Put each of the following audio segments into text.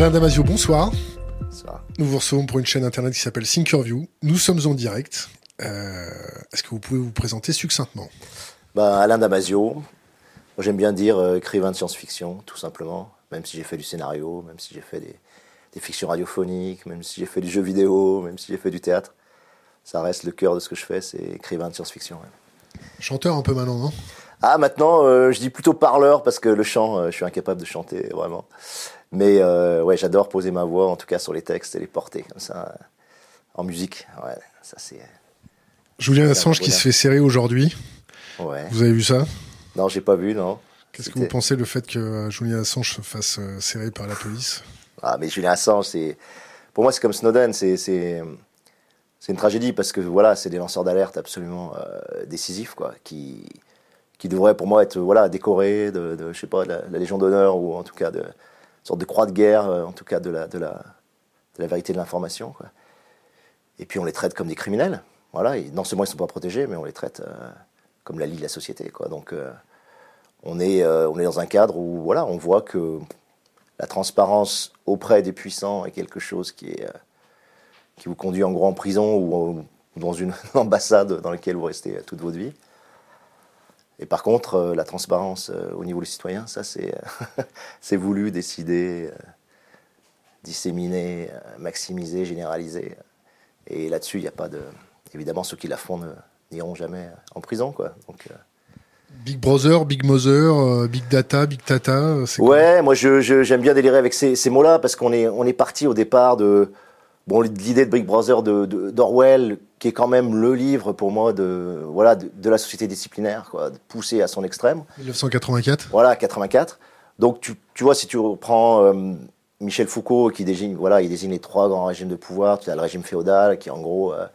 Alain Damasio, bonsoir. Nous vous recevons pour une chaîne internet qui s'appelle Thinkerview. Nous sommes en direct. Euh, est-ce que vous pouvez vous présenter succinctement? Bah, Alain Damasio. J'aime bien dire euh, écrivain de science-fiction, tout simplement. Même si j'ai fait du scénario, même si j'ai fait des, fictions radiophoniques, même si j'ai fait du jeu vidéo, même si j'ai fait du théâtre. Ça reste le cœur de ce que je fais, c'est écrivain de science-fiction. Chanteur un peu maintenant, non? Ah, maintenant, euh, je dis plutôt parleur parce que le chant, je suis incapable de chanter, vraiment. Mais euh, ouais, j'adore poser ma voix, en tout cas sur les textes et les porter comme ça, en musique. Ouais, ça c'est. Julien Assange qui se fait serrer aujourd'hui. Ouais. Vous avez vu ça? Non, j'ai pas vu, non. Qu'est-ce que vous pensez le fait que euh, Julien Assange se fasse euh, serrer par la police? Ah, mais Julien Assange, c'est. Pour moi, c'est comme Snowden, c'est. C'est une tragédie parce que voilà, c'est des lanceurs d'alerte absolument décisifs, quoi, qui, qui devraient pour moi être voilà, décorés de, de je sais pas, de la Légion d'honneur ou en tout cas de, sorte de croix de guerre, euh, en tout cas de la, de la, de la vérité de l'information. Et puis on les traite comme des criminels. Voilà, et non seulement ils ne sont pas protégés, mais on les traite euh, comme la lie de la société. Quoi. Donc euh, on, est, on est dans un cadre où voilà, on voit que la transparence auprès des puissants est quelque chose qui, est, qui vous conduit en gros en prison ou, ou dans une ambassade dans laquelle vous restez toute votre vie. Et par contre, euh, la transparence euh, au niveau des citoyens, ça c'est c'est voulu, décidé, euh, disséminé, maximiser, généraliser. Et là-dessus, il n'y a pas de. Évidemment, ceux qui la font n'iront jamais en prison, quoi. Donc. Big Brother, Big Mother, Big Data, Big Tata. Ouais, moi j'aime bien délirer avec ces, ces mots-là parce qu'on est on est parti au départ de bon l'idée de Big Brother de d'Orwell qui est quand même le livre pour moi de, voilà, de, la société disciplinaire, quoi, de pousser à son extrême. 1984 Voilà, 84. Donc tu, tu vois, si tu reprends euh, Michel Foucault qui désigne, voilà, il désigne les trois grands régimes de pouvoir, tu as le régime féodal qui en gros euh,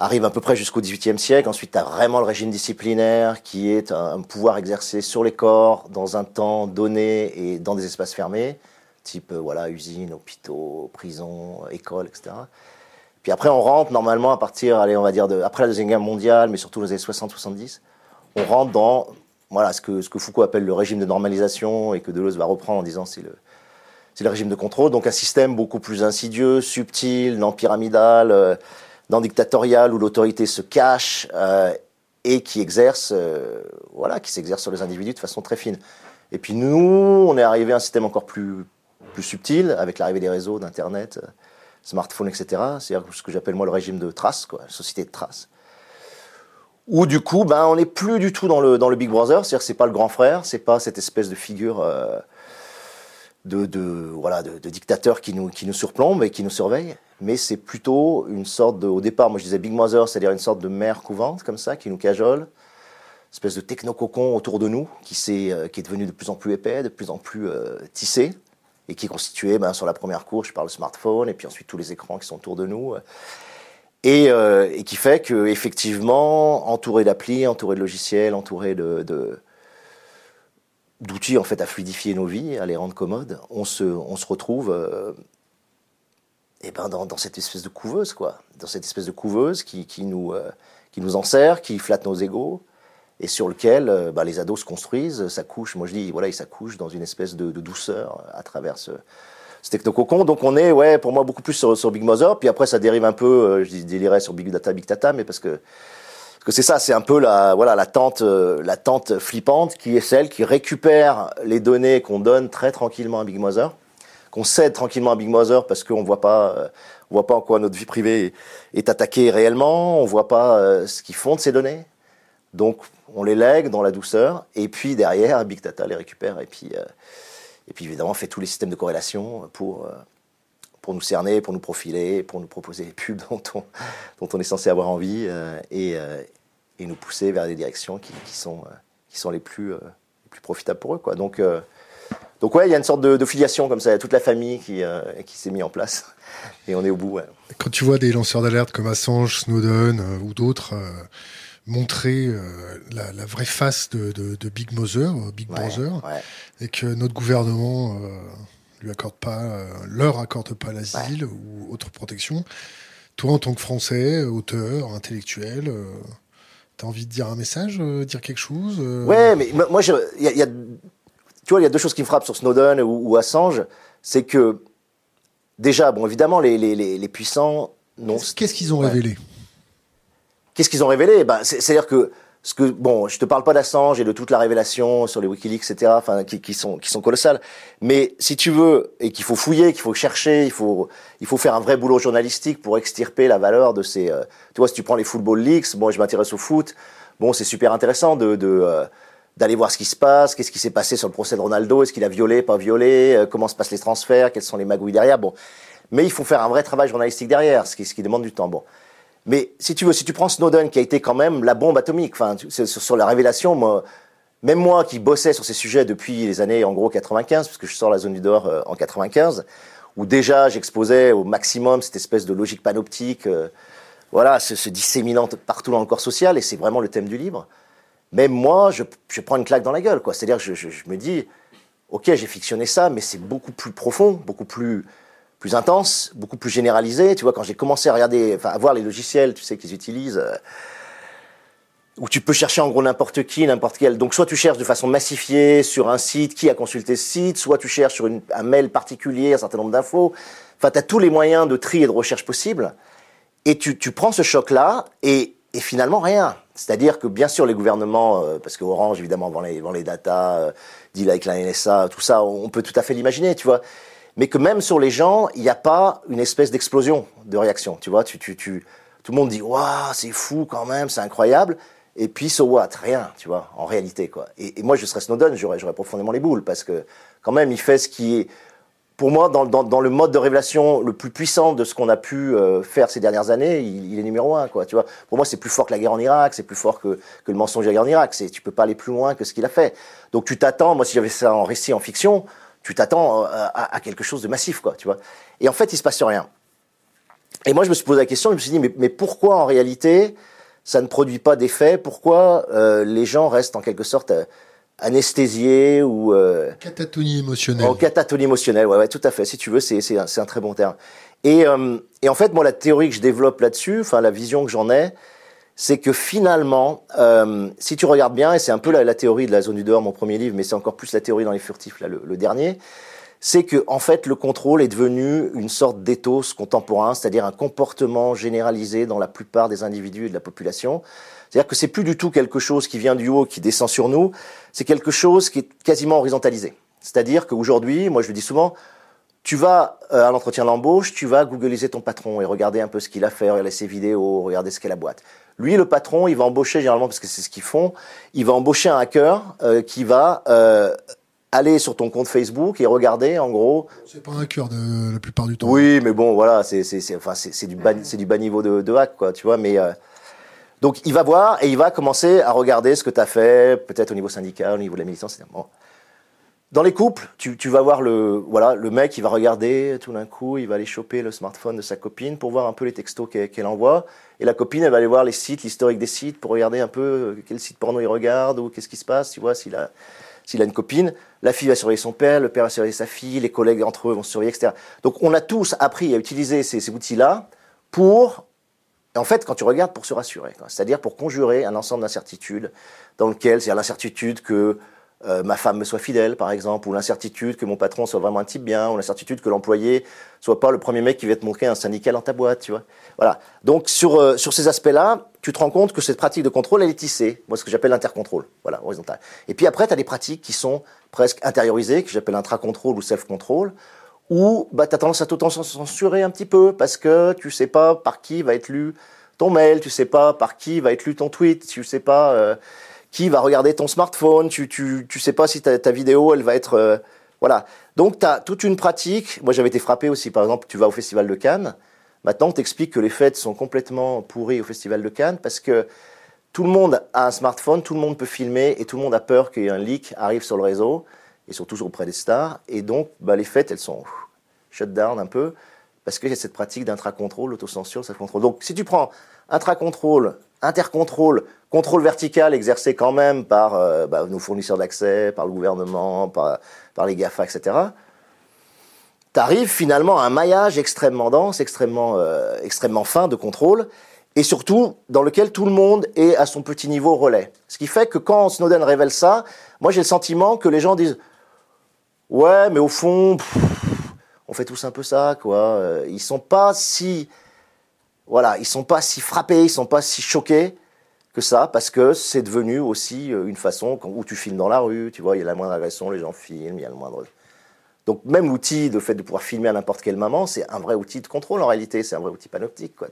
arrive à peu près jusqu'au XVIIIe siècle, ensuite tu as vraiment le régime disciplinaire qui est un, pouvoir exercé sur les corps dans un temps donné et dans des espaces fermés, type euh, voilà, usines, hôpitaux, prisons, écoles, etc. Puis après, on rentre normalement à partir, allez, on va dire, de, après la Deuxième Guerre mondiale, mais surtout les années 60-70, on rentre dans voilà, ce, que, Foucault appelle le régime de normalisation et que Deleuze va reprendre en disant c'est le, c'est le régime de contrôle. Donc un système beaucoup plus insidieux, subtil, non pyramidal, euh, non dictatorial, où l'autorité se cache euh, et qui exerce, euh, voilà, qui s'exerce sur les individus de façon très fine. Et puis nous, on est arrivé à un système encore plus, subtil avec l'arrivée des réseaux, d'Internet smartphone, etc. C'est-à-dire ce que j'appelle moi le régime de traces, quoi, société de traces. Où du coup, ben, on n'est plus du tout dans le, dans le Big Brother, c'est-à-dire c'est pas le grand frère, c'est pas cette espèce de figure euh, de, de, voilà, de, dictateur qui nous, qui nous surplombe et qui nous surveille, mais c'est plutôt une sorte de, au départ, moi je disais Big Brother, c'est-à-dire une sorte de mère couvante comme ça, qui nous cajole, espèce de techno-cocon autour de nous, qui, est, euh, qui est devenu de plus en plus épais, de plus en plus euh, tissé et qui est constitué ben, sur la première couche par le smartphone et puis ensuite tous les écrans qui sont autour de nous. Et, euh, et qui fait que effectivement, entouré d'applis, entouré de logiciels, entouré de, d'outils en fait à fluidifier nos vies, à les rendre commodes, on se, retrouve euh, eh ben dans, cette espèce de couveuse, quoi. Dans cette espèce de couveuse qui, nous, euh, qui nous enserre, qui flatte nos égaux, et sur lequel euh, bah, les ados se construisent, s'accouchent. Moi je dis, voilà, ils s'accouchent dans une espèce de, douceur à travers ce, ce technococon. Donc on est, ouais, pour moi, beaucoup plus sur, Big Mother. Puis après, ça dérive un peu, euh, je délirais sur Big Data, Big Data, mais parce que que c'est ça, c'est un peu la, voilà, la tente, euh, la tente flippante qui est celle qui récupère les données qu'on donne très tranquillement à Big Mother, qu'on cède tranquillement à Big Mother parce qu'on voit pas, voit pas en quoi notre vie privée est attaquée réellement, on voit pas ce qui fonde ces données. Donc, on les lègue dans la douceur, et puis derrière, Big Data les récupère, et puis, euh, et puis évidemment, fait tous les systèmes de corrélation pour, euh, pour nous cerner, pour nous profiler, pour nous proposer les pubs dont on, dont on est censé avoir envie, euh, et, et, nous pousser vers des directions qui, qui sont, qui sont les, plus, les plus profitables pour eux. Quoi. Donc, donc ouais, il y a une sorte de, filiation comme ça, il y a toute la famille qui, qui s'est mise en place, et on est au bout. Quand tu vois des lanceurs d'alerte comme Assange, Snowden ou d'autres montrer euh, la, la, vraie face de, de, de Big Mother, euh, Big Brother, et que notre gouvernement euh, lui accorde pas, leur accorde pas l'asile ou autre protection. Toi, en tant que Français, auteur, intellectuel, tu as envie de dire un message, dire quelque chose Ouais, mais moi, il y a, y a, tu vois, il y a deux choses qui me frappent sur Snowden ou, ou Assange. C'est que déjà, bon, évidemment, les, les, les, puissants non. Qu'est-ce qu'ils ont révélé? Qu'est-ce qu'ils ont révélé? Ben, C'est-à-dire que ce que bon, je te parle pas d'Assange et de toute la révélation sur les WikiLeaks, etc. Enfin, qui, sont qui sont colossales. Mais si tu veux et qu'il faut fouiller, qu'il faut chercher, il faut il faut faire un vrai boulot journalistique pour extirper la valeur de ces. Euh, tu vois, si tu prends les football leaks, bon, je m'intéresse au foot. Bon, c'est super intéressant de euh, d'aller voir ce qui se passe, qu'est-ce qui s'est passé sur le procès de Ronaldo, est-ce qu'il a violé, pas violé, euh, comment se passent les transferts, quelles sont les magouilles derrière. Bon, mais il faut faire un vrai travail journalistique derrière, ce qui, ce qui demande du temps. Bon, mais si tu veux, si tu prends Snowden, qui a été quand même la bombe atomique, enfin, sur, la révélation, même moi qui bossais sur ces sujets depuis les années en gros 95, parce que je sors la zone du dehors euh, en 95, où déjà j'exposais au maximum cette espèce de logique panoptique, euh, voilà, se, se, disséminant partout dans le corps social, et c'est vraiment le thème du livre. Même moi, je, prends une claque dans la gueule, quoi. C'est-à-dire, je, je me dis, ok, j'ai fictionné ça, mais c'est beaucoup plus profond, beaucoup plus plus intense, beaucoup plus généralisé. Tu vois, quand j'ai commencé à regarder, enfin, à voir les logiciels, tu sais, qu'ils utilisent, euh, où tu peux chercher en gros n'importe qui, n'importe quel. Donc, soit tu cherches de façon massifiée sur un site, qui a consulté ce site, soit tu cherches sur une, un mail particulier, un certain nombre d'infos. Enfin, tu as tous les moyens de tri et de recherche possibles. Et tu, tu prends ce choc-là et, et finalement rien. C'est-à-dire que bien sûr les gouvernements, euh, parce que Orange évidemment vend les, vend les datas, euh, deal avec la NSA, tout ça, on peut tout à fait l'imaginer, tu vois mais que même sur les gens, il n'y a pas une espèce d'explosion de réaction. Tu vois, tu, tu, tu, tout le monde dit waouh, c'est fou quand même, c'est incroyable. Et puis, so what? Rien, tu vois, en réalité, quoi. Et, moi, je serais Snowden, j'aurais, profondément les boules, parce que, quand même, il fait ce qui est, pour moi, dans, le mode de révélation le plus puissant de ce qu'on a pu euh, faire ces dernières années, il, est numéro un, quoi. Tu vois, pour moi, c'est plus fort que la guerre en Irak, c'est plus fort que, le mensonge de la guerre en Irak. Tu peux pas aller plus loin que ce qu'il a fait. Donc, tu t'attends, moi, si j'avais ça en récit, en fiction, tu t'attends euh, à, quelque chose de massif, quoi, tu vois. Et en fait, il se passe rien. Et moi, je me suis posé la question, je me suis dit, mais, mais pourquoi en réalité ça ne produit pas d'effet? Pourquoi euh, les gens restent en quelque sorte euh, anesthésiés ou euh, catatonie émotionnelle En catatonie émotionnelle, ouais, ouais, tout à fait. Si tu veux, c'est c'est un, un, très bon terme. Et, euh, et en fait, moi, la théorie que je développe là-dessus, enfin la vision que j'en ai, c'est que finalement, euh, si tu regardes bien, et c'est un peu la, la, théorie de la zone du dehors, mon premier livre, mais c'est encore plus la théorie dans les furtifs, là, le, le dernier, c'est que en fait le contrôle est devenu une sorte d'éthos contemporain, c'est-à-dire un comportement généralisé dans la plupart des individus et de la population. C'est-à-dire que c'est plus du tout quelque chose qui vient du haut, qui descend sur nous, c'est quelque chose qui est quasiment horizontalisé. C'est-à-dire qu'aujourd'hui, moi je le dis souvent, tu vas euh, à l'entretien d'embauche, tu vas googliser ton patron et regarder un peu ce qu'il a fait, regarder ses vidéos, regarder ce qu'est la boîte. Lui, le patron, il va embaucher généralement parce que c'est ce qu'ils font. Il va embaucher un hacker euh, qui va euh, aller sur ton compte Facebook et regarder en gros. C'est pas un hacker de, la plupart du temps. Oui, mais bon, voilà, c'est c'est enfin c'est du bas du bas niveau de, de, hack quoi, tu vois. Mais euh, donc il va voir et il va commencer à regarder ce que tu as fait, peut-être au niveau syndical, au niveau de la militance. Bon. Dans les couples, tu, tu, vas voir le voilà le mec, il va regarder tout d'un coup, il va aller choper le smartphone de sa copine pour voir un peu les textos qu'elle envoie. Et la copine, elle va aller voir les sites, l'historique des sites pour regarder un peu euh, quel site porno il regarde ou qu'est-ce qui se passe, tu vois, s'il a s'il a une copine. La fille va surveiller son père, le père va surveiller sa fille, les collègues entre eux vont surveiller, etc. Donc on a tous appris à utiliser ces, ces outils-là pour en fait, quand tu regardes pour se rassurer, c'est-à-dire pour conjurer un ensemble d'incertitudes dans lequel, c'est l'incertitude que euh, ma femme me soit fidèle, par exemple, ou l'incertitude que mon patron soit vraiment un type bien, ou l'incertitude que l'employé soit pas le premier mec qui va te montrer un syndicat dans ta boîte, tu vois. Voilà. Donc sur euh, sur ces aspects-là, tu te rends compte que cette pratique de contrôle, elle est tissée. Moi, ce que j'appelle l'intercontrôle, voilà, horizontal. Et puis après, tu as des pratiques qui sont presque intériorisées, que j'appelle intracontrôle ou self-control, où bah, tu as tendance à t'auto-censurer un petit peu parce que tu sais pas par qui va être lu ton mail, tu sais pas par qui va être lu ton tweet, tu sais pas. Euh, qui va regarder ton smartphone, tu, tu, tu sais pas si ta, ta vidéo, elle va être... Euh, voilà. Donc, tu as toute une pratique. Moi, j'avais été frappé aussi, par exemple, tu vas au Festival de Cannes. Maintenant, on t'explique que les fêtes sont complètement pourries au Festival de Cannes parce que tout le monde a un smartphone, tout le monde peut filmer et tout le monde a peur qu'un leak arrive sur le réseau et toujours auprès des stars. Et donc, bah, les fêtes, elles sont shut down un peu parce qu'il y a cette pratique d'intracontrôle, l'autocensure, ça contrôle. Donc, si tu prends intracontrôle, intercontrôle, contrôle vertical exercé quand même par euh, bah, nos fournisseurs d'accès, par le gouvernement, par, les GAFA, etc., tu arrives finalement à un maillage extrêmement dense, extrêmement, euh, extrêmement fin de contrôle, et surtout dans lequel tout le monde est à son petit niveau relais. Ce qui fait que quand Snowden révèle ça, moi j'ai le sentiment que les gens disent Ouais, mais au fond, on fait tous un peu ça, quoi. Ils sont pas si, voilà, ils sont pas si frappés, ils sont pas si choqués que ça, parce que c'est devenu aussi une façon où tu filmes dans la rue, tu vois, il y a la moindre agression, les gens filment, il y a le moindre. Donc même l'outil, le fait de pouvoir filmer à n'importe quel moment, c'est un vrai outil de contrôle en réalité, c'est un vrai outil panoptique, quoi.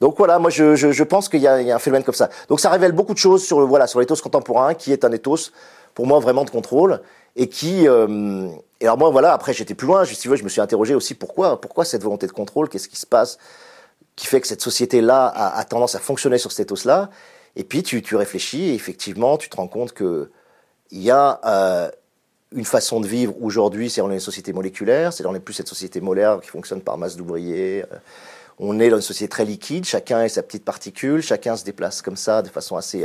Donc voilà, moi je, pense qu'il y, a un phénomène comme ça. Donc ça révèle beaucoup de choses sur, voilà, sur l'éthos contemporain, qui est un ethos pour moi vraiment de contrôle, et qui... Euh, et alors moi voilà, après j'étais plus loin, je, je me suis interrogé aussi pourquoi, pourquoi cette volonté de contrôle, qu'est-ce qui se passe qui fait que cette société-là a, a, tendance à fonctionner sur cet ethos-là? Et puis tu, réfléchis et effectivement tu te rends compte que il y a euh, une façon de vivre aujourd'hui, c'est on est une société moléculaire, c'est on n'est plus cette société molaire qui fonctionne par masse d'ouvriers. Euh, on est dans une société très liquide, chacun a sa petite particule, chacun se déplace comme ça de façon assez,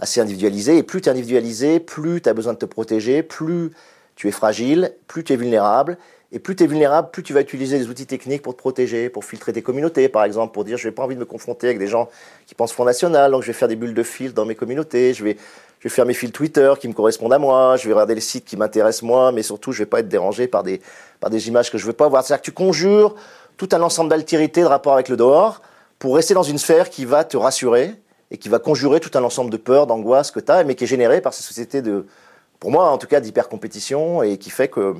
assez individualisée. Et plus tu es individualisé, plus tu as besoin de te protéger, plus tu es fragile, plus tu es vulnérable. Et plus tu es vulnérable, plus tu vas utiliser des outils techniques pour te protéger, pour filtrer tes communautés, par exemple, pour dire je n'ai pas envie de me confronter avec des gens qui pensent Front National, donc je vais faire des bulles de filtre dans mes communautés, je vais, je vais faire mes fils Twitter qui me correspondent à moi, je vais regarder les sites qui m'intéressent moi, mais surtout je vais pas être dérangé par des, par des images que je veux pas voir. C'est-à-dire que tu conjures tout un ensemble d'altérités de rapport avec le dehors pour rester dans une sphère qui va te rassurer et qui va conjurer tout un ensemble de peurs, d'angoisses que tu as, mais qui est générée par ces sociétés de, pour moi en tout cas, d'hyper-compétition et qui fait que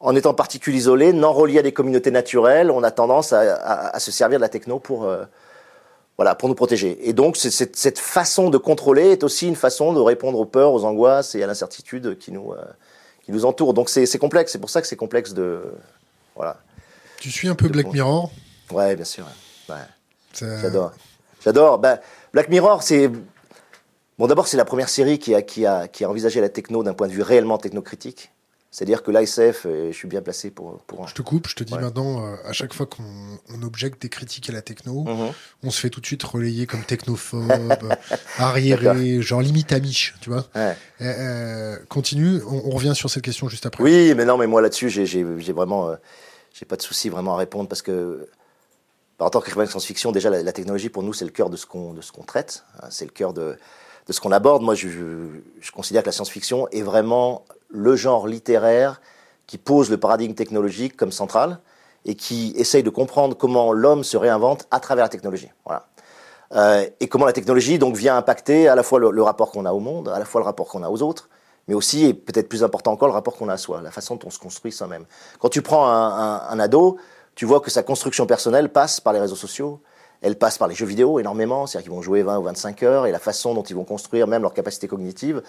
en étant particule isolée, non reliée à des communautés naturelles, on a tendance à, se servir de la techno pour, euh, voilà, pour nous protéger. Et donc, cette façon de contrôler est aussi une façon de répondre aux peurs, aux angoisses et à l'incertitude qui nous, euh, qui nous entourent. Donc, c'est complexe. C'est pour ça que c'est complexe de, voilà. Tu suis un peu Black Mirror? Ouais, bien sûr. J'adore. J'adore. Ben, Black Mirror, c'est bon. D'abord, c'est la première série qui a, qui a, qui a envisagé la techno d'un point de vue réellement technocritique. C'est-à-dire que l'ASF, euh, je suis bien placé pour. pour Je te coupe, je te dis maintenant, euh, à chaque fois qu'on objecte des critiques à la techno, mhm. on se fait tout de suite relayer comme technophobe, arriéré, genre limite amiche, tu vois. Euh, continue, on, revient sur cette question juste après. Oui, mais non, mais moi là-dessus, j'ai vraiment. j'ai pas de souci vraiment à répondre parce que. En tant qu'écrivain de science-fiction, déjà, la, technologie, pour nous, c'est le cœur de ce qu'on traite. Hein, c'est le cœur de, ce qu'on aborde. Moi, je, je considère que la science-fiction est vraiment le genre littéraire qui pose le paradigme technologique comme central et qui essaye de comprendre comment l'homme se réinvente à travers la technologie. Voilà. Euh, et comment la technologie donc vient impacter à la fois le, rapport qu'on a au monde, à la fois le rapport qu'on a aux autres, mais aussi, et peut-être plus important encore, le rapport qu'on a à soi, la façon dont on se construit soi-même. Quand tu prends un, ado, tu vois que sa construction personnelle passe par les réseaux sociaux, elle passe par les jeux vidéo énormément, c'est-à-dire qu'ils vont jouer 20 ou 25 heures, et la façon dont ils vont construire même leur capacité cognitive,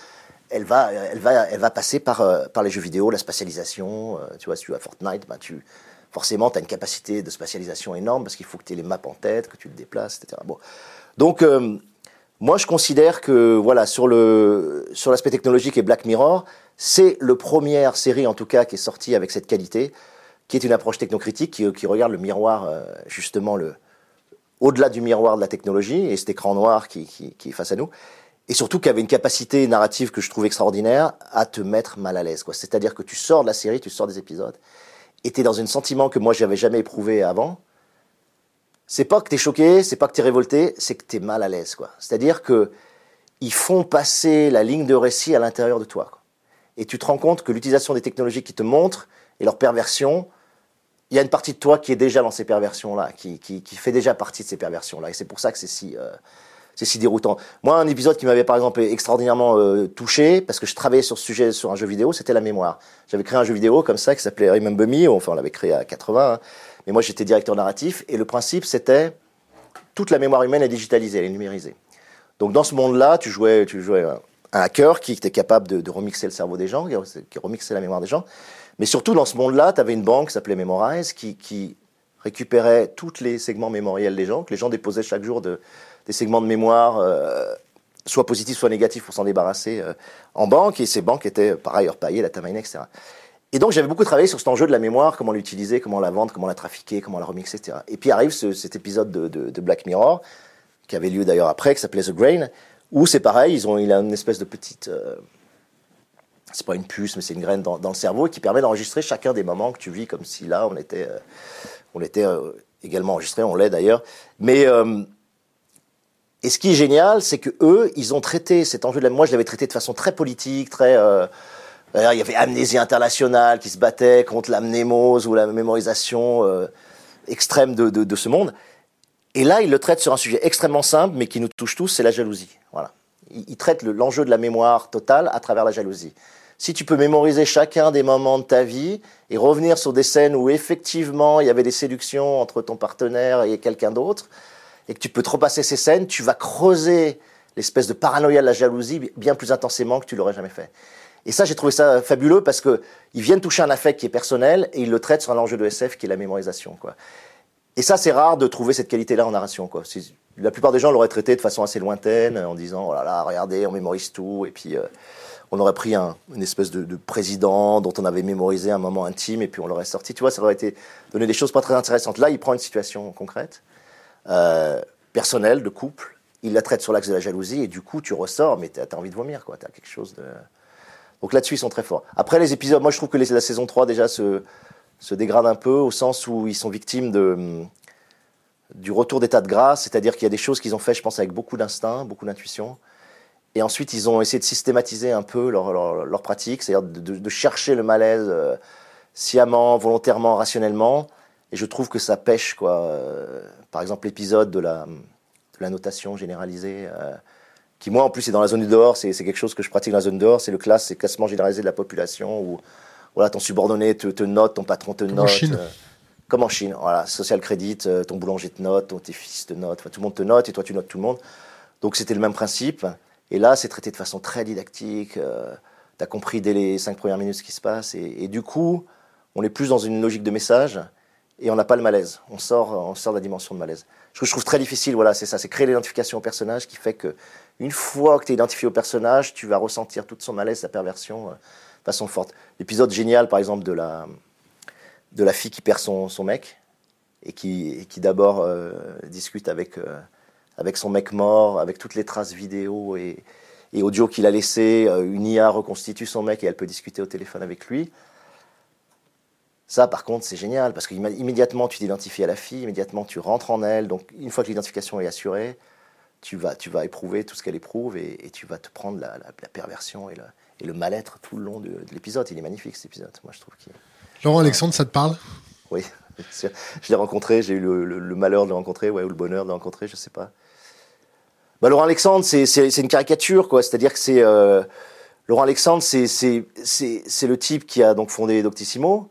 elle va, elle va, elle va passer par, euh, par les jeux vidéo, la spatialisation. Euh, tu vois, si tu as Fortnite, bah, tu, forcément, tu as une capacité de spatialisation énorme parce qu'il faut que tu aies les maps en tête, que tu te déplaces, etc. Bon. Donc, euh, moi, je considère que, voilà, sur le, sur l'aspect technologique et Black Mirror, c'est le première série, en tout cas, qui est sortie avec cette qualité, qui est une approche technocritique qui, regarde le miroir, justement, le, au-delà du miroir de la technologie et cet écran noir qui, est face à nous et surtout qui avait une capacité narrative que je trouve extraordinaire à te mettre mal à l'aise. C'est-à-dire que tu sors de la série, tu sors des épisodes, et tu es dans un sentiment que moi j'avais jamais éprouvé avant. C'est pas que tu es choqué, c'est pas que tu es révolté, c'est que tu es mal à l'aise. C'est-à-dire que ils font passer la ligne de récit à l'intérieur de toi. Quoi. Et tu te rends compte que l'utilisation des technologies qui te montrent et leur perversion, il y a une partie de toi qui est déjà dans ces perversions-là, qui, fait déjà partie de ces perversions-là. Et c'est pour ça que c'est si, euh, si déroutant. Moi, un épisode qui m'avait par exemple extraordinairement euh, touché, parce que je travaillais sur ce sujet sur un jeu vidéo, c'était la mémoire. J'avais créé un jeu vidéo comme ça qui s'appelait Remember Me, enfin on l'avait créé à 80, hein. mais moi j'étais directeur narratif, et le principe c'était toute la mémoire humaine est digitalisée, elle est numérisée. Donc dans ce monde-là, tu jouais, tu jouais un, hacker qui était capable de, remixer le cerveau des gens, qui remixait la mémoire des gens, mais surtout dans ce monde-là, tu avais une banque qui s'appelait Memorize, qui, récupérait tous les segments mémoriels des gens, que les gens déposaient chaque jour de des segments de mémoire, euh, soit positifs, soit négatifs, pour s'en débarrasser euh, en banque. Et ces banques étaient par ailleurs payées, la Tamine, etc. Et donc j'avais beaucoup travaillé sur cet enjeu de la mémoire, comment l'utiliser, comment la vendre, comment la trafiquer, comment la remixer, etc. Et puis arrive cet épisode de, Black Mirror, qui avait lieu d'ailleurs après, qui s'appelait The Grain, où c'est pareil, ils ont, il a une espèce de petite... Euh, c'est pas une puce, mais c'est une graine dans, le cerveau qui permet d'enregistrer chacun des moments que tu vis comme si là on était, on était également enregistré, on l'est d'ailleurs. Mais et ce qui est génial, c'est que eux, ils ont traité cet enjeu de la. Moi, je l'avais traité de façon très politique, très. Euh, il y avait Amnésie Internationale qui se battait contre la mnémose ou la mémorisation euh, extrême de, ce monde. Et là, il le traite sur un sujet extrêmement simple, mais qui nous touche tous, c'est la jalousie. Voilà. Il, il traite l'enjeu de la mémoire totale à travers la jalousie. Si tu peux mémoriser chacun des moments de ta vie et revenir sur des scènes où effectivement il y avait des séductions entre ton partenaire et quelqu'un d'autre, et que tu peux te repasser ces scènes, tu vas creuser l'espèce de paranoïa de la jalousie bien plus intensément que tu l'aurais jamais fait. Et ça, j'ai trouvé ça fabuleux parce que ils viennent toucher un affect qui est personnel et ils le traitent sur un enjeu de SF qui est la mémorisation, quoi. Et ça, c'est rare de trouver cette qualité-là en narration, quoi. La plupart des gens l'auraient traité de façon assez lointaine, en disant, oh là là, regardez, on mémorise tout, et puis, euh, on aurait pris un, une espèce de, de, président dont on avait mémorisé un moment intime, et puis on l'aurait sorti. Tu vois, ça aurait été donné des choses pas très intéressantes. Là, il prend une situation concrète, euh, personnelle, de couple, il la traite sur l'axe de la jalousie, et du coup, tu ressors, mais tu as, envie de vomir, quoi. Tu as quelque chose de. Donc là-dessus, ils sont très forts. Après, les épisodes, moi, je trouve que la saison 3 déjà se, dégrade un peu, au sens où ils sont victimes du retour d'état de grâce, c'est-à-dire qu'il y a des choses qu'ils ont fait, je pense, avec beaucoup d'instinct, beaucoup d'intuition. Et ensuite, ils ont essayé de systématiser un peu leur, leur, leur pratique, c'est-à-dire de, de, de, chercher le malaise euh, sciemment, volontairement, rationnellement. Et je trouve que ça pêche, quoi. Euh, par exemple, l'épisode de la, de la notation généralisée. Euh, qui moi en plus est dans la zone du dehors, c'est quelque chose que je pratique dans la zone dehors, c'est le classe, c'est classement généralisé de la population où voilà, ton subordonné te, te note, ton patron te Comme note. en Chine. Euh, comme en Chine, voilà, social credit, euh, ton boulanger te note, ton, tes fils te notent, tout le monde te note et toi tu notes tout le monde. Donc c'était le même principe. Et là, c'est traité de façon très didactique. Euh, tu as compris dès les cinq premières minutes ce qui se passe. Et, du coup, on est plus dans une logique de message et on n'a pas le malaise. On sort, on sort de la dimension de malaise. Ce que je trouve très difficile, voilà, c'est ça, c'est créer l'identification au personnage qui fait que une fois que tu es identifié au personnage, tu vas ressentir toute son malaise, sa perversion, euh, de façon forte. L'épisode génial, par exemple, de la, de la fille qui perd son, son mec et qui, d'abord euh, discute avec, euh, avec son mec mort, avec toutes les traces vidéo et, et audio qu'il a laissé. Euh, une IA reconstitue son mec et elle peut discuter au téléphone avec lui. Ça, par contre, c'est génial parce qu'immédiatement, tu t'identifies à la fille, immédiatement, tu rentres en elle. Donc, une fois que l'identification est assurée, tu vas, tu vas éprouver tout ce qu'elle éprouve et, et, tu vas te prendre la, la, la perversion et, la, et le mal-être tout le long de, de l'épisode. Il est magnifique, cet épisode. Moi, je trouve qu'il. Laurent Alexandre, ça te parle? Oui, je l'ai rencontré, j'ai eu le, le, le, malheur de le rencontrer, ouais, ou le bonheur de le rencontrer, je sais pas. Bah, Laurent Alexandre, c'est une caricature. C'est-à-dire que c'est. Euh, Laurent Alexandre, c'est le type qui a donc fondé Doctissimo,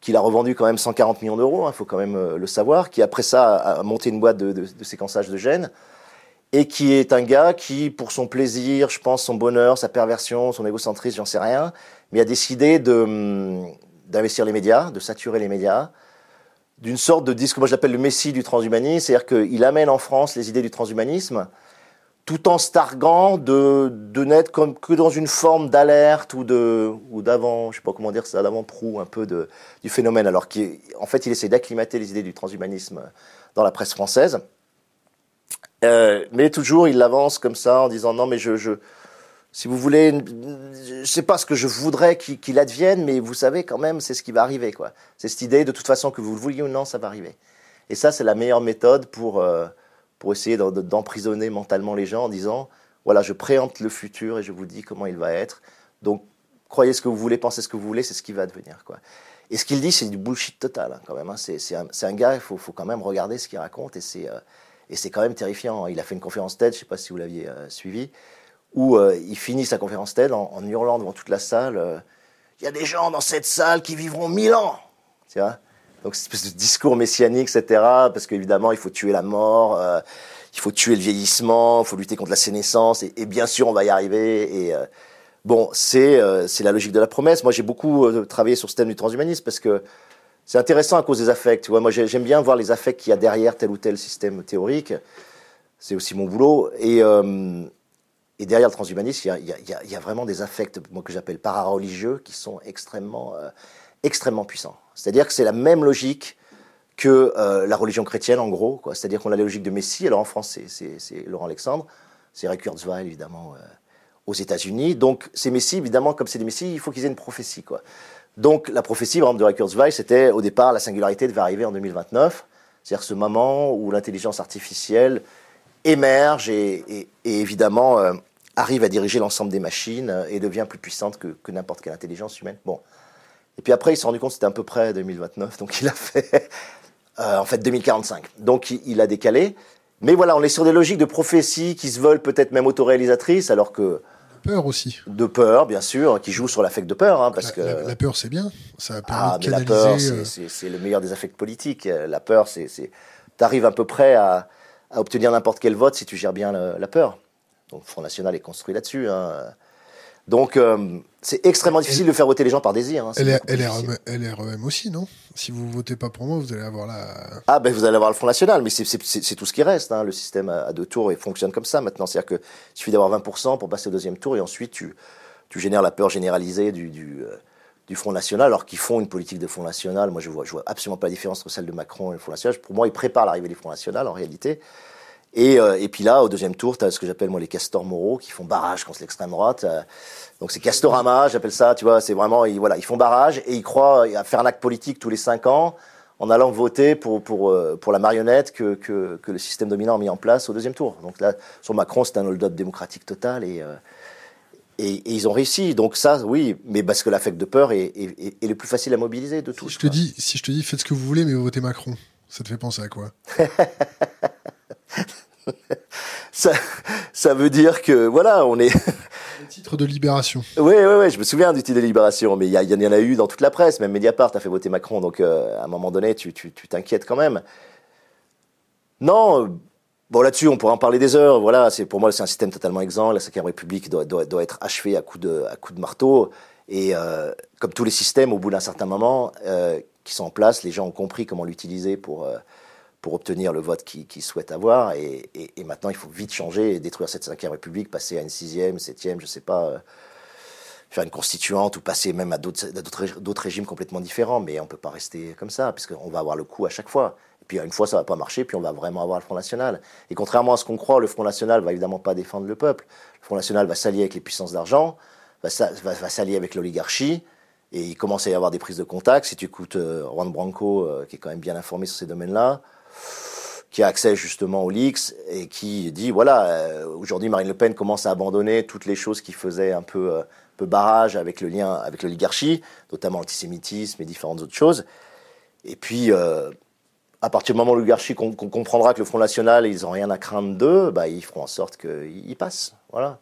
qu'il a revendu quand même 140 millions d'euros, il hein, faut quand même euh, le savoir, qui après ça a monté une boîte de, séquençage de gènes, et qui est un gars qui, pour son plaisir, je pense, son bonheur, sa perversion, son égocentrisme, j'en sais rien, mais a décidé de d'investir les médias, de saturer les médias, d'une sorte de disque que moi j'appelle le messie du transhumanisme, c'est-à-dire qu'il amène en France les idées du transhumanisme, tout en starguant de, de n'être comme que dans une forme d'alerte ou de ou d'avant, je sais pas comment dire ça, d'avant-proue un peu de, du phénomène, alors qu'en fait il essaie d'acclimater les idées du transhumanisme dans la presse française. Euh, mais toujours, il l'avance comme ça en disant non, mais je, si vous voulez, je sais pas ce que je voudrais qu'il qu advienne, mais vous savez quand même, c'est ce qui va arriver, quoi. C'est cette idée, de toute façon, que vous le vouliez ou non, ça va arriver. Et ça, c'est la meilleure méthode pour euh, pour essayer d'emprisonner mentalement les gens en disant voilà, je préempte le futur et je vous dis comment il va être. Donc, croyez ce que vous voulez, pensez ce que vous voulez, c'est ce qui va devenir, quoi. Et ce qu'il dit, c'est du bullshit total, hein, quand même. Hein. C'est un, gars, il faut, faut, quand même regarder ce qu'il raconte et c'est euh, quand même terrifiant. Il a fait une conférence TED, je ne sais pas si vous l'aviez euh, suivi, où euh, il finit sa conférence TED en, en hurlant devant toute la salle euh, Il y a des gens dans cette salle qui vivront mille ans tu vois? Donc, cette espèce de discours messianique, etc. Parce qu'évidemment, il faut tuer la mort, euh, il faut tuer le vieillissement, il faut lutter contre la sénescence, et, bien sûr, on va y arriver. Et euh, bon, c'est c'est la logique de la promesse. Moi, j'ai beaucoup travaillé sur ce thème du transhumanisme parce que c'est intéressant à cause des affects. Moi, j'aime bien voir les affects qu'il y a derrière tel ou tel système théorique. C'est aussi mon boulot. Et, euh, derrière le transhumanisme, il y a, y a, vraiment des affects, moi, que j'appelle para-religieux, qui sont extrêmement, euh, extrêmement puissants. C'est-à-dire que c'est la même logique que euh, la religion chrétienne, en gros. C'est-à-dire qu'on a la logique de Messie. Alors en France, c'est Laurent Alexandre. C'est Ray Kurzweil, évidemment, euh, aux États-Unis. Donc ces Messies, évidemment, comme c'est des Messies, il faut qu'ils aient une prophétie. Donc la prophétie, par exemple, de Ray Kurzweil, c'était au départ la singularité devait arriver en 2029, c'est-à-dire ce moment où l'intelligence artificielle émerge et, évidemment euh, arrive à diriger l'ensemble des machines et devient plus puissante que, n'importe quelle intelligence humaine. Bon. Et puis après, il s'est rendu compte que c'était à peu près 2029, donc il a fait, en fait, 2045. Donc il, a décalé. Mais voilà, on est sur des logiques de prophétie qui se veulent peut-être même autoréalisatrices, alors que peur aussi. De peur, bien sûr, qui joue sur l'affect de peur, hein, parce la, que la, peur c'est bien, ça a ah, mais la peur euh, c'est le meilleur des affects politiques. La peur, c'est t'arrives à peu près à, à obtenir n'importe quel vote si tu gères bien la peur. Donc Front National est construit là-dessus. Hein. Donc, euh, c'est extrêmement difficile de faire voter les gens par désir. Hein, LREM, aussi, non? Si vous votez pas pour moi, vous allez avoir la. Ah, ben vous allez avoir le Front National, mais c'est tout ce qui reste. Hein. Le système à, deux tours il fonctionne comme ça maintenant. C'est-à-dire qu'il suffit d'avoir 20% pour passer au deuxième tour et ensuite tu, tu génères la peur généralisée du, du, euh, du Front National, alors qu'ils font une politique de Front National. Moi, je vois, je vois absolument pas la différence entre celle de Macron et le Front National. Pour moi, ils préparent l'arrivée du Front National en réalité. Et, euh, et puis là, au deuxième tour, tu as ce que j'appelle moi les castors moraux qui font barrage contre l'extrême droite. Euh, donc c'est Castorama, j'appelle ça, tu vois, c'est vraiment, ils, voilà, ils font barrage et ils croient à faire un acte politique tous les cinq ans en allant voter pour, pour, euh, pour la marionnette que, que, que, le système dominant a mis en place au deuxième tour. Donc là, sur Macron, c'est un hold-up démocratique total et, et, et, ils ont réussi. Donc ça, oui, mais parce que l'affect de peur est, est, est, le plus facile à mobiliser de tous. Si je, te dis, si je te dis, faites ce que vous voulez, mais votez Macron, ça te fait penser à quoi? ça, ça veut dire que voilà, on est. Le titre de Libération. Oui, oui, oui, je me souviens du titre de Libération, mais il y, y, en a eu dans toute la presse, même Mediapart a fait voter Macron, donc euh, à un moment donné, tu t'inquiètes tu, quand même. Non, bon là-dessus, on pourrait en parler des heures. Voilà, c'est pour moi, c'est un système totalement exempt. La Cinquième République doit, doit, doit, être achevée à coup de, à coup de marteau. Et euh, comme tous les systèmes, au bout d'un certain moment, euh, qui sont en place, les gens ont compris comment l'utiliser pour pour obtenir le vote qu'ils souhaitent avoir. Et, maintenant, il faut vite changer et détruire cette cinquième République, passer à une sixième, septième, je sais pas, euh, faire une constituante ou passer même à d'autres régimes complètement différents. Mais on peut pas rester comme ça, puisqu'on va avoir le coup à chaque fois. Et puis une fois, ça va pas marcher, puis on va vraiment avoir le Front National. Et contrairement à ce qu'on croit, le Front National va évidemment pas défendre le peuple. Le Front National va s'allier avec les puissances d'argent, va, va, s'allier avec l'oligarchie. Et il commence à y avoir des prises de contact. Si tu écoutes euh, Juan Branco, euh, qui est quand même bien informé sur ces domaines-là, qui a accès justement au leaks et qui dit voilà euh, aujourd'hui Marine Le Pen commence à abandonner toutes les choses qui faisaient un peu, euh, peu barrage avec le lien avec l'oligarchie, notamment l'antisémitisme et différentes autres choses. Et puis euh, à partir du moment où l'oligarchie qu'on comprendra que le Front National ils ont rien à craindre d'eux, bah ils feront en sorte qu'ils passent. Voilà. De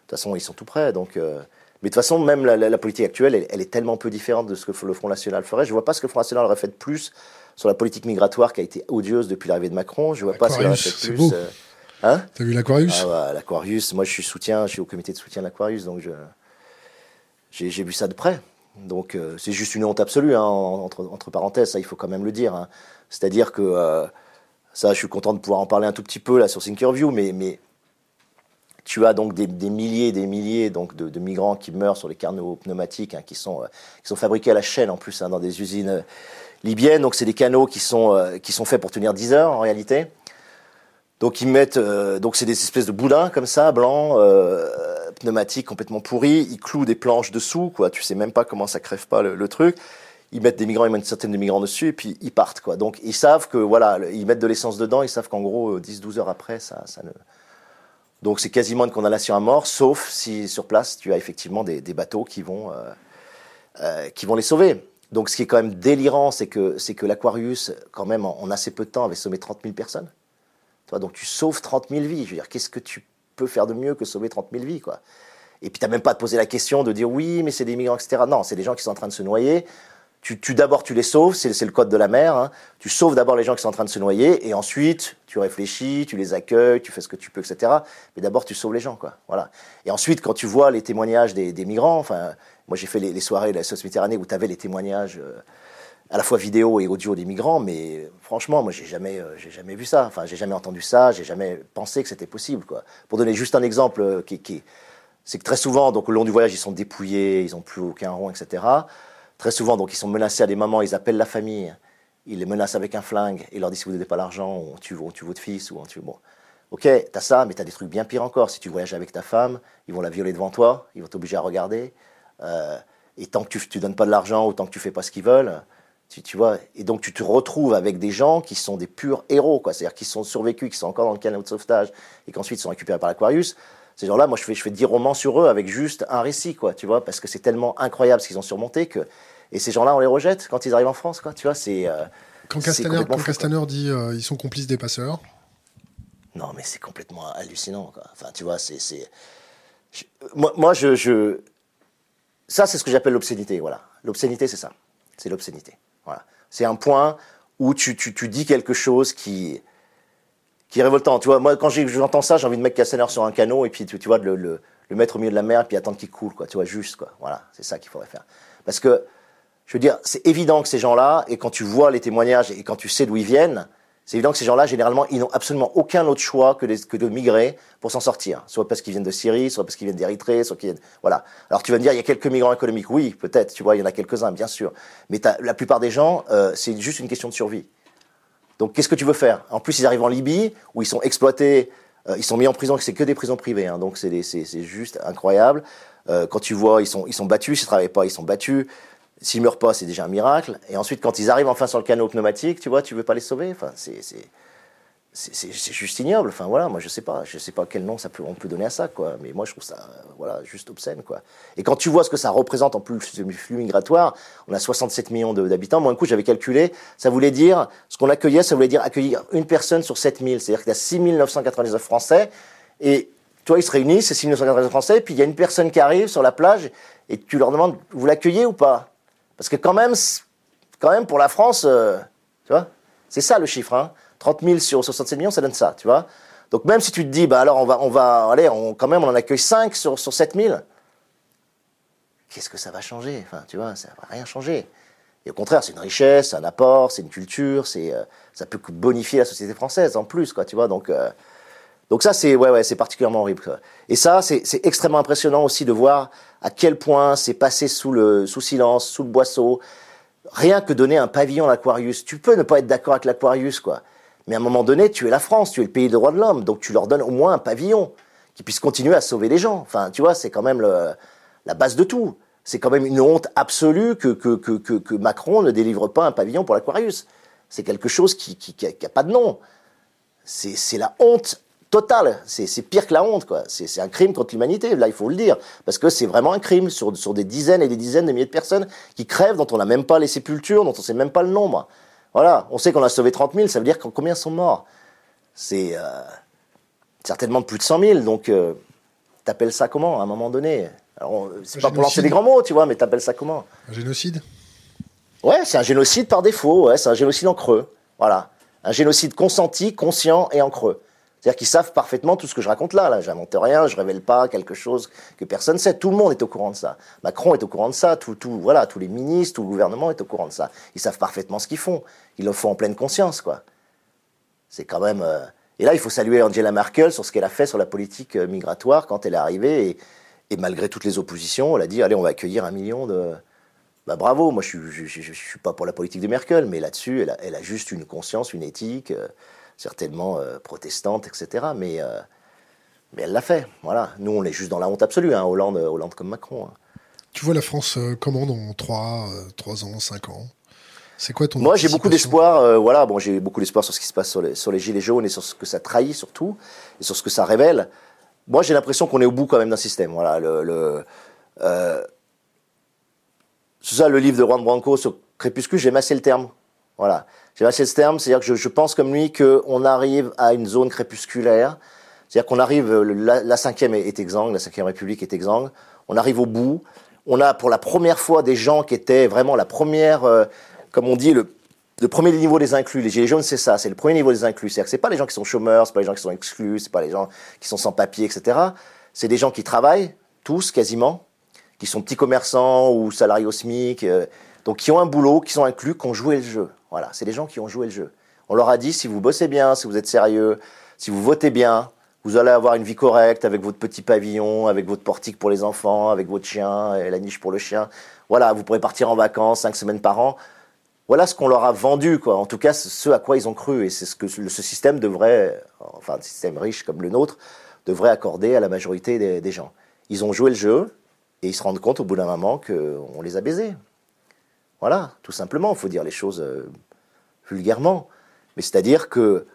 toute façon ils sont tout prêts donc. Mais de toute façon, même la, politique actuelle, elle, elle, est tellement peu différente de ce que le Front National ferait. Je vois pas ce que le Front National aurait fait de plus sur la politique migratoire qui a été odieuse depuis l'arrivée de Macron. Je vois pas ce qu'il aurait fait plus. Euh, hein? T'as vu l'Aquarius? Ah L'Aquarius, moi je suis soutien, je suis au comité de soutien de l'Aquarius, donc je, j'ai, vu ça de près. Donc euh, c'est juste une honte absolue, hein, entre, entre, parenthèses, ça il faut quand même le dire. Hein. C'est-à-dire que euh, ça, je suis content de pouvoir en parler un tout petit peu là sur Thinkerview, mais, mais tu as donc des, milliers et des milliers donc, de, migrants qui meurent sur les canaux pneumatiques, hein, qui, sont, qui sont fabriqués à la chaîne en plus, dans des usines libyennes. Donc c'est des canaux qui sont, euh, qui sont faits pour tenir 10 heures en réalité. Donc ils mettent, euh, donc c'est des espèces de boudins comme ça, blancs, euh, pneumatiques complètement pourris. Ils clouent des planches dessous, quoi. Tu sais même pas comment ça crève pas le, truc. Ils mettent des migrants, ils mettent une certaine de migrants dessus et puis ils partent, quoi. Donc ils savent que voilà, ils mettent de l'essence dedans. Ils savent qu'en gros 10-12 heures après, ça ne. Donc c'est quasiment une condamnation à mort, sauf si sur place tu as effectivement des, bateaux qui vont, qui vont les sauver. Donc ce qui est quand même délirant, c'est que, c'est que l'Aquarius, quand même, en, assez peu de temps, avait sauvé 30 000 personnes. Toi, donc tu sauves 30 000 vies. Je veux dire, qu'est-ce que tu peux faire de mieux que sauver 30 000 vies, quoi? Et puis tu n'as même pas à te poser la question de dire oui, mais c'est des migrants, etc. Non, c'est des gens qui sont en train de se noyer. Tu, tu d'abord tu les sauves, c'est, le code de la mer. Hein. Tu sauves d'abord les gens qui sont en train de se noyer, et ensuite tu réfléchis, tu les accueilles, tu fais ce que tu peux, etc. Mais d'abord tu sauves les gens, quoi. Voilà. Et ensuite, quand tu vois les témoignages des, des migrants, enfin, moi, j'ai fait les, soirées de la sauce Méditerranée où tu avais les témoignages euh, à la fois vidéo et audio des migrants, mais franchement, moi, j'ai jamais, euh, j'ai jamais vu ça. Enfin, j'ai jamais entendu ça, j'ai jamais pensé que c'était possible. Quoi. Pour donner juste un exemple, euh, qui, qui c'est que très souvent, donc, au long du voyage, ils sont dépouillés, ils n'ont plus aucun rond, etc. Très souvent, donc, ils sont menacés à des moments, ils appellent la famille, ils les menacent avec un flingue et leur disent si vous n'avez pas l'argent, on tue, on tue votre fils ou on tue. Ok, t'as ça, mais t'as des trucs bien pires encore. Si tu voyages avec ta femme, ils vont la violer devant toi, ils vont t'obliger à regarder. Euh, et tant que tu ne donnes pas de l'argent ou tant que tu fais pas ce qu'ils veulent, tu, tu, vois, et donc tu te retrouves avec des gens qui sont des purs héros, quoi. C'est-à-dire qui sont survécus, qui sont encore dans le canal de sauvetage et qu'ensuite sont récupérés par l'Aquarius. Ces gens-là, moi, je fais, je fais 10 romans sur eux avec juste un récit, quoi, tu vois, parce que c'est tellement incroyable ce qu'ils ont surmonté que. Et ces gens-là, on les rejette quand ils arrivent en France, quoi, tu vois, c'est. Euh, quand Castaner, dit euh, ils sont complices des passeurs. Non, mais c'est complètement hallucinant, quoi. Enfin, tu vois, c'est. Moi, moi, je, je. Ça, c'est ce que j'appelle l'obscénité, voilà. L'obscénité, c'est ça. C'est l'obscénité. Voilà. C'est un point où tu, tu, tu, dis quelque chose qui, qui révoltant. Tu vois, moi, quand j'entends ça, j'ai envie de mettre Castaner sur un canot et puis, tu, vois, le, le, mettre au milieu de la mer et puis attendre qu'il coule, quoi. Tu vois, juste, quoi. Voilà, c'est ça qu'il faudrait faire. Parce que, je veux dire, c'est évident que ces gens-là, et quand tu vois les témoignages et quand tu sais d'où ils viennent, c'est évident que ces gens-là, généralement, ils n'ont absolument aucun autre choix que, de migrer pour s'en sortir. Soit parce qu'ils viennent de Syrie, soit parce qu'ils viennent d'Érythrée, soit qu'ils. Voilà. Alors tu vas me dire, il y a quelques migrants économiques. Oui, peut-être, tu vois, il y en a quelques-uns, bien sûr. Mais la plupart des gens, euh, c'est juste une question de survie. Donc qu'est-ce que tu veux faire? En plus, ils arrivent en Libye, où ils sont exploités, euh, ils sont mis en prison, c'est que des prisons privées. Hein, donc c'est juste incroyable. Euh, quand tu vois, ils sont, ils sont battus, s'ils ne travaillent pas, ils sont battus. S'ils meurent pas, c'est déjà un miracle. Et ensuite, quand ils arrivent enfin sur le canot pneumatique, tu vois, tu veux pas les sauver? Enfin, c'est c'est juste ignoble. Enfin voilà, moi je sais pas, je sais pas quel nom ça peut, on peut donner à ça quoi. Mais moi je trouve ça voilà juste obscène quoi. Et quand tu vois ce que ça représente en plus le flux migratoire, on a 67 millions d'habitants. Moi un coup j'avais calculé, ça voulait dire ce qu'on accueillait, ça voulait dire accueillir une personne sur 7000. C'est-à-dire qu'il y a 6999 Français et toi ils se réunissent, c'est 6999 Français, puis il y a une personne qui arrive sur la plage et tu leur demandes vous l'accueillez ou pas? Parce que quand même, quand même pour la France, euh, tu vois, c'est ça le chiffre. Hein 30 000 sur 67 millions, ça donne ça, tu vois. Donc même si tu te dis, bah alors on va, on va, allez, on, quand même on en accueille 5 sur, sur 7 000, qu'est-ce que ça va changer? Enfin, tu vois, ça va rien changer. Et au contraire, c'est une richesse, c'est un apport, c'est une culture, c'est, euh, ça peut bonifier la société française en plus, quoi, tu vois. Donc, euh, donc ça, c'est, ouais, ouais, c'est particulièrement horrible. Et ça, c'est, c'est extrêmement impressionnant aussi de voir à quel point c'est passé sous le, sous silence, sous le boisseau. Rien que donner un pavillon à l'Aquarius. Tu peux ne pas être d'accord avec l'Aquarius, quoi. Mais à un moment donné, tu es la France, tu es le pays des droits de l'homme, donc tu leur donnes au moins un pavillon qui puisse continuer à sauver les gens. Enfin, tu vois, c'est quand même la base de tout. C'est quand même une honte absolue que, Macron ne délivre pas un pavillon pour l'Aquarius. C'est quelque chose qui n'a qui, pas de nom. C'est la honte totale. C'est pire que la honte, quoi. C'est un crime contre l'humanité, là, il faut le dire. Parce que c'est vraiment un crime sur, sur des dizaines et des dizaines de milliers de personnes qui crèvent, dont on n'a même pas les sépultures, dont on ne sait même pas le nombre. Voilà, on sait qu'on a sauvé 30 000, ça veut dire combien sont morts? C'est euh, certainement plus de 100 000, donc euh, t'appelles ça comment à un moment donné? C'est pas pour lancer des grands mots, tu vois, mais t'appelles ça comment? Un génocide? Ouais, c'est un génocide par défaut, ouais, c'est un génocide en creux. Voilà. Un génocide consenti, conscient et en creux. C'est-à-dire qu'ils savent parfaitement tout ce que je raconte là. Là, j'invente rien, je révèle pas quelque chose que personne sait. Tout le monde est au courant de ça. Macron est au courant de ça. Tout, tout, voilà, tous les ministres, tout le gouvernement est au courant de ça. Ils savent parfaitement ce qu'ils font. Ils le font en pleine conscience, quoi. C'est quand même. Euh, et là, il faut saluer Angela Merkel sur ce qu'elle a fait sur la politique euh, migratoire quand elle est arrivée. Et, malgré toutes les oppositions, elle a dit allez, on va accueillir un million de. Bah bravo, moi je ne suis pas pour la politique de Merkel, mais là-dessus, elle a, juste une conscience, une éthique. Euh, certainement euh, protestante, etc. Mais, euh, mais elle l'a fait. Voilà. Nous, on est juste dans la honte absolue, hein, Hollande, Hollande comme Macron. Hein. Tu vois la France euh, comment dans 3, 3 ans, 5 ans? C'est quoi ton Moi, j'ai beaucoup d'espoir. voilà, bon, j'ai beaucoup d'espoir sur ce qui se passe sur les, sur les, gilets jaunes et sur ce que ça trahit surtout et sur ce que ça révèle. Moi, j'ai l'impression qu'on est au bout quand même d'un système. Voilà, le, le c'est ça le livre de Juan Branco sur Crépuscule. J'ai massé le terme. Voilà, j'ai lâché ce terme, c'est-à-dire que je, pense comme lui qu'on arrive à une zone crépusculaire, c'est-à-dire qu'on arrive, la, la cinquième est, exsangue, la cinquième République est exsangue, on arrive au bout, on a pour la première fois des gens qui étaient vraiment la première, euh, comme on dit, le, le premier niveau des inclus, les gilets jaunes, c'est ça, c'est le premier niveau des inclus. C'est-à-dire que c'est pas les gens qui sont chômeurs, c'est pas les gens qui sont exclus, c'est pas les gens qui sont sans papier, etc. C'est des gens qui travaillent, tous quasiment, qui sont petits commerçants ou salariés au SMIC, euh, donc qui ont un boulot, qui sont inclus, qui ont joué le jeu. Voilà, c'est les gens qui ont joué le jeu. On leur a dit, si vous bossez bien, si vous êtes sérieux, si vous votez bien, vous allez avoir une vie correcte avec votre petit pavillon, avec votre portique pour les enfants, avec votre chien et la niche pour le chien. Voilà, vous pourrez partir en vacances cinq semaines par an. Voilà ce qu'on leur a vendu, quoi. En tout cas, ce à quoi ils ont cru. Et c'est ce que ce système devrait, enfin, un système riche comme le nôtre, devrait accorder à la majorité des, des gens. Ils ont joué le jeu et ils se rendent compte au bout d'un moment qu'on les a baisés. Voilà, tout simplement, il faut dire les choses euh, vulgairement. Mais c'est-à-dire que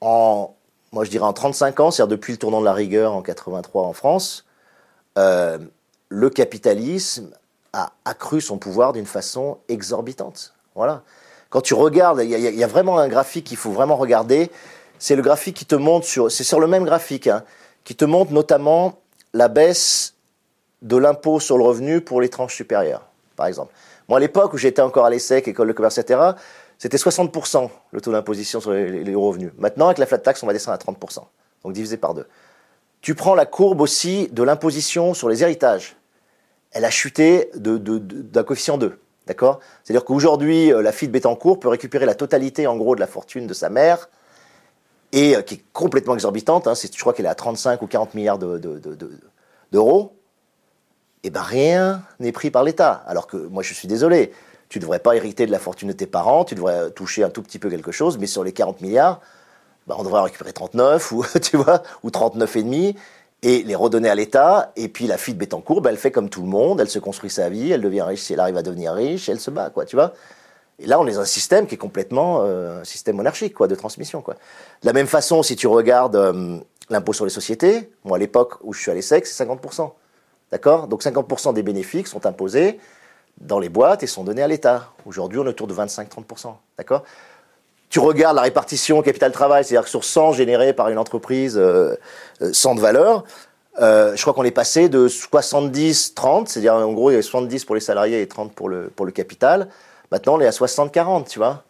moi je dirais en 35 ans, c'est-à-dire depuis le tournant de la rigueur en 83 en France, euh, le capitalisme a accru son pouvoir d'une façon exorbitante. Voilà. Quand tu regardes, il y, a vraiment un graphique qu'il faut vraiment regarder. C'est le graphique qui te montre sur, c'est sur le même graphique, hein, qui te montre notamment la baisse de l'impôt sur le revenu pour les tranches supérieures, par exemple. Moi, à l'époque où j'étais encore à l'ESSEC, école de commerce, etc., c'était 60% le taux d'imposition sur les, revenus. Maintenant, avec la flat tax, on va descendre à 30%, donc divisé par deux. Tu prends la courbe aussi de l'imposition sur les héritages. Elle a chuté d'un coefficient 2. D'accord? C'est-à-dire qu'aujourd'hui, euh, la fille de Bettencourt peut récupérer la totalité, en gros, de la fortune de sa mère, et euh, qui est complètement exorbitante. Hein, je crois qu'elle est à 35 ou 40 milliards d'euros. et ben rien n'est pris par l'État. Alors que moi, je suis désolé tu ne devrais pas hériter de la fortune de tes parents, tu devrais toucher un tout petit peu quelque chose, mais sur les 40 milliards, bah, on devrait récupérer 39 ou tu vois ou 39 et demi et les redonner à l'État. Et puis la fille de Bettencourt, bah, elle fait comme tout le monde, elle se construit sa vie, elle devient riche si elle arrive à devenir riche, elle se bat quoi, tu vois. Et là, on est dans un système qui est complètement euh, un système monarchique quoi, de transmission quoi. De la même façon, si tu regardes euh, l'impôt sur les sociétés, moi à l'époque où je suis à l'ESSEC, c'est 50 D'accord? Donc 50% des bénéfices sont imposés dans les boîtes et sont donnés à l'État. Aujourd'hui, on est autour de 25-30%. D'accord? Tu regardes la répartition capital-travail, c'est-à-dire sur 100 générés par une entreprise, euh, 100 euh, de valeur, euh, je crois qu'on est passé de 70-30, c'est-à-dire en gros, il y a 70 pour les salariés et 30 pour le, pour le capital. Maintenant, on est à 60-40, tu vois?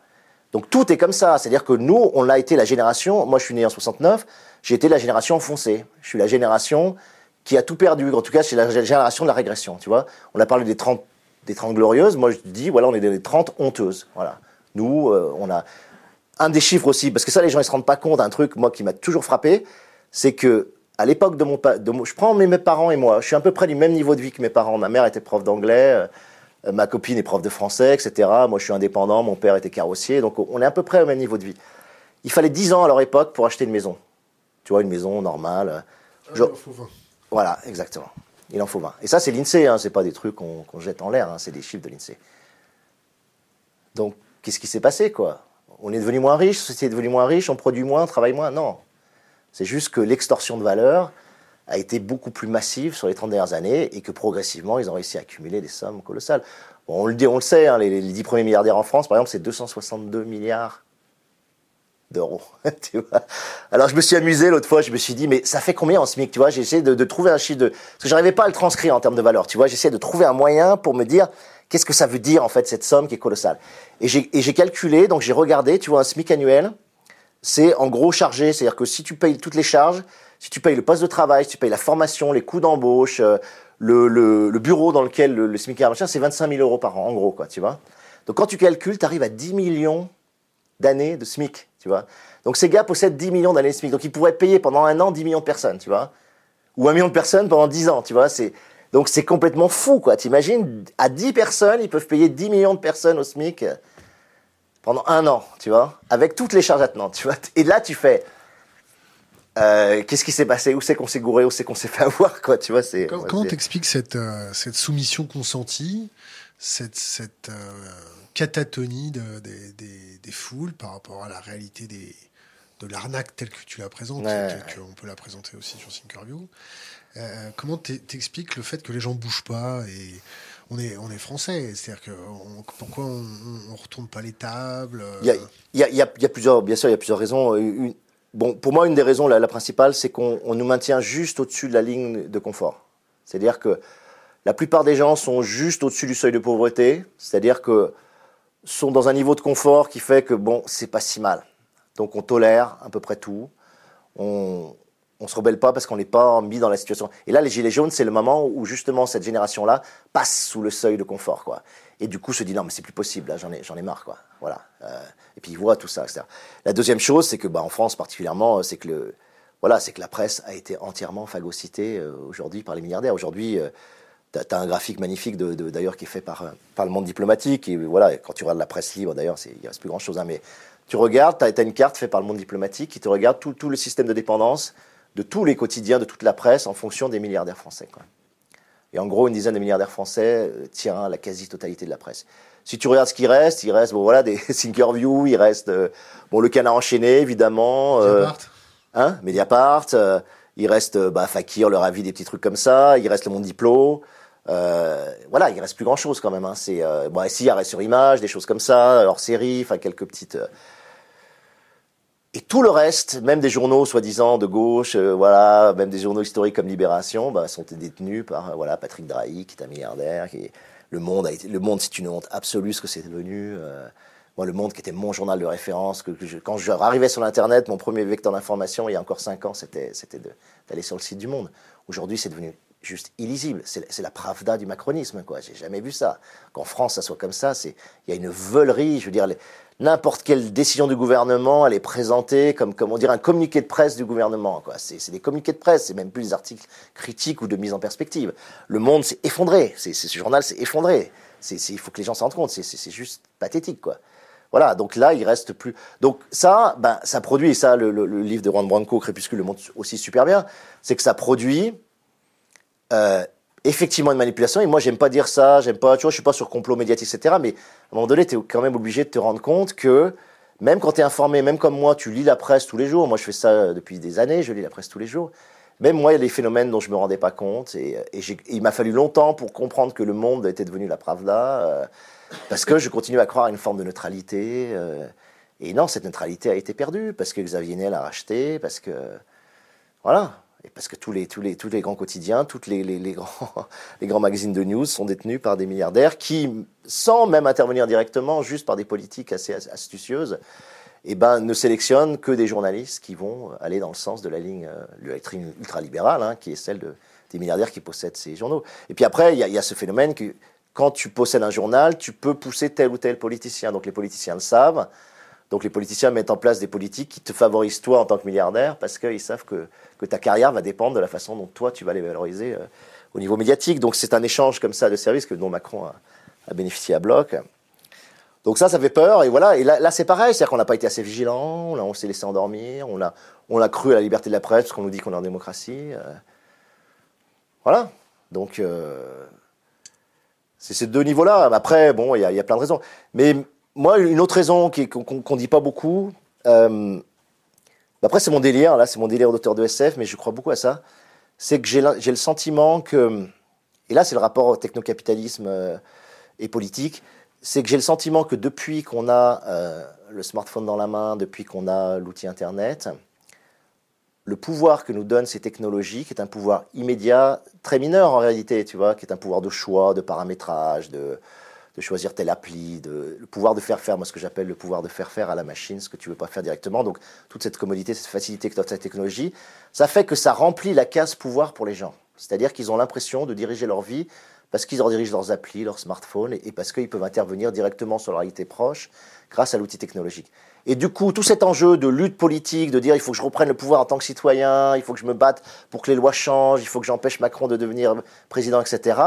Donc tout est comme ça. C'est-à-dire que nous, on a été la génération, moi je suis né en 69, j'ai été la génération enfoncée. Je suis la génération qui a tout perdu. En tout cas, c'est la génération de la régression, tu vois? On a parlé des 30 des 30 glorieuses. Moi, je dis, voilà, on est des 30 honteuses. Voilà. Nous, euh, on a un des chiffres aussi, parce que ça, les gens, ils se rendent pas compte d'un truc, moi, qui m'a toujours frappé, c'est que à l'époque de mon, de je prends mes, mes, parents et moi, je suis à peu près du même niveau de vie que mes parents. Ma mère était prof d'anglais, euh, ma copine est prof de français, etc. Moi, je suis indépendant, mon père était carrossier, donc on est à peu près au même niveau de vie. Il fallait 10 ans à leur époque pour acheter une maison. Tu vois, une maison normale. Ah, voilà, exactement. Il en faut 20. Et ça, c'est l'INSEE, hein, c'est pas des trucs qu'on jette en l'air, hein, c'est des chiffres de l'INSEE. Donc, qu'est-ce qui s'est passé, quoi? On est devenu moins riche, la société est devenue moins riche, on produit moins, on travaille moins? Non. C'est juste que l'extorsion de valeur a été beaucoup plus massive sur les 30 dernières années et que progressivement, ils ont réussi à accumuler des sommes colossales. on le dit, on le sait, hein, les, les 10 premiers milliardaires en France, par exemple, c'est 262 milliards d'euros. Alors je me suis amusé l'autre fois, je me suis dit, mais ça fait combien en SMIC Tu vois, j'ai essayé de, trouver un chiffre de... Parce que j'arrivais pas à le transcrire en termes de valeur, tu vois, j'essayais de trouver un moyen pour me dire qu'est-ce que ça veut dire en fait cette somme qui est colossale. Et j'ai calculé, donc j'ai regardé, tu vois, un SMIC annuel, c'est en gros chargé, c'est-à-dire que si tu payes toutes les charges, si tu payes le poste de travail, si tu payes la formation, les coûts d'embauche, euh, le, le, bureau dans lequel le, SMIC est c'est 25 000 euros par an, en gros, quoi, tu vois. Donc quand tu calcules, tu arrives à 10 millions d'années de SMIC tu vois. Donc ces gars possèdent 10 millions d'années SMIC. Donc ils pourraient payer pendant un an 10 millions de personnes, tu vois. Ou un million de personnes pendant 10 ans, tu vois. C'est, donc c'est complètement fou, quoi. T'imagines, à 10 personnes, ils peuvent payer 10 millions de personnes au SMIC pendant un an, tu vois, avec toutes les charges attenantes, tu vois. Et là, tu fais, euh, qu'est-ce qui s'est passé? Où c'est qu'on s'est gouré? Où c'est qu'on s'est fait avoir quoi? Tu vois c'est. Comment t'expliques cette euh, cette soumission consentie, cette cette euh, catatonie de, des, foules par rapport à la réalité des, de l'arnaque telle que tu la présentes, qu'on peut la présenter aussi sur Thinkerview. Euh, comment t'expliques le fait que les gens bougent pas et on est, on est français, c'est-à-dire que pourquoi on, ne retourne pas les tables Il y a, y, a, y a, plusieurs, bien sûr, il y a plusieurs raisons. Une, bon, pour moi, une des raisons, la, la principale, c'est qu'on nous maintient juste au-dessus de la ligne de confort. C'est-à-dire que la plupart des gens sont juste au-dessus du seuil de pauvreté, c'est-à-dire que sont dans un niveau de confort qui fait que bon, c'est pas si mal. Donc on tolère à peu près tout. On, on se rebelle pas parce qu'on n'est pas mis dans la situation. Et là, les gilets jaunes, c'est le moment où justement cette génération-là passe sous le seuil de confort, quoi. Et du coup, se dit non, mais c'est plus possible. Là, j'en ai, j'en ai marre, quoi. Voilà. Euh, et puis ils voient tout ça, etc. La deuxième chose, c'est que, bah, en France particulièrement, c'est que le, voilà, c'est que la presse a été entièrement phagocytée euh, aujourd'hui par les milliardaires. Aujourd'hui, euh, tu as, un graphique magnifique de, d'ailleurs qui est fait par, par le monde diplomatique. Et voilà, quand tu regardes la presse libre, d'ailleurs, il ne reste plus grand-chose. Hein, mais tu regardes, tu as, une carte faite par le monde diplomatique qui te regarde tout, tout, le système de dépendance de tous les quotidiens, de toute la presse, en fonction des milliardaires français. Quoi. Et en gros, une dizaine de milliardaires français euh, tirent la quasi-totalité de la presse. Si tu regardes ce qui reste, il reste bon, voilà, des Thinkerview, il reste euh, bon, le canard enchaîné, évidemment. Euh, Hein Mediapart, il reste bah, Fakir, leur avis, des petits trucs comme ça, il reste le monde diplo. Voilà, il reste plus grand chose quand même. Hein. C'est bon, si il reste sur image, des choses comme ça, hors série, enfin quelques petites et tout le reste, même des journaux soi-disant de gauche, euh, voilà, même des journaux historiques comme Libération, bah, sont détenus par euh, voilà Patrick Drahi, qui est un milliardaire. Le Monde le Monde, c'est une honte absolue ce que c'est devenu. Euh, moi, le Monde, qui était mon journal de référence, que, quand je arrivais sur l'internet, mon premier vecteur d'information, il y a encore cinq ans, c'était d'aller sur le site du Monde. Aujourd'hui, c'est devenu juste illisible. C'est la pravda du macronisme, quoi. J'ai jamais vu ça. Qu'en France, ça soit comme ça, c'est il y a une veulerie. Je veux dire, n'importe quelle décision du gouvernement, elle est présentée comme, comme on dirait, un communiqué de presse du gouvernement. C'est des communiqués de presse, c'est même plus des articles critiques ou de mise en perspective. Le monde s'est effondré, c'est ce journal s'est effondré. il faut que les gens s'en rendent compte, c'est juste pathétique, quoi. Voilà, donc là, il reste plus. Donc ça, ben, ça produit, et ça, le, livre de Juan Branco, Crépuscule, le montre aussi super bien, c'est que ça produit euh, effectivement une manipulation. Et moi, j'aime pas dire ça, j'aime pas, tu vois, je suis pas sur complot médiatique, etc. Mais à un moment donné, tu es quand même obligé de te rendre compte que même quand tu es informé, même comme moi, tu lis la presse tous les jours. Moi, je fais ça depuis des années, je lis la presse tous les jours. Même moi, il y a des phénomènes dont je me rendais pas compte. Et, il m'a fallu longtemps pour comprendre que le monde était devenu la Pravda. Euh, parce que je continue à croire à une forme de neutralité. Euh, et non, cette neutralité a été perdue parce que Xavier Niel a racheté, parce que. Voilà. Parce que tous les, grands quotidiens, tous les, grands, magazines de news sont détenus par des milliardaires qui, sans même intervenir directement, juste par des politiques assez astucieuses, eh ben, ne sélectionnent que des journalistes qui vont aller dans le sens de la ligne, euh, ultralibérale, hein, qui est celle de, des milliardaires qui possèdent ces journaux. Et puis après, il y, a ce phénomène que quand tu possèdes un journal, tu peux pousser tel ou tel politicien. Donc les politiciens le savent. Donc les politiciens mettent en place des politiques qui te favorisent toi en tant que milliardaire parce qu'ils savent que, ta carrière va dépendre de la façon dont toi tu vas les valoriser euh, au niveau médiatique. Donc c'est un échange comme ça de services que dont Macron a, bénéficié à bloc. Donc ça, ça fait peur. Et voilà. Et là, c'est pareil, c'est-à-dire qu'on n'a pas été assez vigilant, on s'est laissé endormir, on a, on a cru à la liberté de la presse parce qu'on nous dit qu'on est en démocratie. Euh. voilà. Donc euh, c'est ces deux niveaux-là. Après, bon, il y, y, a plein de raisons. Mais moi, une autre raison qu'on ne dit pas beaucoup, euh, après c'est mon délire, là c'est mon délire d'auteur de SF, mais je crois beaucoup à ça, c'est que j'ai le sentiment que, et là c'est le rapport au technocapitalisme euh, et politique, c'est que j'ai le sentiment que depuis qu'on a euh, le smartphone dans la main, depuis qu'on a l'outil Internet, le pouvoir que nous donnent ces technologies, qui est un pouvoir immédiat, très mineur en réalité, tu vois, qui est un pouvoir de choix, de paramétrage, de, de choisir telle appli, de, le pouvoir de faire faire, moi ce que j'appelle le pouvoir de faire faire à la machine, ce que tu veux pas faire directement. Donc toute cette commodité, cette facilité que t'offre cette technologie, ça fait que ça remplit la case pouvoir pour les gens. C'est-à-dire qu'ils ont l'impression de diriger leur vie parce qu'ils en dirigent leurs applis, leurs smartphones, et, parce qu'ils peuvent intervenir directement sur leur réalité proche grâce à l'outil technologique. Et du coup, tout cet enjeu de lutte politique, de dire il faut que je reprenne le pouvoir en tant que citoyen, il faut que je me batte pour que les lois changent, il faut que j'empêche Macron de devenir président, etc.,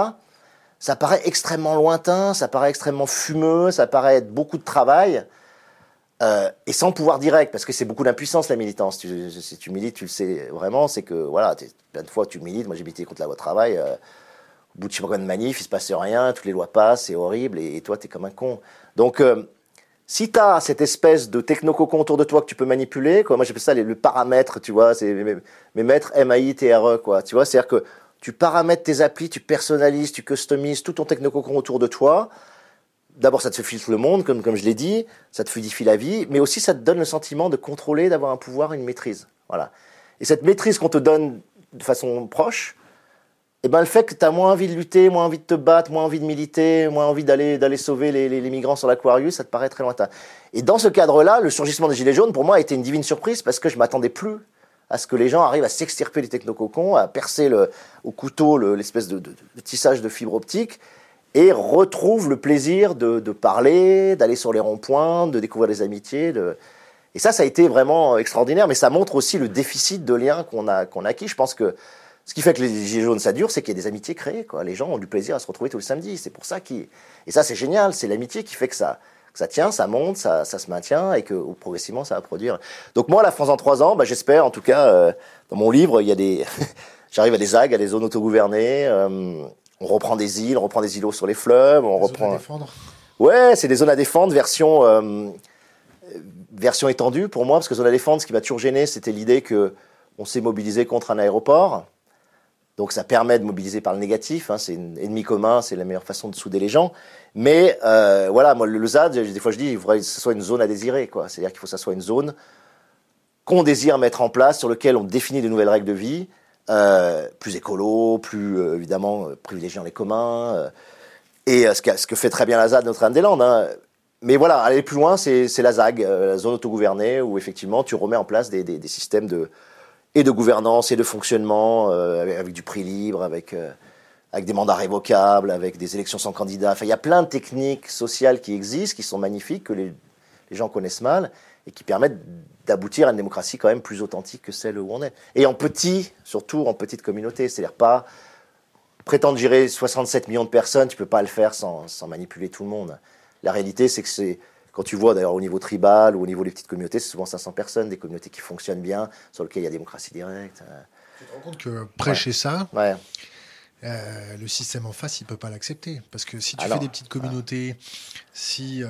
ça paraît extrêmement lointain, ça paraît extrêmement fumeux, ça paraît être beaucoup de travail, euh, et sans pouvoir direct, parce que c'est beaucoup d'impuissance la militance. si tu milites, tu le sais vraiment, c'est que voilà, plein de fois tu milites. Moi j'ai milité contre la loi travail. Euh, au bout de je sais de manifs, il se passe rien, toutes les lois passent, c'est horrible, et, toi tu es comme un con. Donc euh, si tu as cette espèce de technococon autour de toi que tu peux manipuler, quoi, moi j'appelle ça le paramètre, tu vois, c'est mes, mes maîtres M-A-I-T-R-E, quoi, tu vois, c'est-à-dire que tu paramètres tes applis, tu personnalises, tu customises tout ton technococon autour de toi. D'abord, ça te filtre le monde, comme, comme je l'ai dit, ça te fluidifie la vie, mais aussi ça te donne le sentiment de contrôler, d'avoir un pouvoir, une maîtrise. Voilà. Et cette maîtrise qu'on te donne de façon proche, eh ben, le fait que tu as moins envie de lutter, moins envie de te battre, moins envie de militer, moins envie d'aller d'aller sauver les, les, migrants sur l'Aquarius, ça te paraît très lointain. Et dans ce cadre-là, le surgissement des Gilets jaunes, pour moi, a été une divine surprise parce que je m'attendais plus à ce que les gens arrivent à s'extirper des technococons, à percer au couteau l'espèce de, tissage de fibre optique et retrouvent le plaisir de, parler, d'aller sur les ronds-points, de découvrir des amitiés. Et ça, ça a été vraiment extraordinaire, mais ça montre aussi le déficit de liens qu'on a, acquis. Je pense que ce qui fait que les Gilets jaunes, ça dure, c'est qu'il y a des amitiés créées. Les gens ont du plaisir à se retrouver tous les samedis. C'est pour ça qu'ils... Et ça, c'est génial. C'est l'amitié qui fait que ça, ça tient, ça monte, ça, ça se maintient et que progressivement ça va produire. Donc moi, la France en trois ans, bah, j'espère, en tout cas, euh, dans mon livre, il y a des, j'arrive à des ZAG, à des zones autogouvernées. Euh, on reprend des îles, on reprend des îlots sur les fleuves, on reprend. Zones à défendre. Ouais, c'est des zones à défendre, version. Euh, version étendue pour moi, parce que Zone à défendre, ce qui m'a toujours gêné, c'était l'idée que on s'est mobilisé contre un aéroport. Donc ça permet de mobiliser par le négatif, hein, c'est un ennemi commun, c'est la meilleure façon de souder les gens. Mais euh, voilà, moi le, ZAD, des fois je dis, il faudrait que ce soit une zone à désirer, quoi. C'est-à-dire qu'il faut que ce soit une zone qu'on désire mettre en place, sur laquelle on définit de nouvelles règles de vie, euh, plus écolo, plus euh, évidemment privilégiant les communs. Et ce que, fait très bien la ZAD Notre-Dame-des-Landes. Hein. Mais voilà, aller plus loin, c'est la ZAG, la zone autogouvernée, où effectivement tu remets en place des, des, des systèmes de, et de gouvernance et de fonctionnement avec, du prix libre, avec, avec des mandats révocables, avec des élections sans candidat. Enfin, il y a plein de techniques sociales qui existent, qui sont magnifiques, que les, les gens connaissent mal et qui permettent d'aboutir à une démocratie quand même plus authentique que celle où on est. Et en petit, surtout en petite communauté, c'est-à-dire pas prétendre gérer 67 millions de personnes, tu peux pas le faire sans, sans manipuler tout le monde. La réalité, c'est que c'est quand tu vois d'ailleurs au niveau tribal ou au niveau des petites communautés, c'est souvent 500 personnes, des communautés qui fonctionnent bien, sur lesquelles il y a démocratie directe. Tu te rends compte que prêcher ça, ouais. Euh, le système en face, il peut pas l'accepter. Parce que si tu fais des petites communautés, si euh,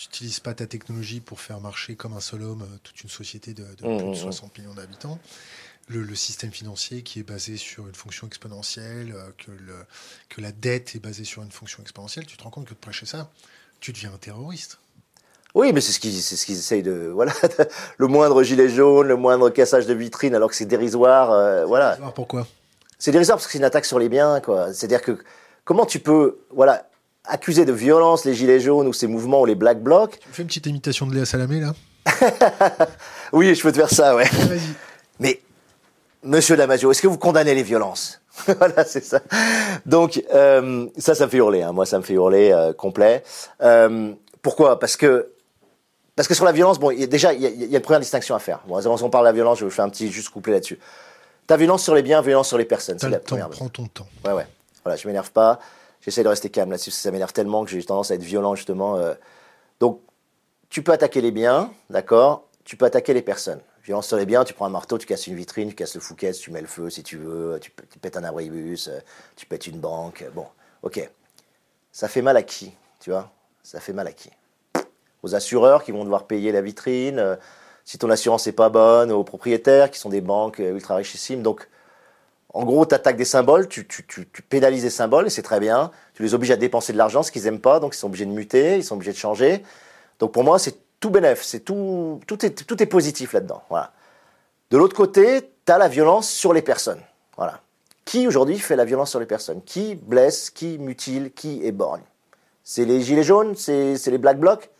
tu n'utilises pas ta technologie pour faire marcher comme un seul homme euh, toute une société de, de plus de 60 mmh, mmh, mmh. millions d'habitants. Le, système financier qui est basé sur une fonction exponentielle, euh, que, le, que la dette est basée sur une fonction exponentielle, tu te rends compte que de prêcher ça, tu deviens un terroriste. Oui, mais c'est ce qu'ils ce qu'ils essayent de voilà le moindre gilet jaune, le moindre cassage de vitrine, alors que c'est dérisoire. Euh, voilà. Dérisoire pourquoi? C'est dérisoire parce que c'est une attaque sur les biens, quoi. C'est-à-dire que comment tu peux voilà accusés de violence, les gilets jaunes ou ces mouvements ou les black blocs. Tu fais une petite imitation de Léa Salamé là Oui, je peux te faire ça, ouais. Mais, monsieur Damasio, est-ce que vous condamnez les violences Voilà, c'est ça. Donc, euh, ça, ça me fait hurler. Hein. Moi, ça me fait hurler euh, complet. Euh, pourquoi? Parce que parce que sur la violence, bon, y a, déjà, il y, y, a une première distinction à faire. Bon, avant qu'on parle de la violence, je vais faire un petit juste couplet là-dessus. Ta violence sur les biens, violence sur les personnes. C'est la temps, Prends ton temps. Ouais, ouais. Voilà, je m'énerve pas. J'essaie de rester calme là-dessus, ça m'énerve tellement que j'ai tendance à être violent, justement. Euh. Donc, tu peux attaquer les biens, d'accord? Tu peux attaquer les personnes. Violence sur les biens, tu prends un marteau, tu casses une vitrine, tu casses le fouquet, tu mets le feu si tu veux, tu, pètes un abribus, euh, tu pètes une banque. Bon, ok. Ça fait mal à qui, tu vois? Ça fait mal à qui? Aux assureurs qui vont devoir payer la vitrine, euh, si ton assurance n'est pas bonne, aux propriétaires qui sont des banques ultra richissimes. Donc, en gros, tu attaques des symboles, tu, tu, tu, tu, pénalises des symboles, et c'est très bien. Tu les obliges à dépenser de l'argent, ce qu'ils n'aiment pas, donc ils sont obligés de muter, ils sont obligés de changer. Donc pour moi, c'est tout bénéf, c'est tout, tout, est, tout est positif là-dedans. Voilà. De l'autre côté, tu as la violence sur les personnes. Voilà. Qui aujourd'hui fait la violence sur les personnes? Qui blesse Qui mutile Qui éborgne? C'est les gilets jaunes C'est les black blocs?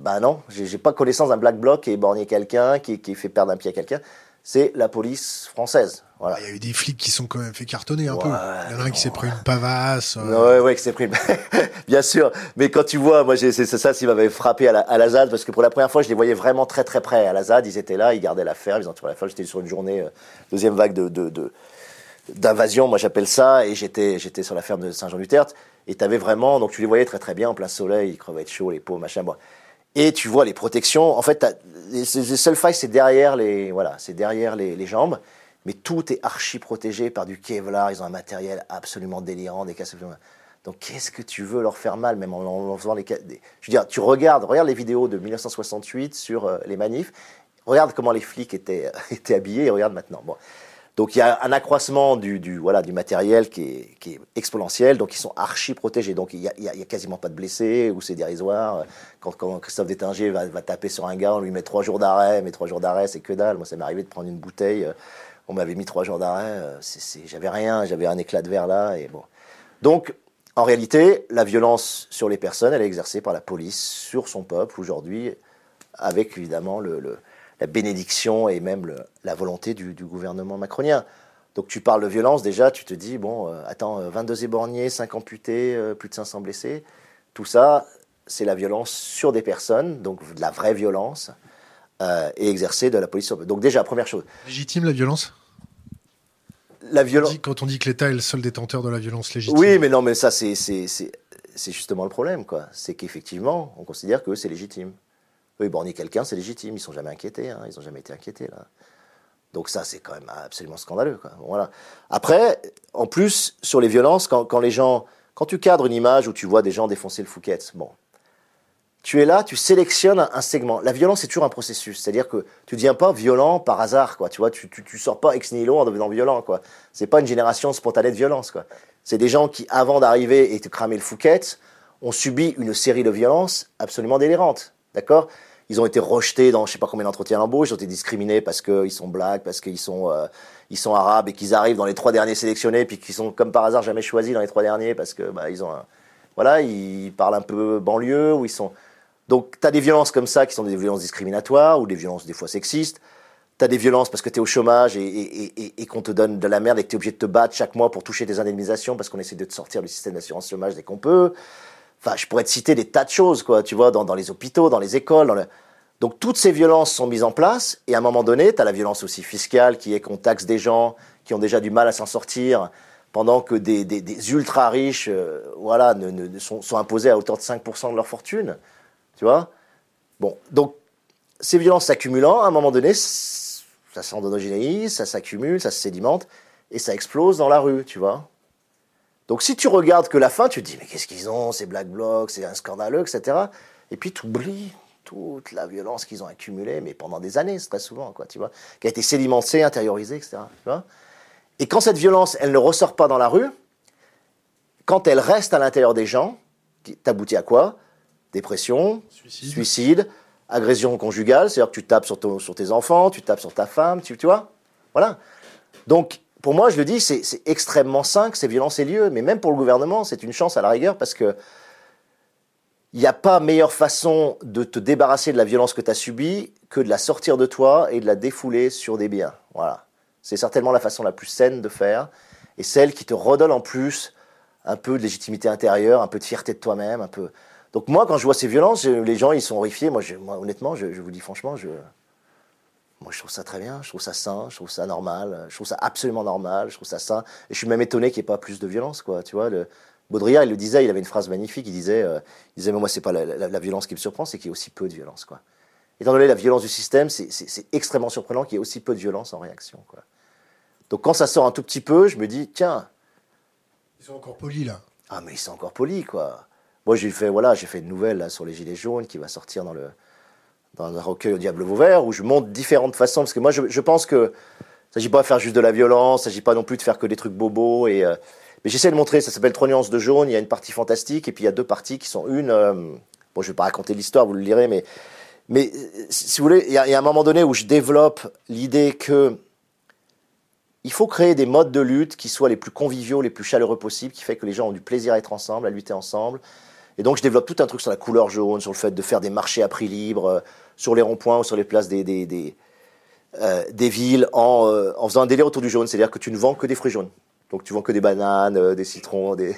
Bah non, j'ai pas connaissance d'un black bloc qui a éborgné quelqu'un, qui, qui fait perdre un pied à quelqu'un c'est la police française. Voilà. Il y a eu des flics qui sont quand même fait cartonner un peu. Il y en a un qui s'est pris une pavasse. Euh... Ouais, ouais, qui s'est pris. Bien sûr. Mais quand tu vois, moi, c'est ça qui m'avait frappé à la, à la, ZAD, parce que pour la première fois, je les voyais vraiment très très près à la ZAD. Ils étaient là, ils gardaient l'affaire, ils entouraient l'affaire. J'étais sur une journée, euh, deuxième vague de, de, de d'invasion, moi j'appelle ça, et j'étais j'étais sur la ferme de Saint-Jean-du-Tertre, et tu avais vraiment, donc tu les voyais très très bien en plein soleil, ils crevaient de chaud, les peaux, machin. Bon. Et tu vois les protections. En fait, les, les failles, c'est derrière les, voilà, c'est derrière les, jambes. Mais tout est archi protégé par du Kevlar. Ils ont un matériel absolument délirant, des casques. Donc, qu'est-ce que tu veux leur faire mal, même en, en faisant les. Je veux dire, tu regardes, regarde les vidéos de 1968 sur euh, les manifs. Regarde comment les flics étaient, étaient habillés et regarde maintenant. Bon. Donc il y a un accroissement du, voilà, du matériel qui est, exponentiel, donc ils sont archi protégés. Donc il n'y a, quasiment pas de blessés ou c'est dérisoire. Quand, Christophe Détinger va, taper sur un gars, on lui met trois jours d'arrêt, mais trois jours d'arrêt c'est que dalle. Moi ça m'est arrivé de prendre une bouteille, on m'avait mis trois jours d'arrêt, j'avais rien, j'avais un éclat de verre là. Et bon. Donc en réalité, la violence sur les personnes, elle est exercée par la police sur son peuple aujourd'hui, avec évidemment le la bénédiction et même le, la volonté du, du, gouvernement macronien. Donc tu parles de violence, déjà, tu te dis, bon, euh, attends, 22 éborgnés, 5 amputés, euh, plus de 500 blessés, tout ça, c'est la violence sur des personnes, donc de la vraie violence, euh, et exercée de la police sur... Donc déjà, première chose. Légitime la violence? La violence... Quand on dit que l'État est le seul détenteur de la violence légitime. Oui, mais non, mais ça, c'est justement le problème, quoi. C'est qu'effectivement, on considère que c'est légitime. Eux, borner quelqu'un, c'est légitime. Ils sont jamais inquiétés. Hein. Ils n'ont jamais été inquiétés là. Donc ça, c'est quand même absolument scandaleux. Quoi. Voilà. Après, en plus, sur les violences, quand, les gens, quand tu cadres une image où tu vois des gens défoncer le Fouquet, bon, tu es là, tu sélectionnes un, segment. La violence, c'est toujours un processus. C'est-à-dire que tu ne deviens pas violent par hasard, quoi. Tu vois, tu, tu, sors pas ex nihilo en devenant violent, quoi. C'est pas une génération spontanée de violence, quoi. C'est des gens qui, avant d'arriver et de cramer le Fouquet, ont subi une série de violences absolument délirantes. D'accord? Ils ont été rejetés dans je sais pas combien d'entretiens d'embauche, ils ont été discriminés parce qu'ils sont blacks, parce qu'ils sont, euh, ils sont arabes et qu'ils arrivent dans les trois derniers sélectionnés, puis qu'ils sont comme par hasard jamais choisis dans les trois derniers parce que bah, ils ont voilà, ils parlent un peu banlieue ou ils sont donc, tu as des violences comme ça qui sont des violences discriminatoires ou des violences des fois sexistes. Tu as des violences parce que tu es au chômage et, qu'on te donne de la merde et que tu es obligé de te battre chaque mois pour toucher des indemnisations parce qu'on essaie de te sortir du système d'assurance chômage dès qu'on peut. Enfin, je pourrais te citer des tas de choses, quoi, tu vois, dans, les hôpitaux, dans les écoles. Donc, toutes ces violences sont mises en place et à un moment donné, tu as la violence aussi fiscale qui est qu'on taxe des gens qui ont déjà du mal à s'en sortir pendant que des, ultra riches euh, voilà, sont, imposés à hauteur de 5% de leur fortune. Tu vois Bon, donc, ces violences s'accumulant, à un moment donné, ça s'endogénéise, ça s'accumule, ça se sédimente, et ça explose dans la rue, tu vois Donc, si tu regardes que la fin, tu te dis, mais qu'est-ce qu'ils ont, ces Black Blocs, c'est un scandaleux, etc. Et puis, tu oublies toute la violence qu'ils ont accumulée, mais pendant des années, très souvent, quoi, tu vois, qui a été sédimentée, intériorisée, etc. Tu vois et quand cette violence, elle ne ressort pas dans la rue, quand elle reste à l'intérieur des gens, t'aboutit à quoi? Dépression, suicide, agression conjugale, c'est-à-dire que tu tapes sur, sur, tes enfants, tu tapes sur ta femme, tu, tu vois Voilà. Donc, pour moi, je le dis, c'est extrêmement sain que ces violences aient lieu, mais même pour le gouvernement, c'est une chance à la rigueur parce que il n'y a pas meilleure façon de te débarrasser de la violence que tu as subie que de la sortir de toi et de la défouler sur des biens. Voilà. C'est certainement la façon la plus saine de faire et celle qui te redonne en plus un peu de légitimité intérieure, un peu de fierté de toi-même, un peu. Donc moi, quand je vois ces violences, les gens, ils sont horrifiés. Moi, honnêtement, je, vous dis franchement, je, moi, je trouve ça très bien, je trouve ça sain, je trouve ça normal, je trouve ça absolument normal, je trouve ça sain. Et je suis même étonné qu'il n'y ait pas plus de violence, quoi. Tu vois, le, Baudrillard, il le disait, il avait une phrase magnifique, il disait, euh, il disait, mais moi, c'est pas la, violence qui me surprend, c'est qu'il y ait aussi peu de violence, quoi. Étant donné la violence du système, c'est extrêmement surprenant qu'il y ait aussi peu de violence en réaction, quoi. Donc quand ça sort un tout petit peu, je me dis, tiens. Ils sont encore polis, là. Ah, mais ils sont encore polis, quoi. Moi, j'ai fait, voilà, j'ai fait une nouvelle sur les Gilets jaunes qui va sortir dans le, dans un recueil au Diable Vauvert où je montre différentes façons. Parce que moi, je, pense que ne s'agit pas de faire juste de la violence, il ne s'agit pas non plus de faire que des trucs bobos. Et, euh, mais j'essaie de montrer, ça s'appelle Trois nuances de jaune, il y a une partie fantastique et puis il y a deux parties qui sont une. Euh, bon, je ne vais pas raconter l'histoire, vous le lirez, mais, mais euh, si vous voulez, il y, a un moment donné où je développe l'idée que il faut créer des modes de lutte qui soient les plus conviviaux, les plus chaleureux possibles, qui fait que les gens ont du plaisir à être ensemble, à lutter ensemble, et donc, je développe tout un truc sur la couleur jaune, sur le fait de faire des marchés à prix libre, euh, sur les ronds-points ou sur les places des, des, des, euh, villes, en, euh, en, faisant un délire autour du jaune. C'est-à-dire que tu ne vends que des fruits jaunes. Donc, tu vends que des bananes, des citrons, des,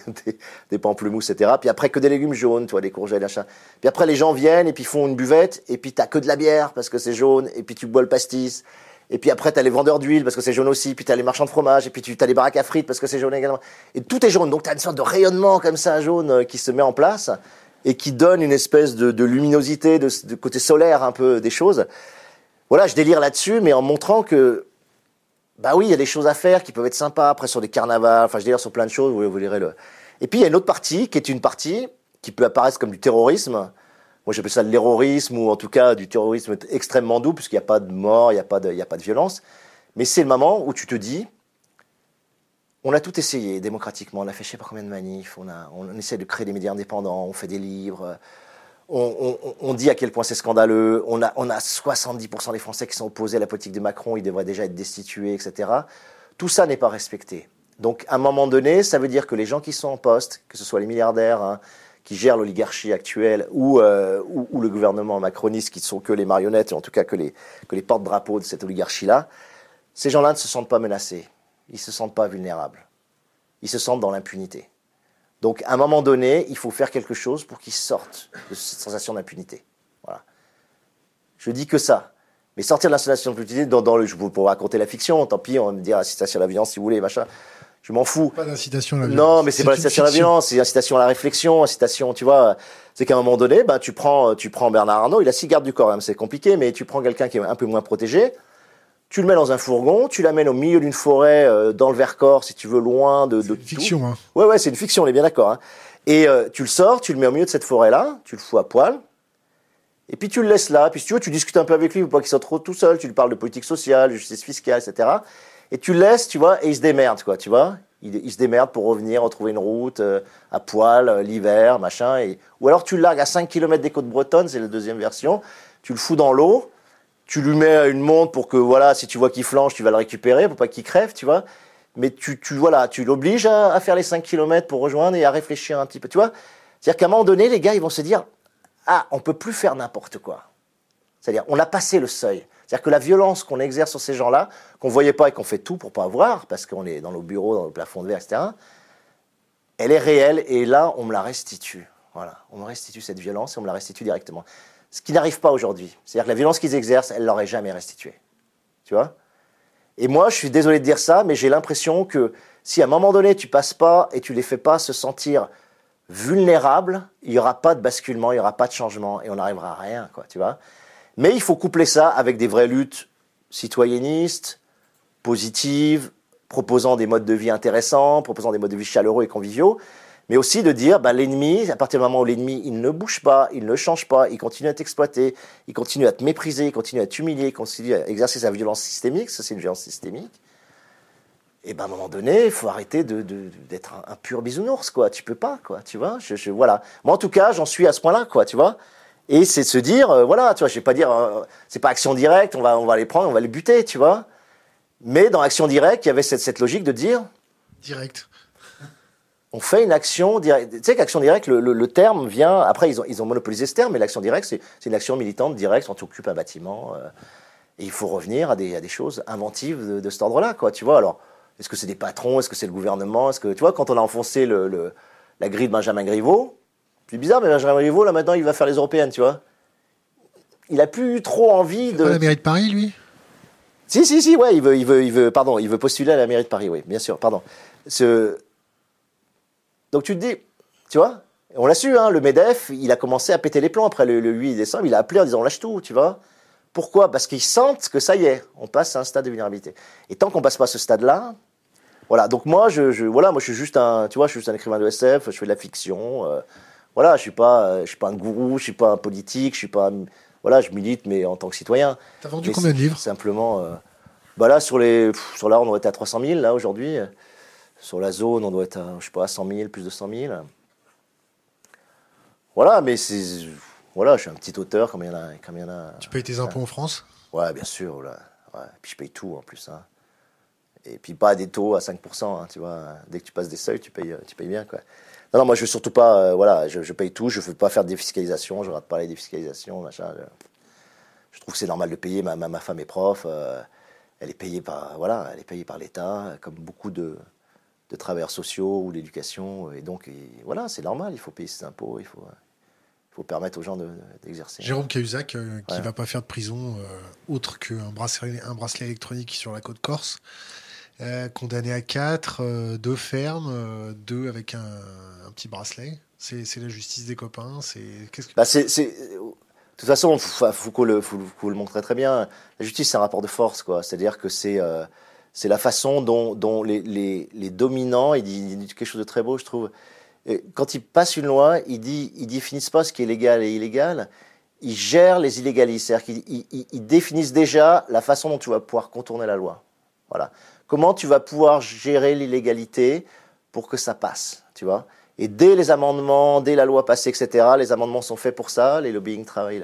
des, pamplemousses, etc. Puis après, que des légumes jaunes, tu vois, des courgettes, machin. Puis après, les gens viennent et puis font une buvette, et puis tu que de la bière parce que c'est jaune, et puis tu bois le pastis. Et puis après, tu as les vendeurs d'huile parce que c'est jaune aussi. Puis tu as les marchands de fromage. Et puis tu as les baraques à frites parce que c'est jaune également. Et tout est jaune. Donc tu as une sorte de rayonnement comme ça jaune euh, qui se met en place et qui donne une espèce de, luminosité, de, côté solaire un peu des choses. Voilà, je délire là-dessus, mais en montrant que, bah oui, il y a des choses à faire qui peuvent être sympas. Après, sur des carnavals, enfin, je délire sur plein de choses. Vous, vous lirez le. Et puis il y a une autre partie qui est une partie qui peut apparaître comme du terrorisme moi j'appelle ça de l'héroïsme ou en tout cas du terrorisme extrêmement doux puisqu'il n'y a pas de mort, il n'y a, pas de, a pas de violence. Mais c'est le moment où tu te dis, on a tout essayé démocratiquement, on a fait je sais pas combien de manifs, on, essaie de créer des médias indépendants, on fait des livres, on, on, dit à quel point c'est scandaleux, on a, on a 70% des Français qui sont opposés à la politique de Macron, ils devraient déjà être destitués, etc. Tout ça n'est pas respecté. Donc à un moment donné, ça veut dire que les gens qui sont en poste, que ce soit les milliardaires, hein, qui gèrent l'oligarchie actuelle euh, ou, ou, le gouvernement macroniste qui ne sont que les marionnettes, et en tout cas que les, que les porte-drapeaux de cette oligarchie-là, ces gens-là ne se sentent pas menacés, ils ne se sentent pas vulnérables, ils se sentent dans l'impunité. Donc à un moment donné, il faut faire quelque chose pour qu'ils sortent de cette sensation d'impunité. Voilà. Je dis que ça. Mais sortir de la sensation d'impunité, dans, le, je vous pourrais raconter la fiction, tant pis, on va me dire incitation à la violence si vous voulez, machin je m'en fous. Pas d'incitation à la violence. Non, mais c'est pas l'incitation à la violence, c'est incitation à la réflexion, incitation, tu vois. C'est qu'à un moment donné, ben, tu prends, tu prends Bernard Arnault, il a six gardes du corps, hein, c'est compliqué, mais tu prends quelqu'un qui est un peu moins protégé, tu le mets dans un fourgon, tu l'amènes au milieu d'une forêt, euh, dans le Vercors, si tu veux, loin de, de une fiction, hein. Ouais, ouais, c'est une fiction, on est bien d'accord, hein. Et euh, tu le sors, tu le mets au milieu de cette forêt-là, tu le fous à poil, Et puis tu le laisses là, puis si tu veux, tu discutes un peu avec lui, pour pas qu'il soit trop tout seul, tu lui parles de politique sociale, de justice fiscale, etc. Et tu laisses, tu vois, et il se démerde, quoi, tu vois. Il, se démerde pour revenir, retrouver une route, euh, à poil, euh, l'hiver, machin. Et... Ou alors tu le largues à 5 km des côtes bretonnes, c'est la deuxième version, tu le fous dans l'eau, tu lui mets une montre pour que, voilà, si tu vois qu'il flanche, tu vas le récupérer, pour pas qu'il crève, tu vois. Mais tu, tu, voilà, tu l'obliges à, à, faire les 5 km pour rejoindre et à réfléchir un petit peu, tu vois. C'est-à-dire qu'à un moment donné, les gars, ils vont se dire, ah, on peut plus faire n'importe quoi. C'est-à-dire, on a passé le seuil. C'est-à-dire que la violence qu'on exerce sur ces gens-là, qu'on ne voyait pas et qu'on fait tout pour pas voir, parce qu'on est dans nos bureaux, dans le plafond de verre, etc., elle est réelle et là, on me la restitue. Voilà, on me restitue cette violence et on me la restitue directement. Ce qui n'arrive pas aujourd'hui. C'est-à-dire que la violence qu'ils exercent, elle l'aurait jamais restituée. Tu vois? Et moi, je suis désolé de dire ça, mais j'ai l'impression que si à un moment donné, tu passes pas et tu les fais pas se sentir vulnérables, il n'y aura pas de basculement, il n'y aura pas de changement et on n'arrivera à rien, quoi, tu vois? Mais il faut coupler ça avec des vraies luttes citoyennistes, positives, proposant des modes de vie intéressants, proposant des modes de vie chaleureux et conviviaux, mais aussi de dire bah, l'ennemi, à partir du moment où l'ennemi il ne bouge pas, il ne change pas, il continue à t'exploiter, il continue à te mépriser, il continue à t'humilier, il continue à exercer sa violence systémique, ça c'est une violence systémique, et ben à un moment donné, il faut arrêter d'être un, pur bisounours, quoi. Tu peux pas, quoi, tu vois. Je, voilà. Moi, en tout cas, j'en suis à ce point-là, quoi, tu vois. Et c'est de se dire, euh, voilà, tu vois, je vais pas dire, euh, c'est pas action directe, on va, on va les prendre, on va les buter, tu vois. Mais dans action directe, il y avait cette, cette logique de dire. Direct. On fait une action directe. Tu sais qu'action directe, le, le, terme vient. Après, ils ont, ils ont monopolisé ce terme, mais l'action directe, c'est, c'est une action militante directe. On t'occupe un bâtiment. Euh, et il faut revenir à des, à des choses inventives de, de cet ordre-là, quoi, tu vois. Alors est-ce que c'est des patrons? Est-ce que c'est le gouvernement? Est-ce que tu vois quand on a enfoncé le, la grille de Benjamin Griveaux, c'est bizarre, mais Benjamin Griveaux là maintenant il va faire les européennes, tu vois. Il a plus trop envie de. Pas la mairie de Paris, lui? Si si si, ouais, il veut il veut il veut pardon, il veut postuler à la mairie de Paris, oui, bien sûr, pardon. Ce... Donc tu te dis, tu vois, on l'a su, hein, le Medef, il a commencé à péter les plombs après le, le 8 décembre, il a appelé en disant on lâche tout, tu vois. Pourquoi? Parce qu'ils sentent que ça y est, on passe à un stade de vulnérabilité. Et tant qu'on passe pas à ce stade-là, voilà. Donc moi, je, voilà, moi, je suis juste un, tu vois, je suis juste un écrivain de SF, je fais de la fiction. Euh, voilà, je suis pas, euh, je suis pas un gourou, je suis pas un politique, je suis pas, voilà, je milite, mais en tant que citoyen. T'as vendu combien de livres? Simplement, euh, bah là sur les, sur là, on doit être à 300 000 là aujourd'hui. Sur la zone, on doit être, à, je sais pas, à 100 000, plus de 100 000. Voilà, mais c'est voilà, je suis un petit auteur comme il y en a. Comme il y en a tu payes tes impôts en France? Ouais, bien sûr. Voilà. Ouais. Puis je paye tout en plus. Hein. Et puis pas des taux à 5%, hein, tu vois. Dès que tu passes des seuils, tu payes, tu payes bien, quoi. Non, non, moi je veux surtout pas, euh, voilà, je, je, paye tout, je veux pas faire de défiscalisation, je rate pas les défiscalisations, machin. Je, trouve que c'est normal de payer. Ma, ma, femme est prof, euh, elle est payée par, voilà, elle est payée par l'État, comme beaucoup de, de travailleurs sociaux ou l'éducation. Et donc, voilà, c'est normal, il faut payer ses impôts, il faut. Il faut permettre aux gens d'exercer. Jérôme Cahuzac, euh, qui ne va pas faire de prison euh, autre qu'un bracelet, un bracelet électronique sur la côte corse, euh, condamné à 4, 2 fermes, 2 avec un, petit bracelet. C'est la justice des copains. C'est qu'est-ce que... Bah de toute façon, Foucault le, Foucault le montrait très bien. La justice, c'est un rapport de force, quoi. C'est-à-dire que c'est c'est la façon dont, dont les, les, les, dominants, il dit, il dit quelque chose de très beau, je trouve, quand ils passent une loi, ils, dit, ils définissent pas ce qui est légal et illégal, ils gèrent les illégalistes. C'est-à-dire qu'ils ils, définissent déjà la façon dont tu vas pouvoir contourner la loi. Voilà. Comment tu vas pouvoir gérer l'illégalité pour que ça passe, tu vois? Et dès les amendements, dès la loi passée, etc., les amendements sont faits pour ça, les lobbying travaillent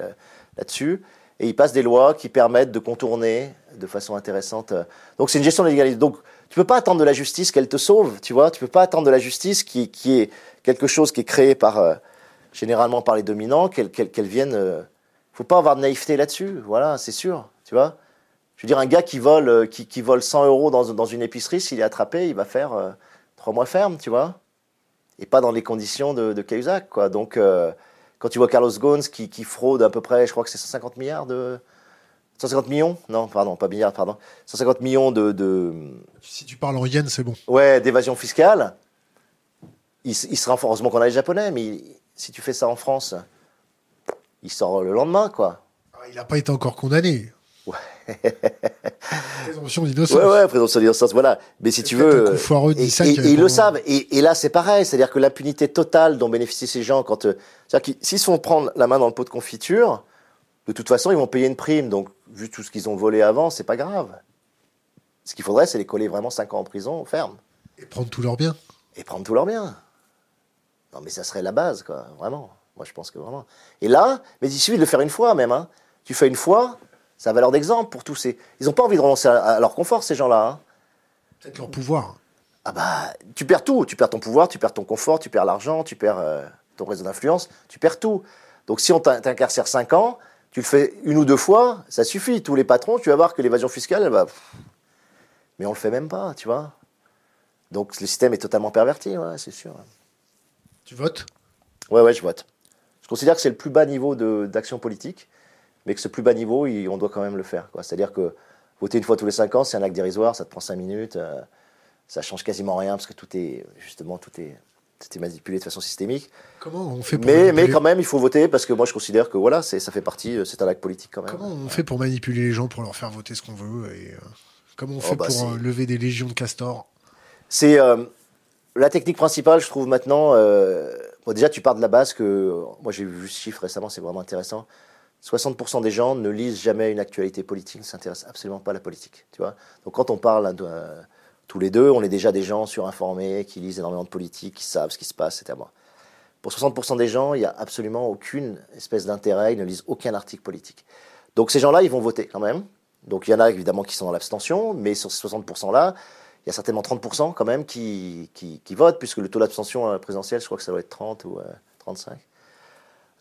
là-dessus, et ils passent des lois qui permettent de contourner de façon intéressante. Donc c'est une gestion de l'illégalité. Donc tu peux pas attendre de la justice qu'elle te sauve, tu vois? Tu peux pas attendre de la justice qui, est quelque chose qui est créé par euh, généralement par les dominants, qu'elle qu'elle vienne. Euh, faut pas avoir de naïveté là-dessus, voilà, c'est sûr, tu vois? Je veux dire, un gars qui vole, euh, qui, qui, vole 100 euros dans, dans une épicerie, s'il est attrapé, il va faire trois mois ferme, tu vois. Et pas dans les conditions de, de Cahuzac, quoi. Donc, quand tu vois Carlos Ghosn qui, qui fraude à peu près, je crois que c'est 150 milliards de, 150 millions? Non, pardon, pas milliards, pardon. 150 millions de, Si tu parles en yens, c'est bon. Ouais, d'évasion fiscale. Il, il sera heureusement qu'on a les Japonais, mais si tu fais ça en France, il sort le lendemain, quoi. Ah, il n'a pas été encore condamné. Ouais. présomption d'innocence. Ouais, ouais, présomption d'innocence, voilà. Mais si tu veux. et, et, ils le savent. Et, là, c'est pareil. C'est-à-dire que l'impunité totale dont bénéficient ces gens quand. Euh, c'est-à-dire que s'ils se font prendre la main dans le pot de confiture, de toute façon, ils vont payer une prime. Donc, vu tout ce qu'ils ont volé avant, c'est pas grave. Ce qu'il faudrait, c'est les coller vraiment 5 ans en prison, ferme. Et prendre tous leurs biens. Et prendre tous leurs biens. Non, mais ça serait la base, quoi, vraiment. Moi, je pense que vraiment. Et là, mais il suffit de le faire une fois même. Hein. Tu fais une fois, ça a valeur d'exemple pour tous ces. Ils n'ont pas envie de renoncer à, leur confort, ces gens-là. Hein. Peut-être leur pouvoir. Ah bah, tu perds tout. Tu perds ton pouvoir, tu perds ton confort, tu perds l'argent, tu perds euh, ton réseau d'influence, tu perds tout. Donc si on t'incarcère 5 ans, tu le fais une ou deux fois, ça suffit. Tous les patrons, tu vas voir que l'évasion fiscale, elle va. Mais on le fait même pas, tu vois. Donc le système est totalement perverti, ouais, c'est sûr. Tu votes? Ouais, ouais, je vote. Je considère que c'est le plus bas niveau d'action politique, mais que ce plus bas niveau, on doit quand même le faire. C'est-à-dire que voter une fois tous les cinq ans, c'est un acte dérisoire, ça te prend cinq minutes, euh, ça change quasiment rien parce que tout est justement tout est, manipulé de façon systémique. Comment on fait pour mais, mais quand même, il faut voter parce que moi, je considère que voilà, ça fait partie, euh, c'est un acte politique quand même. Comment on fait pour manipuler les gens, pour leur faire voter ce qu'on veut et, euh, Comment on oh, fait bah, pour lever des légions de castors? C'est la technique principale, je trouve maintenant. Euh, déjà, tu pars de la base que. Moi, j'ai vu ce chiffre récemment, c'est vraiment intéressant. 60% des gens ne lisent jamais une actualité politique, ne s'intéressent absolument pas à la politique. Tu vois Donc, quand on parle euh, tous les deux, on est déjà des gens surinformés, qui lisent énormément de politique, qui savent ce qui se passe, etc. Pour 60% des gens, il n'y a absolument aucune espèce d'intérêt, ils ne lisent aucun article politique. Donc, ces gens-là, ils vont voter quand même. Donc, il y en a évidemment qui sont dans l'abstention, mais sur ces 60%-là, il y a certainement 30% quand même qui, qui, votent, puisque le taux d'abstention présidentiel, je crois que ça doit être 30 ou 35. Euh,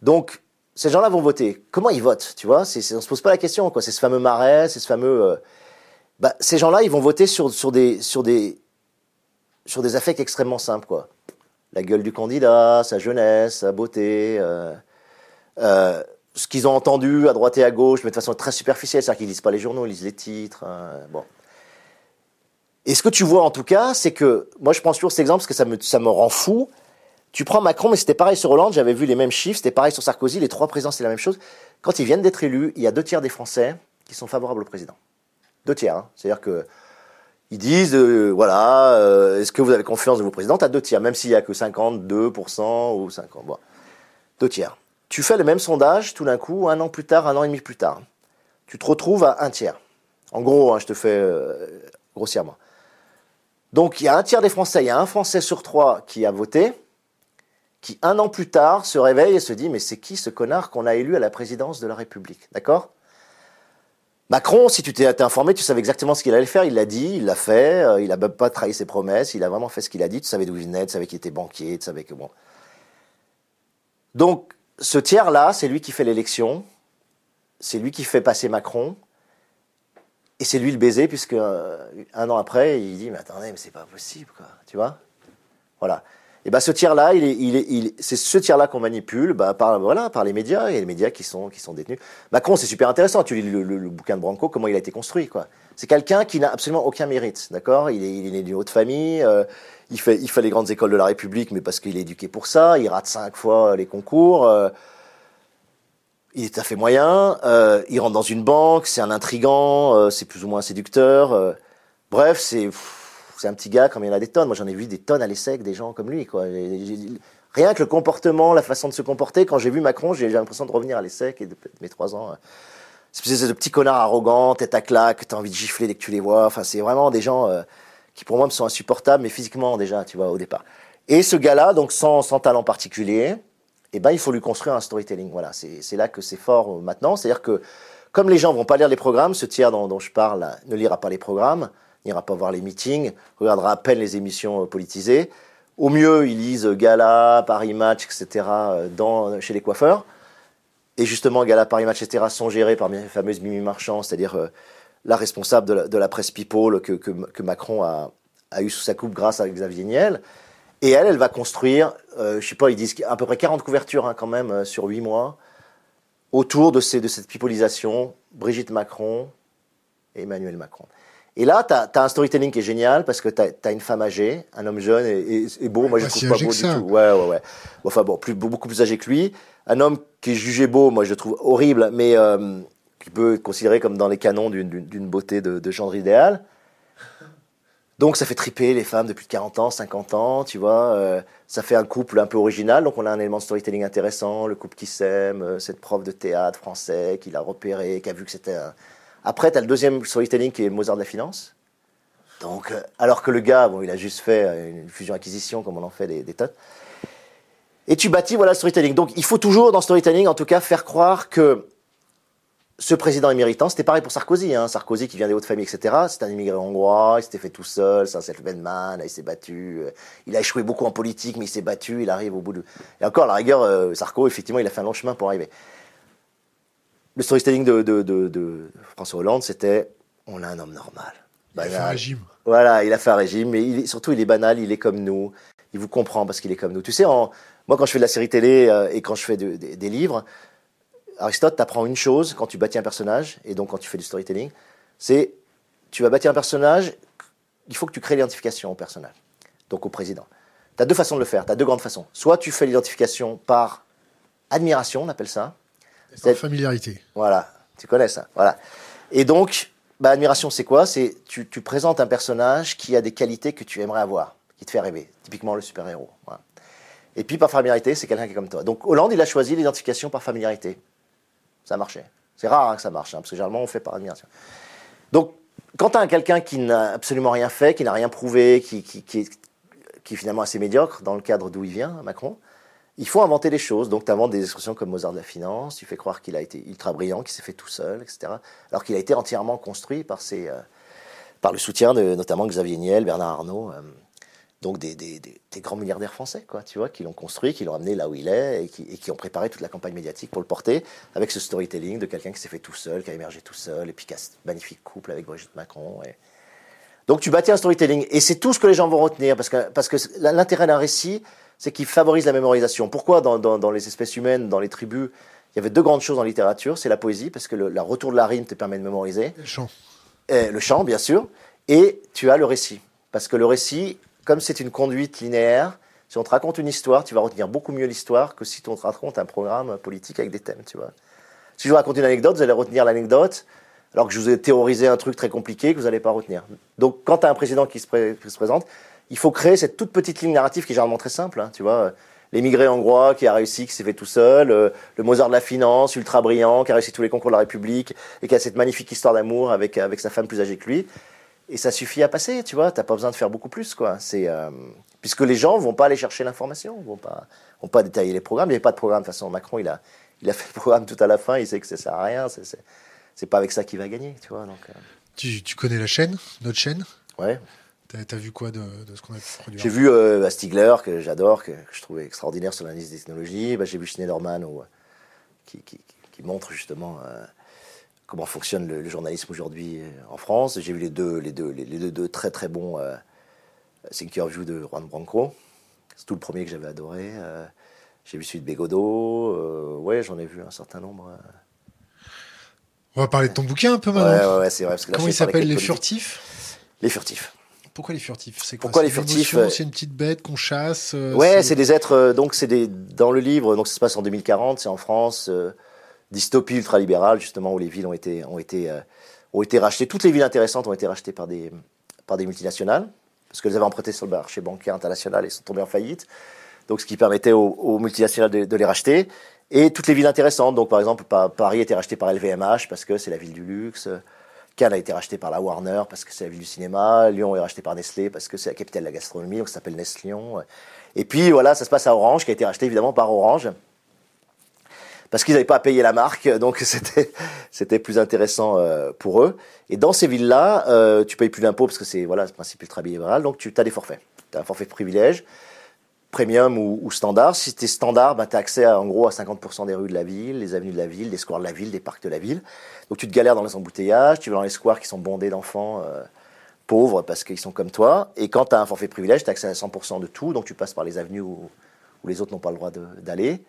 Donc, ces gens-là vont voter. Comment ils votent Tu vois, on se pose pas la question. C'est ce fameux marais, c'est ce fameux. Euh, bah, ces gens-là, ils vont voter sur, des, sur, des, sur des affects extrêmement simples. Quoi. La gueule du candidat, sa jeunesse, sa beauté. Euh, ce qu'ils ont entendu à droite et à gauche, mais de façon très superficielle, c'est-à-dire qu'ils lisent pas les journaux, ils lisent les titres. bon. Et ce que tu vois en tout cas, c'est que, moi je prends toujours cet exemple parce que ça me, ça me rend fou. Tu prends Macron, mais c'était pareil sur Hollande, j'avais vu les mêmes chiffres, c'était pareil sur Sarkozy, les trois présidents c'est la même chose. Quand ils viennent d'être élus, il y a deux tiers des Français qui sont favorables au président. Deux tiers, hein. c'est-à-dire que ils disent, euh, voilà, euh, est-ce que vous avez confiance de vos présidents? T'as deux tiers, même s'il y a que 52% ou 50. Bon. Deux tiers. Tu fais le même sondage, tout d'un coup, un an plus tard, un an et demi plus tard. Tu te retrouves à un tiers. En gros, hein, je te fais euh, grossièrement. Donc il y a un tiers des Français, il y a un Français sur trois qui a voté, qui un an plus tard se réveille et se dit mais c'est qui ce connard qu'on a élu à la présidence de la République D'accord? Macron, si tu t'es informé, tu savais exactement ce qu'il allait faire. Il l'a dit, il l'a fait. Euh, il n'a pas trahi ses promesses. Il a vraiment fait ce qu'il a dit. Tu savais d'où il venait, tu savais qu'il était banquier, tu savais que bon. Donc, ce tiers-là, c'est lui qui fait l'élection. C'est lui qui fait passer Macron. Et c'est lui le baiser, puisque euh, un an après, il dit Mais attendez, mais c'est pas possible, quoi. Tu vois? Voilà. Et ben ce tiers-là, c'est ce tiers-là qu'on manipule bah, par, voilà, par les médias, et les médias qui sont, qui sont détenus. Macron, c'est super intéressant. Tu lis le, bouquin de Branco, comment il a été construit, quoi. C'est quelqu'un qui n'a absolument aucun mérite, d'accord? Il est, né d'une haute famille, euh, il, fait, il fait les grandes écoles de la République, mais parce qu'il est éduqué pour ça, il rate cinq fois les concours. Euh, il est tout à fait moyen. Euh, il rentre dans une banque, c'est un intrigant, euh, c'est plus ou moins séducteur. Euh. bref, c'est c'est un petit gars comme il y en a des tonnes. Moi, j'en ai vu des tonnes à l'ESSEC, des gens comme lui. Quoi. rien que le comportement, la façon de se comporter. Quand j'ai vu Macron, j'ai l'impression de revenir à l'ESSEC et de, mes trois ans. C'est de petits connards arrogants, tête à claque, t'as envie de gifler dès que tu les vois. Enfin, c'est vraiment des gens qui pour moi me sont insupportables, mais physiquement déjà, tu vois, au départ. Et ce gars-là, donc sans, talent particulier, eh ben, il faut lui construire un storytelling. Voilà, c'est là que c'est fort euh, maintenant. C'est-à-dire que comme les gens vont pas lire les programmes, ce tiers dont, je parle ne lira pas les programmes, n'ira pas voir les meetings, regardera à peine les émissions euh, politisées. Au mieux, ils lisent Gala, Paris Match, etc. Euh, dans, chez les coiffeurs. Et justement, Gala, Paris Match, etc. sont gérés par les fameuses Mimi Marchand, c'est-à-dire la responsable de la, presse People que, que, Macron a, a eu sous sa coupe grâce à Xavier Niel. Et elle, elle va construire, euh, je sais pas, ils disent à peu près 40 couvertures hein, quand même euh, sur 8 mois, autour de, ces, de cette pipolisation, Brigitte Macron et Emmanuel Macron. Et là, tu as, un storytelling qui est génial parce que tu as, une femme âgée, un homme jeune et, beau. Moi, je ne trouve pas beau du tout. Ouais, ouais, ouais. Enfin, bon, plus, beaucoup plus âgé que lui. Un homme qui est jugé beau, moi, je le trouve horrible, mais euh, qui peut être considéré comme dans les canons d'une beauté de, de genre idéal. Donc ça fait triper les femmes de plus de 40 ans, 50 ans, tu vois. Euh, ça fait un couple un peu original, donc on a un élément de storytelling intéressant, le couple qui s'aime, euh, cette prof de théâtre français qui l'a repéré, qui a vu que c'était un... Après, tu as le deuxième storytelling qui est Mozart de la finance. Donc, euh, alors que le gars, bon, il a juste fait une fusion-acquisition comme on en fait des, des tonnes. Et tu bâtis, voilà, le storytelling. Donc il faut toujours, dans storytelling, en tout cas, faire croire que ce président est méritant. C'était pareil pour Sarkozy. Hein. Sarkozy qui vient des hautes familles, etc. C'est un immigré hongrois, il s'était fait tout seul, c'est un self-made man, il s'est battu. Euh, il a échoué beaucoup en politique, mais il s'est battu, il arrive au bout de... Et encore, la rigueur, euh, Sarko, effectivement, il a fait un long chemin pour arriver. Le storytelling de, de, de, François Hollande, c'était on a un homme normal. Il a fait un régime. Voilà, il a fait un régime, mais il, surtout, il est banal, il est comme nous. Il vous comprend parce qu'il est comme nous. Tu sais, moi, quand je fais de la série télé euh, et quand je fais des livres, Aristote t'apprend une chose quand tu bâtis un personnage, et donc quand tu fais du storytelling, c'est tu vas bâtir un personnage, il faut que tu crées l'identification au personnage, donc au président. Tu as deux façons de le faire, tu as deux grandes façons. Soit tu fais l'identification par admiration, on appelle ça. Par familiarité. Voilà, tu connais ça. Voilà. Et donc, bah, admiration, c'est quoi? C'est tu, tu, présentes un personnage qui a des qualités que tu aimerais avoir, qui te fait rêver. Typiquement le super-héros. Et puis par familiarité, c'est quelqu'un qui est comme toi. Donc Hollande, il a choisi l'identification par familiarité ça marchait. C'est rare hein, que ça marche, hein, parce que généralement on fait par admiration. Donc, quand tu as quelqu'un qui n'a absolument rien fait, qui n'a rien prouvé, qui, qui, qui, est, qui, est, finalement assez médiocre dans le cadre d'où il vient, Macron, il faut inventer des choses. Donc, tu inventes des expressions comme Mozart de la finance, tu fais croire qu'il a été ultra brillant, qu'il s'est fait tout seul, etc. Alors qu'il a été entièrement construit par, ses, euh, par le soutien de notamment Xavier Niel, Bernard Arnault. Euh, donc des, des, des, grands milliardaires français, quoi, tu vois, qui l'ont construit, qui l'ont amené là où il est et qui, ont préparé toute la campagne médiatique pour le porter avec ce storytelling de quelqu'un qui s'est fait tout seul, qui a émergé tout seul et puis qui a ce magnifique couple avec Brigitte Macron. Donc tu bâtis un storytelling et c'est tout ce que les gens vont retenir parce que, parce que l'intérêt d'un récit, c'est qu'il favorise la mémorisation. Pourquoi dans, dans, dans, les espèces humaines, dans les tribus, il y avait deux grandes choses en littérature, c'est la poésie parce que le la retour de la rime te permet de mémoriser. le chant. Et le chant, bien sûr. Et tu as le récit. Parce que le récit, comme c'est une conduite linéaire, si on te raconte une histoire, tu vas retenir beaucoup mieux l'histoire que si on te raconte un programme politique avec des thèmes, tu vois. Si je vous raconte une anecdote, vous allez retenir l'anecdote, alors que je vous ai théorisé un truc très compliqué que vous n'allez pas retenir. Donc, quand tu as un président qui se, présente, il faut créer cette toute petite ligne narrative qui est généralement très simple, hein, tu vois. L'émigré hongrois qui a réussi, qui s'est fait tout seul, euh, le Mozart de la finance, ultra brillant, qui a réussi tous les concours de la République et qui a cette magnifique histoire d'amour avec, avec sa femme plus âgée que lui et ça suffit à passer, tu vois. T'as pas besoin de faire beaucoup plus, quoi. C'est euh, puisque les gens vont pas aller chercher l'information, vont pas, vont pas détailler les programmes. Il n'y avait pas de programme. De toute façon, Macron, il a, il a fait le programme tout à la fin. Il sait que ça sert à rien. C'est, c'est, pas avec ça qu'il va gagner, tu vois. Donc. Euh. Tu, tu, connais la chaîne, notre chaîne? Ouais. T'as, as vu quoi de, de ce qu'on a produit J'ai vu euh, Stigler, que j'adore, que, je trouvais extraordinaire sur l'analyse des technologies. Bah, j'ai vu Schneiderman, qui, qui, qui, montre justement comment fonctionne le, journalisme aujourd'hui euh, en France. J'ai vu les deux, les deux, les, deux, très très bons euh, View de Juan Branco. C'est tout le premier que j'avais adoré. Euh, j'ai vu celui de Bégodeau. Euh, ouais, j'en ai vu un certain nombre. On va parler de ton bouquin un peu maintenant. Ouais, ouais, c'est vrai. Comment il s'appelle Les Furtifs? Les Furtifs. Pourquoi les furtifs? C'est Pourquoi? les furtifs C'est une petite bête qu'on chasse. ouais, c'est des êtres. donc c'est des dans le livre. Donc ça se passe en 2040. C'est en France dystopie ultralibérale, justement, où les villes ont été, ont, été, euh, ont été rachetées. Toutes les villes intéressantes ont été rachetées par des, par des multinationales, parce qu'elles avaient emprunté sur le marché bancaire international et sont tombées en faillite. Donc, ce qui permettait aux, multinationales de, les racheter. Et toutes les villes intéressantes. Donc, par exemple, Paris a été racheté par LVMH parce que c'est la ville du luxe. Cannes a été racheté par la Warner parce que c'est la ville du cinéma. Lyon est racheté par Nestlé parce que c'est la capitale de la gastronomie, donc ça s'appelle Nestlyon. Et puis voilà, ça se passe à Orange, qui a été racheté évidemment par Orange parce qu'ils n'avaient pas à payer la marque, donc c'était c'était plus intéressant euh, pour eux. Et dans ces villes-là, euh, tu payes plus d'impôts parce que c'est voilà le principe ultra libéral, donc tu as des forfaits. Tu as un forfait privilège, premium ou, standard. Si tu standard, ben, tu as accès à, en gros à 50% des rues de la ville, les avenues de la ville, des squares de la ville, des parcs de la ville. Donc tu te galères dans les embouteillages, tu vas dans les squares qui sont bondés d'enfants euh, pauvres parce qu'ils sont comme toi. Et quand tu as un forfait privilège, tu as accès à 100% de tout, donc tu passes par les avenues où, les autres n'ont pas le droit d'aller.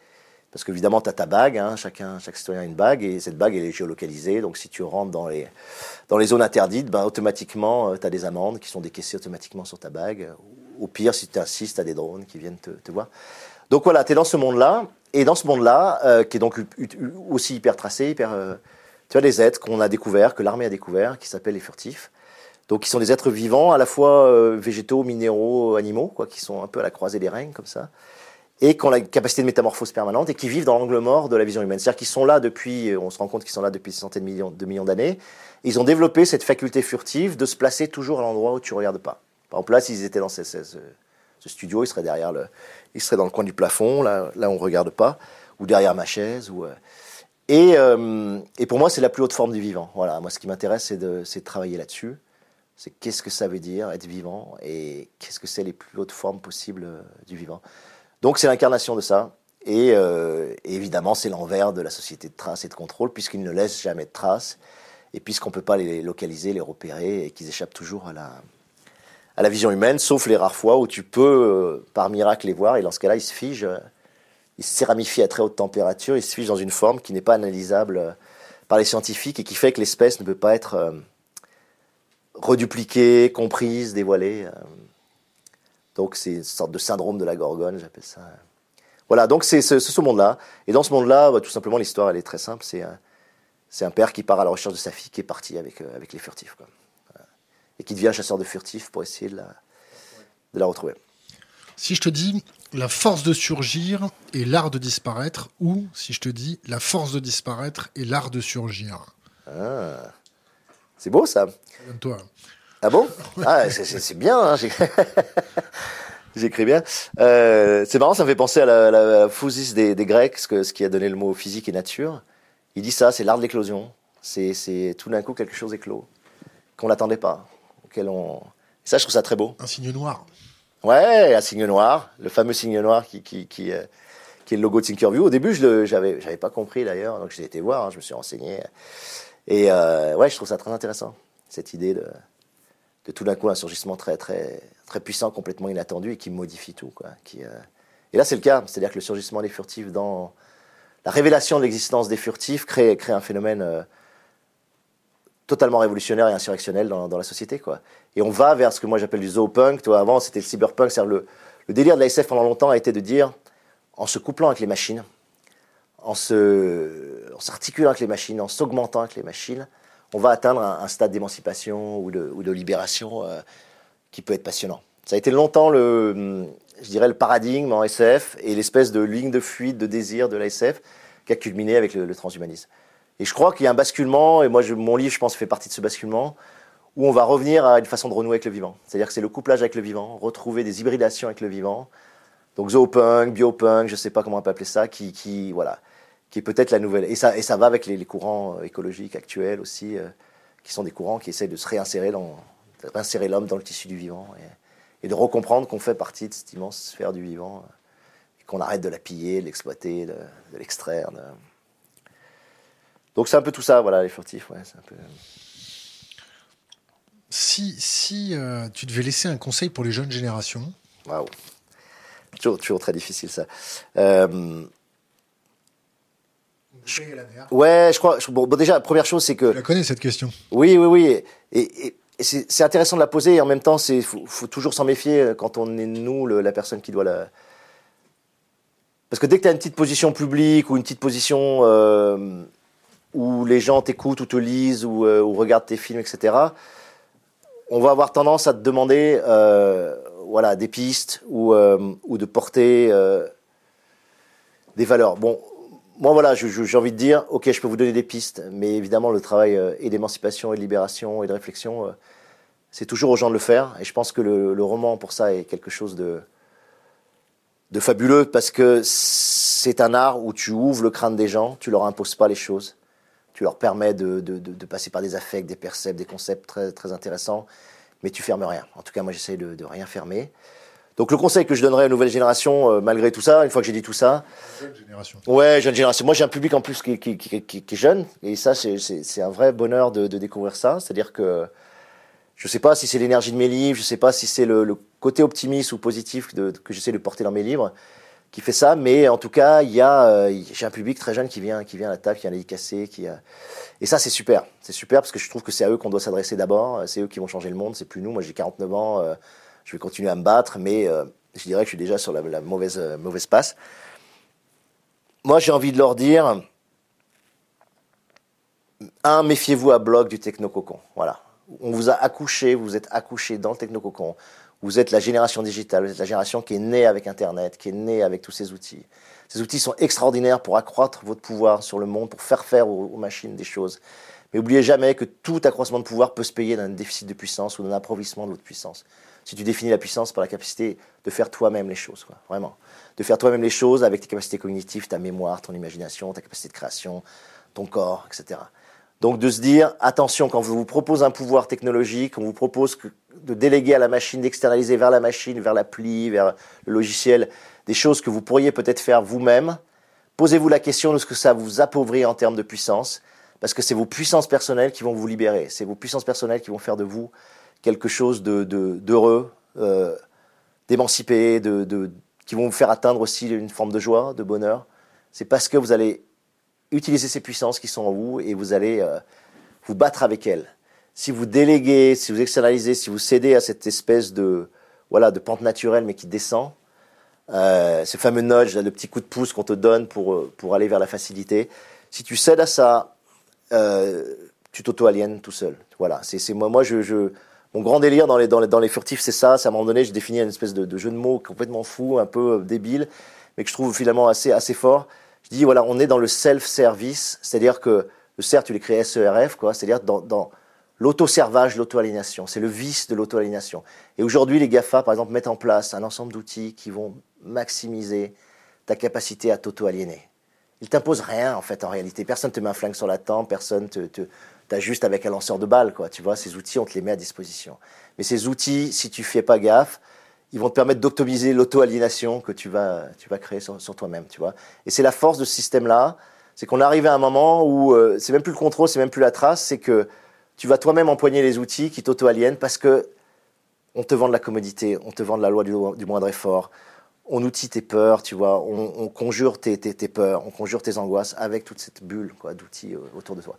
Parce qu'évidemment, tu as ta bague, hein, chaque citoyen a une bague, et cette bague, elle est géolocalisée. Donc, si tu rentres dans les, dans les zones interdites, ben, automatiquement, euh, tu as des amendes qui sont décaissées automatiquement sur ta bague. Au pire, si tu insistes, as des drones qui viennent te, voir. Donc voilà, tu es dans ce monde-là. Et dans ce monde-là, euh, qui est donc aussi hyper tracé, hyper, euh, tu as des êtres qu'on a découverts, que l'armée a découvert, qui s'appellent les furtifs. Donc, qui sont des êtres vivants, à la fois euh, végétaux, minéraux, animaux, quoi, qui sont un peu à la croisée des règnes, comme ça, et qui ont la capacité de métamorphose permanente et qui vivent dans l'angle mort de la vision humaine. C'est-à-dire qu'ils sont là depuis, on se rend compte qu'ils sont là depuis des centaines de millions, de millions d'années. Ils ont développé cette faculté furtive de se placer toujours à l'endroit où tu regardes pas. Par exemple, là, s'ils étaient dans ce, studio, ils seraient derrière le, ils seraient dans le coin du plafond, là, là on regarde pas, ou derrière ma chaise. Euh, et, euh, et, pour moi, c'est la plus haute forme du vivant. Voilà, moi, ce qui m'intéresse, c'est de, de, travailler là-dessus. C'est qu'est-ce que ça veut dire être vivant et qu'est-ce que c'est les plus hautes formes possibles euh, du vivant. Donc, c'est l'incarnation de ça. Et, et évidemment, c'est l'envers de la société de traces et de contrôle, puisqu'ils ne laissent jamais de traces, et puisqu'on ne peut pas les localiser, les repérer, et qu'ils échappent toujours à la, à la vision humaine, sauf les rares fois où tu peux, par miracle, les voir, et dans ce cas-là, ils se figent il se céramifie à très haute température, il se fiche dans une forme qui n'est pas analysable euh, par les scientifiques et qui fait que l'espèce ne peut pas être euh, redupliquée, comprise, dévoilée. Euh. Donc c'est une sorte de syndrome de la gorgone, j'appelle ça. Voilà, donc c'est ce, monde-là. Et dans ce monde-là, bah, tout simplement, l'histoire, elle est très simple. C'est un, père qui part à la recherche de sa fille qui est parti avec, avec les furtifs. Et qui devient chasseur de furtifs pour essayer de la, de la retrouver. Si je te dis la force de surgir et l'art de disparaître, ou si je te dis la force de disparaître et l'art de surgir. Ah, c'est beau ça. toi. Ah bon? Ah, c'est bien. Hein, J'écris bien. Euh, c'est marrant, ça me fait penser à la, la, des, Grecs, ce, ce, qui a donné le mot physique et nature. Il dit ça, c'est l'art de l'éclosion. C'est tout d'un coup quelque chose éclos, qu'on n'attendait pas. Auquel on... ça, je trouve ça très beau. Un signe noir. Ouais, un signe noir, le fameux signe noir qui, qui, qui, euh, qui est le logo de Thinkerview. Au début, je n'avais j'avais pas compris d'ailleurs, donc j'ai été voir, hein, je me suis renseigné. Et euh, ouais, je trouve ça très intéressant, cette idée de, de tout d'un coup un surgissement très, très, très puissant, complètement inattendu et qui modifie tout. Quoi, qui, euh... Et là, c'est le cas, c'est-à-dire que le surgissement des furtifs dans la révélation de l'existence des furtifs crée, crée un phénomène euh, totalement révolutionnaire et insurrectionnel dans, dans, la société. Quoi. Et on va vers ce que moi j'appelle du zoopunk. Toi, avant, c'était le cyberpunk. Le, le délire de la SF pendant longtemps a été de dire, en se couplant avec les machines, en s'articulant avec les machines, en s'augmentant avec les machines, on va atteindre un, stade d'émancipation ou de, ou de, libération euh, qui peut être passionnant. Ça a été longtemps le, je dirais, le paradigme en SF et l'espèce de ligne de fuite, de désir de la SF qui a culminé avec le, le transhumanisme. Et je crois qu'il y a un basculement, et moi, je, mon livre, je pense, fait partie de ce basculement, où on va revenir à une façon de renouer avec le vivant. C'est-à-dire que c'est le couplage avec le vivant, retrouver des hybridations avec le vivant. Donc zoopunk, biopunk, je ne sais pas comment on peut appeler ça, qui, voilà, qui est peut-être la nouvelle. Et ça, et ça va avec les, courants euh, écologiques actuels aussi, euh, qui sont des courants qui essaient de se réinsérer, dans, l'homme dans le tissu du vivant et, de recomprendre qu'on fait partie de cette immense sphère du vivant euh, qu'on arrête de la piller, de l'exploiter, de, l'extraire. Donc c'est un peu tout ça, voilà, les furtifs. Ouais, un peu... Si, si euh, tu devais laisser un conseil pour les jeunes générations. Waouh. Toujours, toujours, très difficile ça. Euh... Je... Ouais, je crois. Bon, déjà, première chose, c'est que. Je la connais cette question. Oui, oui, oui. Et, et, c'est intéressant de la poser et en même temps, il faut, faut, toujours s'en méfier quand on est nous, le, la personne qui doit la. Parce que dès que tu as une petite position publique ou une petite position euh, où les gens t'écoutent ou te lisent ou, euh, regardent tes films, etc., on va avoir tendance à te demander euh, voilà, des pistes ou, euh, de porter des valeurs. Bon, moi, voilà, j'ai envie de dire, ok, je peux vous donner des pistes, mais évidemment, le travail et d'émancipation et de libération et de réflexion, c'est toujours aux gens de le faire. Et je pense que le, le roman, pour ça, est quelque chose de, de fabuleux parce que c'est un art où tu ouvres le crâne des gens, tu leur imposes pas les choses tu leur permets de, de, de, passer par des affects, des percepts, des concepts très, très intéressants, mais tu fermes rien. En tout cas, moi, j'essaie de, de, rien fermer. Donc, le conseil que je donnerais aux nouvelles générations, euh, malgré tout ça, une fois que j'ai dit tout ça. Jeune génération. Ouais, jeune génération. Moi, j'ai un public en plus qui, qui, qui, qui est jeune, et ça, c'est un vrai bonheur de, découvrir ça. C'est-à-dire que je ne sais pas si c'est l'énergie de mes livres, je ne sais pas si c'est le, le, côté optimiste ou positif que j'essaie de porter dans mes livres, qui fait ça, mais en tout cas, il y a, euh, j'ai un public très jeune qui vient, qui vient à la table, qui vient dédicacer, qui a... et ça c'est super, c'est super parce que je trouve que c'est à eux qu'on doit s'adresser d'abord, c'est eux qui vont changer le monde, c'est plus nous. Moi j'ai 49 ans, euh, je vais continuer à me battre, mais euh, je dirais que je suis déjà sur la, la mauvaise mauvaise passe. Moi j'ai envie de leur dire, un, méfiez-vous à bloc du technococon, voilà. On vous a accouché, vous êtes accouché dans le technococon. Vous êtes la génération digitale, vous êtes la génération qui est née avec Internet, qui est née avec tous ces outils. Ces outils sont extraordinaires pour accroître votre pouvoir sur le monde, pour faire faire aux, machines des choses. Mais n'oubliez jamais que tout accroissement de pouvoir peut se payer d'un déficit de puissance ou d'un appauvrissement de votre puissance. Si tu définis la puissance par la capacité de faire toi-même les choses, vraiment. De faire toi-même les choses avec tes capacités cognitives, ta mémoire, ton imagination, ta capacité de création, ton corps, etc. Donc de se dire, attention, quand on vous propose un pouvoir technologique, on vous propose de déléguer à la machine, d'externaliser vers la machine, vers l'appli, vers le logiciel, des choses que vous pourriez peut-être faire vous-même, posez-vous la question de ce que ça vous appauvrit en termes de puissance, parce que c'est vos puissances personnelles qui vont vous libérer, c'est vos puissances personnelles qui vont faire de vous quelque chose de, d'heureux, euh, d'émancipé, de, qui vont vous faire atteindre aussi une forme de joie, de bonheur. C'est parce que vous allez utilisez ces puissances qui sont en vous et vous allez euh, vous battre avec elles. Si vous déléguez, si vous externalisez, si vous cédez à cette espèce de voilà de pente naturelle mais qui descend, euh, ce fameux nudge, le petit coup de pouce qu'on te donne pour euh, pour aller vers la facilité. Si tu cèdes à ça, euh, tu t'auto-aliènes tout seul. Voilà, c'est moi moi je, mon grand délire dans les, dans les, furtifs, c'est ça. À un moment donné, j'ai défini une espèce de, de, jeu de mots complètement fou, un peu débile, mais que je trouve finalement assez, assez fort. Je dis, voilà, on est dans le self-service, c'est-à-dire que le CER, tu l'écris SERF, quoi, c'est-à-dire dans, dans l'auto-servage, l'auto-aliénation. C'est le vice de l'auto-aliénation. Et aujourd'hui, les GAFA, par exemple, mettent en place un ensemble d'outils qui vont maximiser ta capacité à t'auto-aliéner. Ils t'imposent rien, en fait, en réalité. Personne te met un flingue sur la tempe, personne te, te t'as juste avec un lanceur de balles, quoi. Tu vois, ces outils, on te les met à disposition. Mais ces outils, si tu fais pas gaffe, ils vont te permettre d'optimiser l'auto-aliénation que tu vas, tu vas créer sur, toi-même, tu vois. Et c'est la force de ce système-là, c'est qu'on est arrivé à un moment où euh, c'est même plus le contrôle, c'est même plus la trace, c'est que tu vas toi-même empoigner les outils qui t'auto-aliènent parce que on te vend de la commodité, on te vend de la loi du, moindre effort, on outille tes peurs, tu vois, on, on conjure tes, tes, tes, peurs, on conjure tes angoisses avec toute cette bulle quoi, d'outils euh, autour de toi.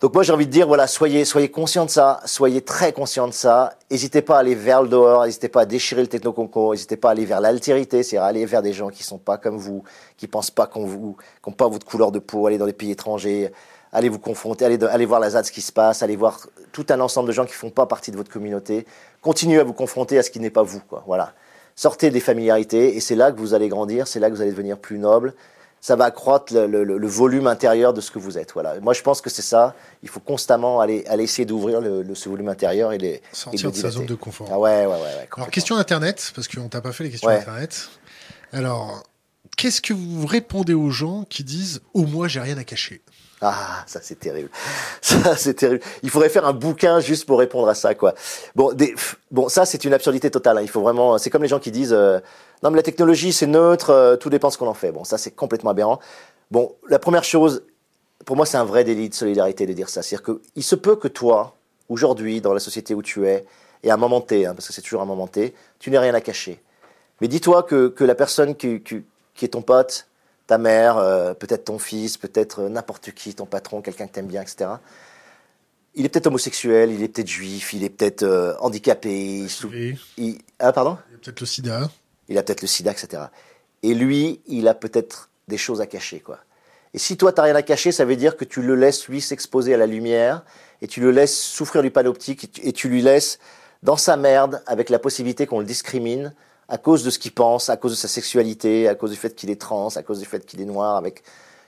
Donc moi j'ai envie de dire voilà soyez soyez conscient de ça, soyez très conscient de ça. N'hésitez pas à aller vers le dehors, n'hésitez pas à déchirer le technoconcours, n'hésitez pas à aller vers l'altérité, c'est-à-dire aller vers des gens qui sont pas comme vous, qui pensent pas comme vous, qui n'ont pas votre couleur de peau, aller dans les pays étrangers, allez vous confronter, allez, allez voir la ZAD ce qui se passe, allez voir tout un ensemble de gens qui font pas partie de votre communauté. Continuez à vous confronter à ce qui n'est pas vous quoi. Voilà. Sortez des familiarités et c'est là que vous allez grandir, c'est là que vous allez devenir plus noble ça va accroître le, volume intérieur de ce que vous êtes. Voilà. Moi, je pense que c'est ça. Il faut constamment aller, aller essayer d'ouvrir ce volume intérieur et les sortir de sa zone de confort. Ah ouais, ouais, ouais. Alors, question Internet, parce qu'on t'a pas fait les questions Internet. Alors, qu'est-ce que vous répondez aux gens qui disent « Oh, moi, j'ai rien à cacher » Ah, ça c'est terrible. Ça c'est terrible. Il faudrait faire un bouquin juste pour répondre à ça, quoi. Bon, des, bon, ça c'est une absurdité totale. Hein. Il faut vraiment. C'est comme les gens qui disent euh, non mais la technologie c'est neutre, euh, tout dépend ce qu'on en fait. Bon, ça c'est complètement aberrant. Bon, la première chose, pour moi c'est un vrai délit de solidarité de dire ça. C'est-à-dire que il se peut que toi, aujourd'hui, dans la société où tu es, et à un moment T, hein, parce que c'est toujours un moment T, tu n'aies rien à cacher. Mais dis-toi que, que la personne qui, qui, qui est ton pote, ta mère, euh, peut-être ton fils, peut-être euh, n'importe qui, ton patron, quelqu'un que tu aimes bien, etc. Il est peut-être homosexuel, il est peut-être juif, il est peut-être euh, handicapé. Il, ah, pardon? Il a peut-être le sida. Il a peut-être le sida, etc. Et lui, il a peut-être des choses à cacher, quoi. Et si toi, tu n'as rien à cacher, ça veut dire que tu le laisses, lui, s'exposer à la lumière, et tu le laisses souffrir du panoptique, et tu lui laisses dans sa merde, avec la possibilité qu'on le discrimine, à cause de ce qu'il pense, à cause de sa sexualité, à cause du fait qu'il est trans, à cause du fait qu'il est noir. Avec,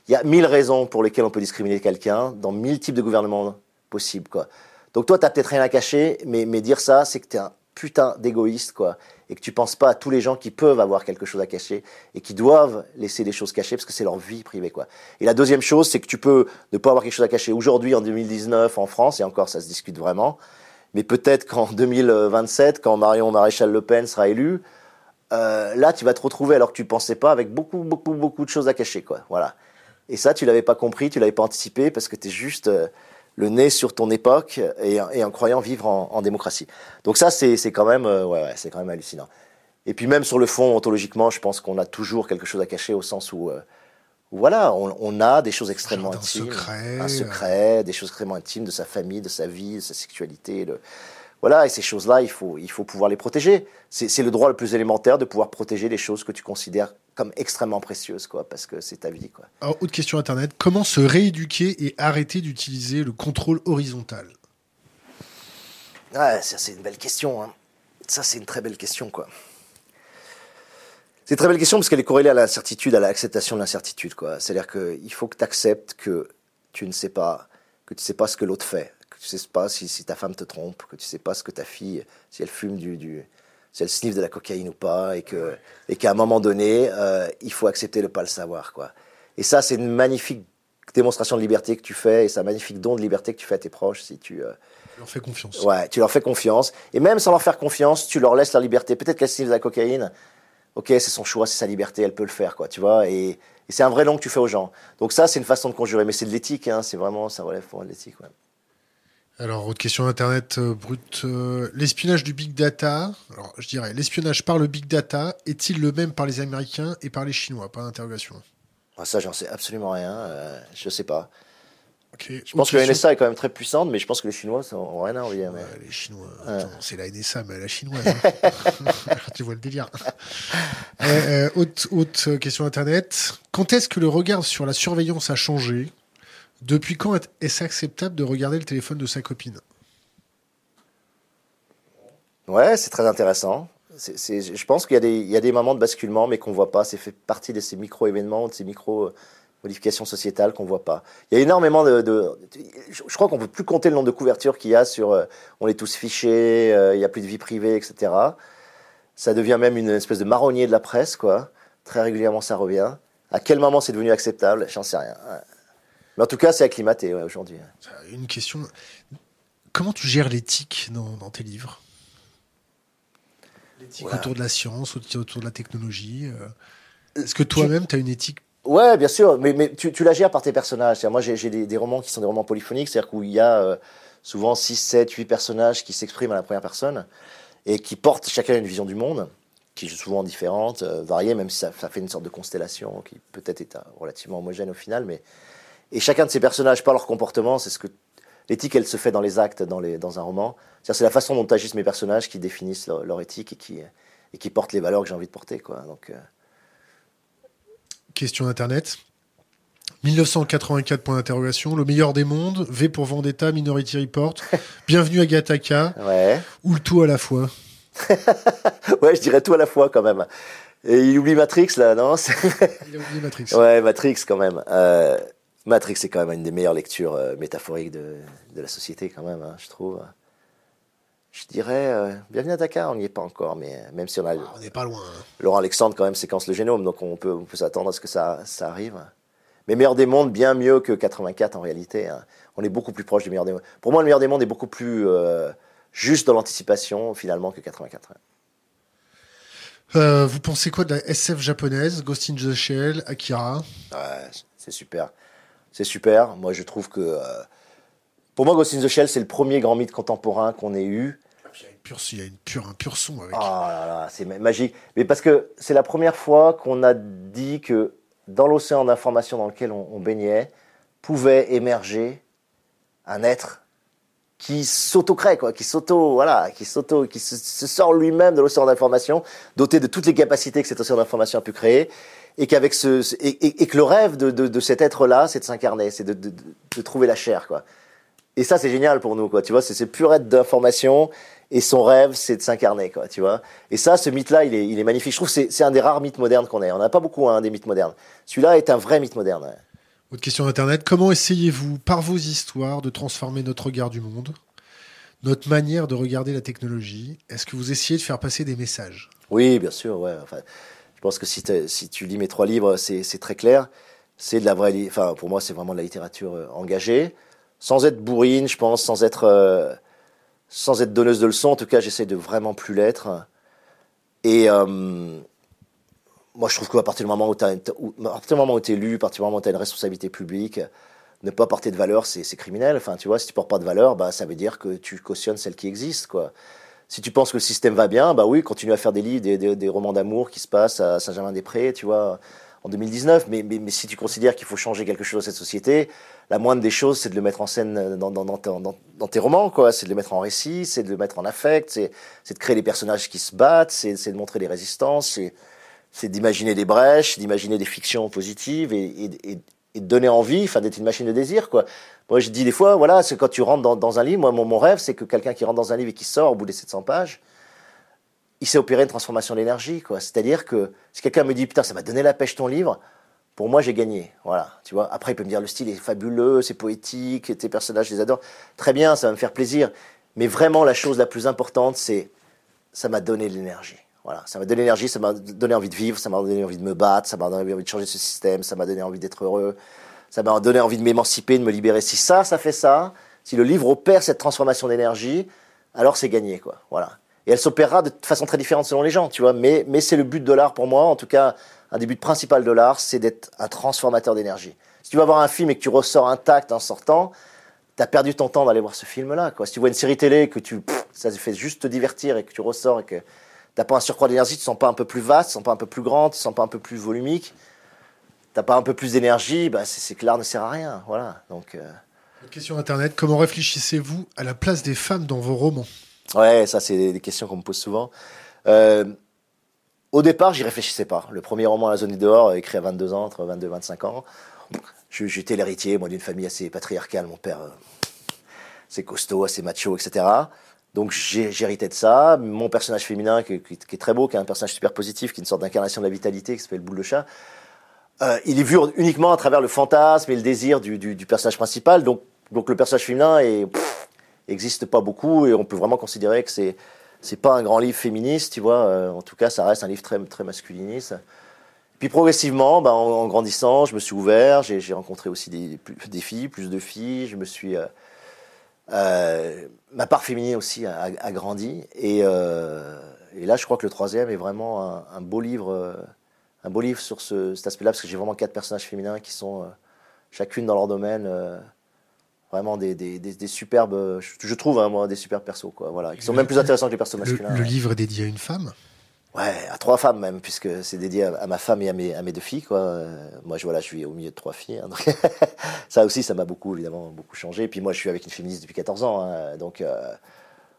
il y a mille raisons pour lesquelles on peut discriminer quelqu'un dans mille types de gouvernements possibles, quoi. Donc toi, t'as peut-être rien à cacher, mais, mais dire ça, c'est que t'es un putain d'égoïste, quoi, et que tu penses pas à tous les gens qui peuvent avoir quelque chose à cacher et qui doivent laisser des choses cachées parce que c'est leur vie privée, quoi. Et la deuxième chose, c'est que tu peux ne pas avoir quelque chose à cacher aujourd'hui, en 2019, en France, et encore, ça se discute vraiment. Mais peut-être qu'en 2027, quand Marion Maréchal Le Pen sera élue, euh, là, tu vas te retrouver alors que tu pensais pas avec beaucoup, beaucoup, beaucoup de choses à cacher, quoi. Voilà. Et ça, tu l'avais pas compris, tu l'avais pas anticipé parce que tu es juste euh, le nez sur ton époque et, en croyant vivre en, démocratie. Donc ça, c'est quand même, euh, ouais, ouais c'est quand même hallucinant. Et puis même sur le fond, ontologiquement, je pense qu'on a toujours quelque chose à cacher au sens où, voilà, on, a des choses extrêmement intimes, secret, un secret, des choses extrêmement intimes de sa famille, de sa vie, de sa sexualité. Le, voilà, et ces choses-là, il faut, il faut pouvoir les protéger. C'est le droit le plus élémentaire de pouvoir protéger les choses que tu considères comme extrêmement précieuses, quoi, parce que c'est ta vie, quoi. Alors, autre question internet, comment se rééduquer et arrêter d'utiliser le contrôle horizontal? Ouais, ça c'est une belle question. Hein. Ça c'est une très belle question, quoi. C'est une très belle question parce qu'elle est corrélée à l'incertitude, à l'acceptation de l'incertitude, quoi. C'est-à-dire qu'il faut que tu acceptes que tu ne sais pas, que tu sais pas ce que l'autre fait, que tu sais pas si, si, ta femme te trompe, que tu sais pas ce que ta fille, si elle fume du, du si elle sniffe de la cocaïne ou pas, et que et qu'à un moment donné, euh, il faut accepter de pas le savoir, quoi. Et ça, c'est une magnifique démonstration de liberté que tu fais, et c'est un magnifique don de liberté que tu fais à tes proches si tu. Euh, tu leur fais confiance. Ouais, tu leur fais confiance, et même sans leur faire confiance, tu leur laisses la liberté. Peut-être qu'elle sniffe de la cocaïne. Ok, c'est son choix, c'est sa liberté, elle peut le faire, quoi, tu vois. Et, c'est un vrai don que tu fais aux gens. Donc ça, c'est une façon de conjurer, mais c'est de l'éthique, hein, c'est vraiment, ça relève vraiment de l'éthique, ouais. Alors, autre question Internet euh, brute. Euh, l'espionnage du big data, alors je dirais, l'espionnage par le big data est-il le même par les Américains et par les Chinois? Pas d'interrogation. Ah, ça, j'en sais absolument rien. Euh, je sais pas. Je pense que la NSA est quand même très puissante, mais je pense que les Chinois n'ont rien à envier. les Chinois, c'est la NSA, mais la chinoise. Hein. tu vois le délire. autre question Internet. Quand est-ce que le regard sur la surveillance a changé? Depuis quand est-ce acceptable de regarder le téléphone de sa copine? Ouais, c'est très intéressant. je pense qu'il y, a des moments de basculement, mais qu'on ne voit pas. C'est fait partie de ces micro-événements, de ces micro-modifications sociétales qu'on ne voit pas. Il y a énormément de. je crois qu'on ne peut plus compter le nombre de couvertures qu'il y a sur. Euh, on est tous fichés, euh, il n'y a plus de vie privée, etc. Ça devient même une espèce de marronnier de la presse, quoi. Très régulièrement, ça revient. À quel moment c'est devenu acceptable? J'en sais rien en tout cas, c'est acclimaté aujourd'hui. Une question. Comment tu gères l'éthique dans, tes livres? L'éthique autour de la science, autour de la technologie. Euh. Est-ce que toi-même, tu as une éthique? Ouais, bien sûr, mais, tu, la gères par tes personnages. Moi, j'ai des, romans qui sont des romans polyphoniques, c'est-à-dire où il y a euh, souvent 6, 7, 8 personnages qui s'expriment à la première personne et qui portent chacun une vision du monde, qui est souvent différente, euh, variée, même si ça, ça, fait une sorte de constellation qui peut-être est relativement homogène au final, mais et chacun de ces personnages, par leur comportement, c'est ce que l'éthique, elle se fait dans les actes, dans, les, dans un roman. C'est la façon dont agissent mes personnages qui définissent leur, éthique et qui, et qui portent les valeurs que j'ai envie de porter. Quoi. Donc, euh. Question Internet. 1984 point d'interrogation. Le meilleur des mondes. V pour Vendetta, Minority Report. Bienvenue à Gataka. Ouais. Ou le tout à la fois. ouais, je dirais tout à la fois quand même. Et il oublie Matrix là, non? Il a oublié Matrix. Ouais, Matrix quand même. Euh, Matrix c'est quand même une des meilleures lectures euh, métaphoriques de, la société quand même, hein, je trouve. Je dirais, euh, bienvenue à Dakar, on n'y est pas encore, mais euh, même si on a... Ah, on n'est pas loin. Hein. Laurent Alexandre quand même séquence le génome, donc on peut, peut s'attendre à ce que ça, ça arrive. Mais meilleur des mondes, bien mieux que 84 en réalité. Hein. On est beaucoup plus proche du meilleur des mondes. Pour moi, le meilleur des mondes est beaucoup plus juste dans l'anticipation finalement que 84. vous pensez quoi de la SF japonaise, Ghost in the Shell, Akira? Ouais, c'est super c'est super. Moi, je trouve que. Euh, pour moi, Ghost in the Shell, c'est le premier grand mythe contemporain qu'on ait eu. Il y a une pure, un pur son avec. Oh là là, c'est magique. Mais parce que c'est la première fois qu'on a dit que dans l'océan d'information dans lequel on, baignait, pouvait émerger un être qui s'auto-crée, quoi, qui s'auto, voilà, qui s'auto, qui se, sort lui-même de l'océan d'information, doté de toutes les capacités que cet océan d'information a pu créer, et qu'avec ce, et, que le rêve de, de, cet être-là, c'est de s'incarner, c'est de, de, trouver la chair, quoi. Et ça, c'est génial pour nous, quoi. Tu vois, c'est ce pur être d'information, et son rêve, c'est de s'incarner, quoi. Tu vois. Et ça, ce mythe-là, il est, il est magnifique. Je trouve que c'est un des rares mythes modernes qu'on ait. On n'a pas beaucoup, hein, des mythes modernes. Celui-là est un vrai mythe moderne. Autre question Internet. Comment essayez-vous, par vos histoires, de transformer notre regard du monde, notre manière de regarder la technologie? Est-ce que vous essayez de faire passer des messages? Oui, bien sûr, ouais. Enfin, je pense que si, tu lis mes trois livres, c'est très clair. C'est de la vraie, enfin pour moi c'est vraiment de la littérature euh, engagée, sans être bourrine, je pense, sans être euh, sans être donneuse de leçons. En tout cas, j'essaie de vraiment plus l'être. Et euh, moi, je trouve qu'à partir du moment où tu es lu, à partir du moment où tu as une responsabilité publique, ne pas porter de valeur, c'est criminel. Enfin, tu vois, si tu portes pas de valeur, bah, ça veut dire que tu cautionnes celle qui existe, quoi. Si tu penses que le système va bien, bah oui, continue à faire des livres, des, romans d'amour qui se passent à Saint-Germain-des-Prés, tu vois, en 2019. Mais, mais, si tu considères qu'il faut changer quelque chose dans cette société, la moindre des choses, c'est de le mettre en scène dans, dans, tes romans, quoi. C'est de le mettre en récit, c'est de le mettre en affect, c'est de créer des personnages qui se battent, c'est de montrer des résistances, c'est d'imaginer des brèches, d'imaginer des fictions positives et, et de donner envie, enfin d'être une machine de désir, quoi. Moi, je dis des fois, voilà, c'est quand tu rentres dans, un livre, moi, mon, mon rêve, c'est que quelqu'un qui rentre dans un livre et qui sort au bout des 700 pages, il s'est opéré une transformation d'énergie, quoi. C'est-à-dire que si quelqu'un me dit, putain, ça m'a donné la pêche ton livre, pour moi, j'ai gagné. Voilà, tu vois. Après, il peut me dire, le style est fabuleux, c'est poétique, tes personnages, je les adore. Très bien, ça va me faire plaisir. Mais vraiment, la chose la plus importante, c'est, ça m'a donné de l'énergie. Voilà, ça m'a donné l'énergie, ça m'a donné envie de vivre, ça m'a donné envie de me battre, ça m'a donné envie de changer ce système, ça m'a donné envie d'être heureux, ça m'a donné envie de m'émanciper, de me libérer. Si ça, ça fait ça, si le livre opère cette transformation d'énergie, alors c'est gagné, quoi. Voilà. Et elle s'opérera de façon très différente selon les gens, tu vois. Mais, mais c'est le but de l'art pour moi, en tout cas, un des buts principaux de l'art, c'est d'être un transformateur d'énergie. Si tu vas voir un film et que tu ressors intact en sortant, tu as perdu ton temps d'aller voir ce film-là. Quoi. Si tu vois une série télé que tu, ça te fait juste te divertir et que tu ressors et que t'as pas un surcroît d'énergie, tu te sens pas un peu plus vaste, tu te sens pas un peu plus grand, tu te sens pas un peu plus volumique, t'as pas un peu plus d'énergie, bah c'est que l'art ne sert à rien. Voilà. Donc. Euh... Question internet comment réfléchissez-vous à la place des femmes dans vos romans? Ouais, ça c'est des questions qu'on me pose souvent. Euh, au départ, j'y réfléchissais pas. Le premier roman, La zone du dehors, écrit à 22 ans, entre 22 et 25 ans. J'étais l'héritier, moi, d'une famille assez patriarcale. Mon père, c'est euh, costaud, assez macho, etc. Donc j'héritais de ça. Mon personnage féminin, qui, est très beau, qui est un personnage super positif, qui est une sorte d'incarnation de la vitalité, qui s'appelle Boule de chat, euh, il est vu uniquement à travers le fantasme et le désir du, personnage principal. Donc, donc le personnage féminin n'existe pas beaucoup et on peut vraiment considérer que c'est c'est pas un grand livre féministe, tu vois. Euh, en tout cas, ça reste un livre très, très masculiniste. Puis progressivement, bah, en, grandissant, je me suis ouvert. J'ai rencontré aussi des, filles, plus de filles. Je me suis euh, euh, ma part féminine aussi a, grandi. Et, et, là, je crois que le troisième est vraiment un, beau livre, un beau livre sur ce, cet aspect-là, parce que j'ai vraiment quatre personnages féminins qui sont chacune dans leur domaine vraiment des, des, des, superbes, je, trouve hein, moi, des superbes persos, quoi. Voilà, qui sont même plus intéressants que les persos masculins. Le, livre est dédié à une femme? Ouais, à trois femmes même, puisque c'est dédié à, ma femme et à mes, à mes deux filles, quoi. Euh, moi, je, voilà, je suis au milieu de trois filles. Hein, ça aussi, ça m'a beaucoup, évidemment, beaucoup changé. Et puis moi, je suis avec une féministe depuis 14 ans, hein, donc euh,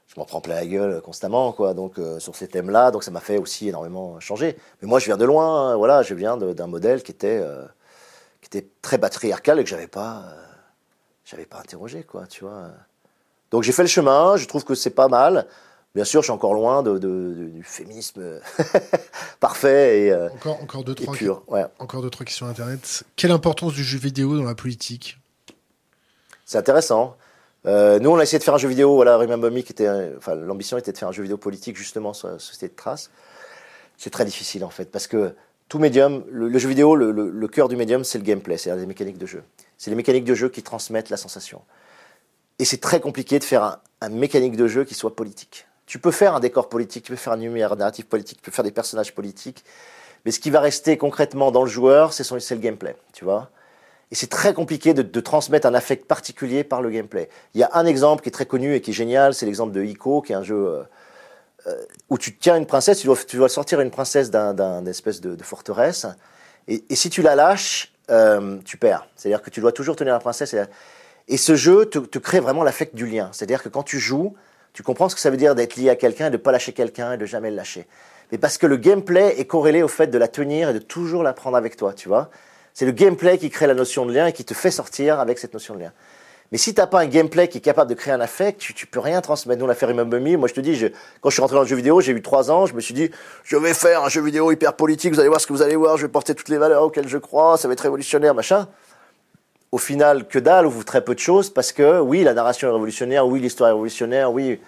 je m'en prends plein la gueule constamment, quoi. Donc euh, sur ces thèmes-là, donc ça m'a fait aussi énormément changer. Mais moi, je viens de loin, voilà, je viens d'un modèle qui était, qui était très patriarcal et que j'avais pas j'avais pas interrogé, quoi, tu vois. Donc j'ai fait le chemin, je trouve que c'est pas mal. Bien sûr, je suis encore loin de, du féminisme parfait et, euh, encore, encore, deux, trois pur. Ouais. Encore deux, trois questions Internet. Quelle importance du jeu vidéo dans la politique? C'est intéressant. Euh, nous, on a essayé de faire un jeu vidéo. Voilà, Remember Me, qui était, enfin, l'ambition était de faire un jeu vidéo politique justement sur la société de traces. C'est très difficile en fait, parce que tout médium, le, jeu vidéo, le, le cœur du médium, c'est le gameplay, c'est-à-dire les mécaniques de jeu. C'est les mécaniques de jeu qui transmettent la sensation. Et c'est très compliqué de faire un, mécanique de jeu qui soit politique. Tu peux faire un décor politique, tu peux faire un numéro narratif politique, tu peux faire des personnages politiques, mais ce qui va rester concrètement dans le joueur, c'est le gameplay, tu vois. Et c'est très compliqué de, transmettre un affect particulier par le gameplay. Il y a un exemple qui est très connu et qui est génial, c'est l'exemple de Ico, qui est un jeu euh, euh, où tu tiens une princesse, tu dois, sortir une princesse d'un espèce de, forteresse, et, et, si tu la lâches, euh, tu perds. C'est-à-dire que tu dois toujours tenir la princesse. Et, ce jeu te, crée vraiment l'affect du lien. C'est-à-dire que quand tu joues, tu comprends ce que ça veut dire d'être lié à quelqu'un et de ne pas lâcher quelqu'un et de jamais le lâcher. Mais parce que le gameplay est corrélé au fait de la tenir et de toujours la prendre avec toi, tu vois. C'est le gameplay qui crée la notion de lien et qui te fait sortir avec cette notion de lien. Mais si t'as pas un gameplay qui est capable de créer un affect, tu, tu peux rien transmettre. Nous, fait Remember Me. Moi, je te dis, je, quand je suis rentré dans le jeu vidéo, j'ai eu trois ans, je me suis dit, je vais faire un jeu vidéo hyper politique, vous allez voir ce que vous allez voir, je vais porter toutes les valeurs auxquelles je crois, ça va être révolutionnaire, machin. Au final, que dalle, ou très peu de choses, parce que oui, la narration est révolutionnaire, oui, l'histoire est révolutionnaire, oui.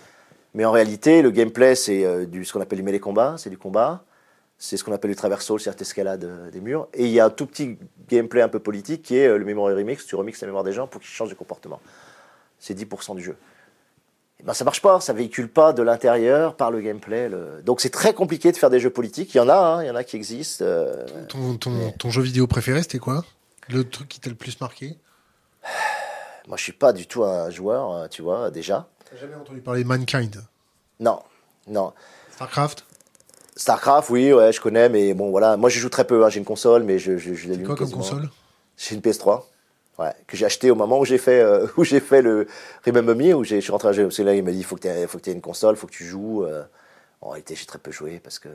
Mais en réalité, le gameplay, c'est euh, du, ce qu'on appelle du mêlée combat, c'est du combat. C'est ce qu'on appelle du traversal, c'est-à-dire escalade euh, des murs. Et il y a un tout petit gameplay un peu politique qui est euh, le memory remix. Tu remixes la mémoire des gens pour qu'ils changent de comportement. C'est 10% du jeu. Et eh ben, ça marche pas, ça véhicule pas de l'intérieur par le gameplay. Donc c'est très compliqué de faire des jeux politiques. Il y en a, hein, il y en a qui existent. Euh, ton, jeu vidéo préféré, c'était quoi? Le truc qui t'a le plus marqué Moi, je suis pas du tout un joueur, tu vois, déjà. T'as jamais entendu parler de Mankind Non, non. Starcraft Starcraft, oui, ouais, je connais, mais bon, voilà. Moi, je joue très peu. Hein. J'ai une console, mais je, je, je quoi comme console J'ai une PS3. Ouais, que j'ai acheté au moment où j'ai fait euh, où j'ai fait le Remember Me où je suis rentré à parce que là il m'a dit faut que tu faut que tu aies une console, faut que tu joues. Euh. En réalité, j'ai très peu joué parce que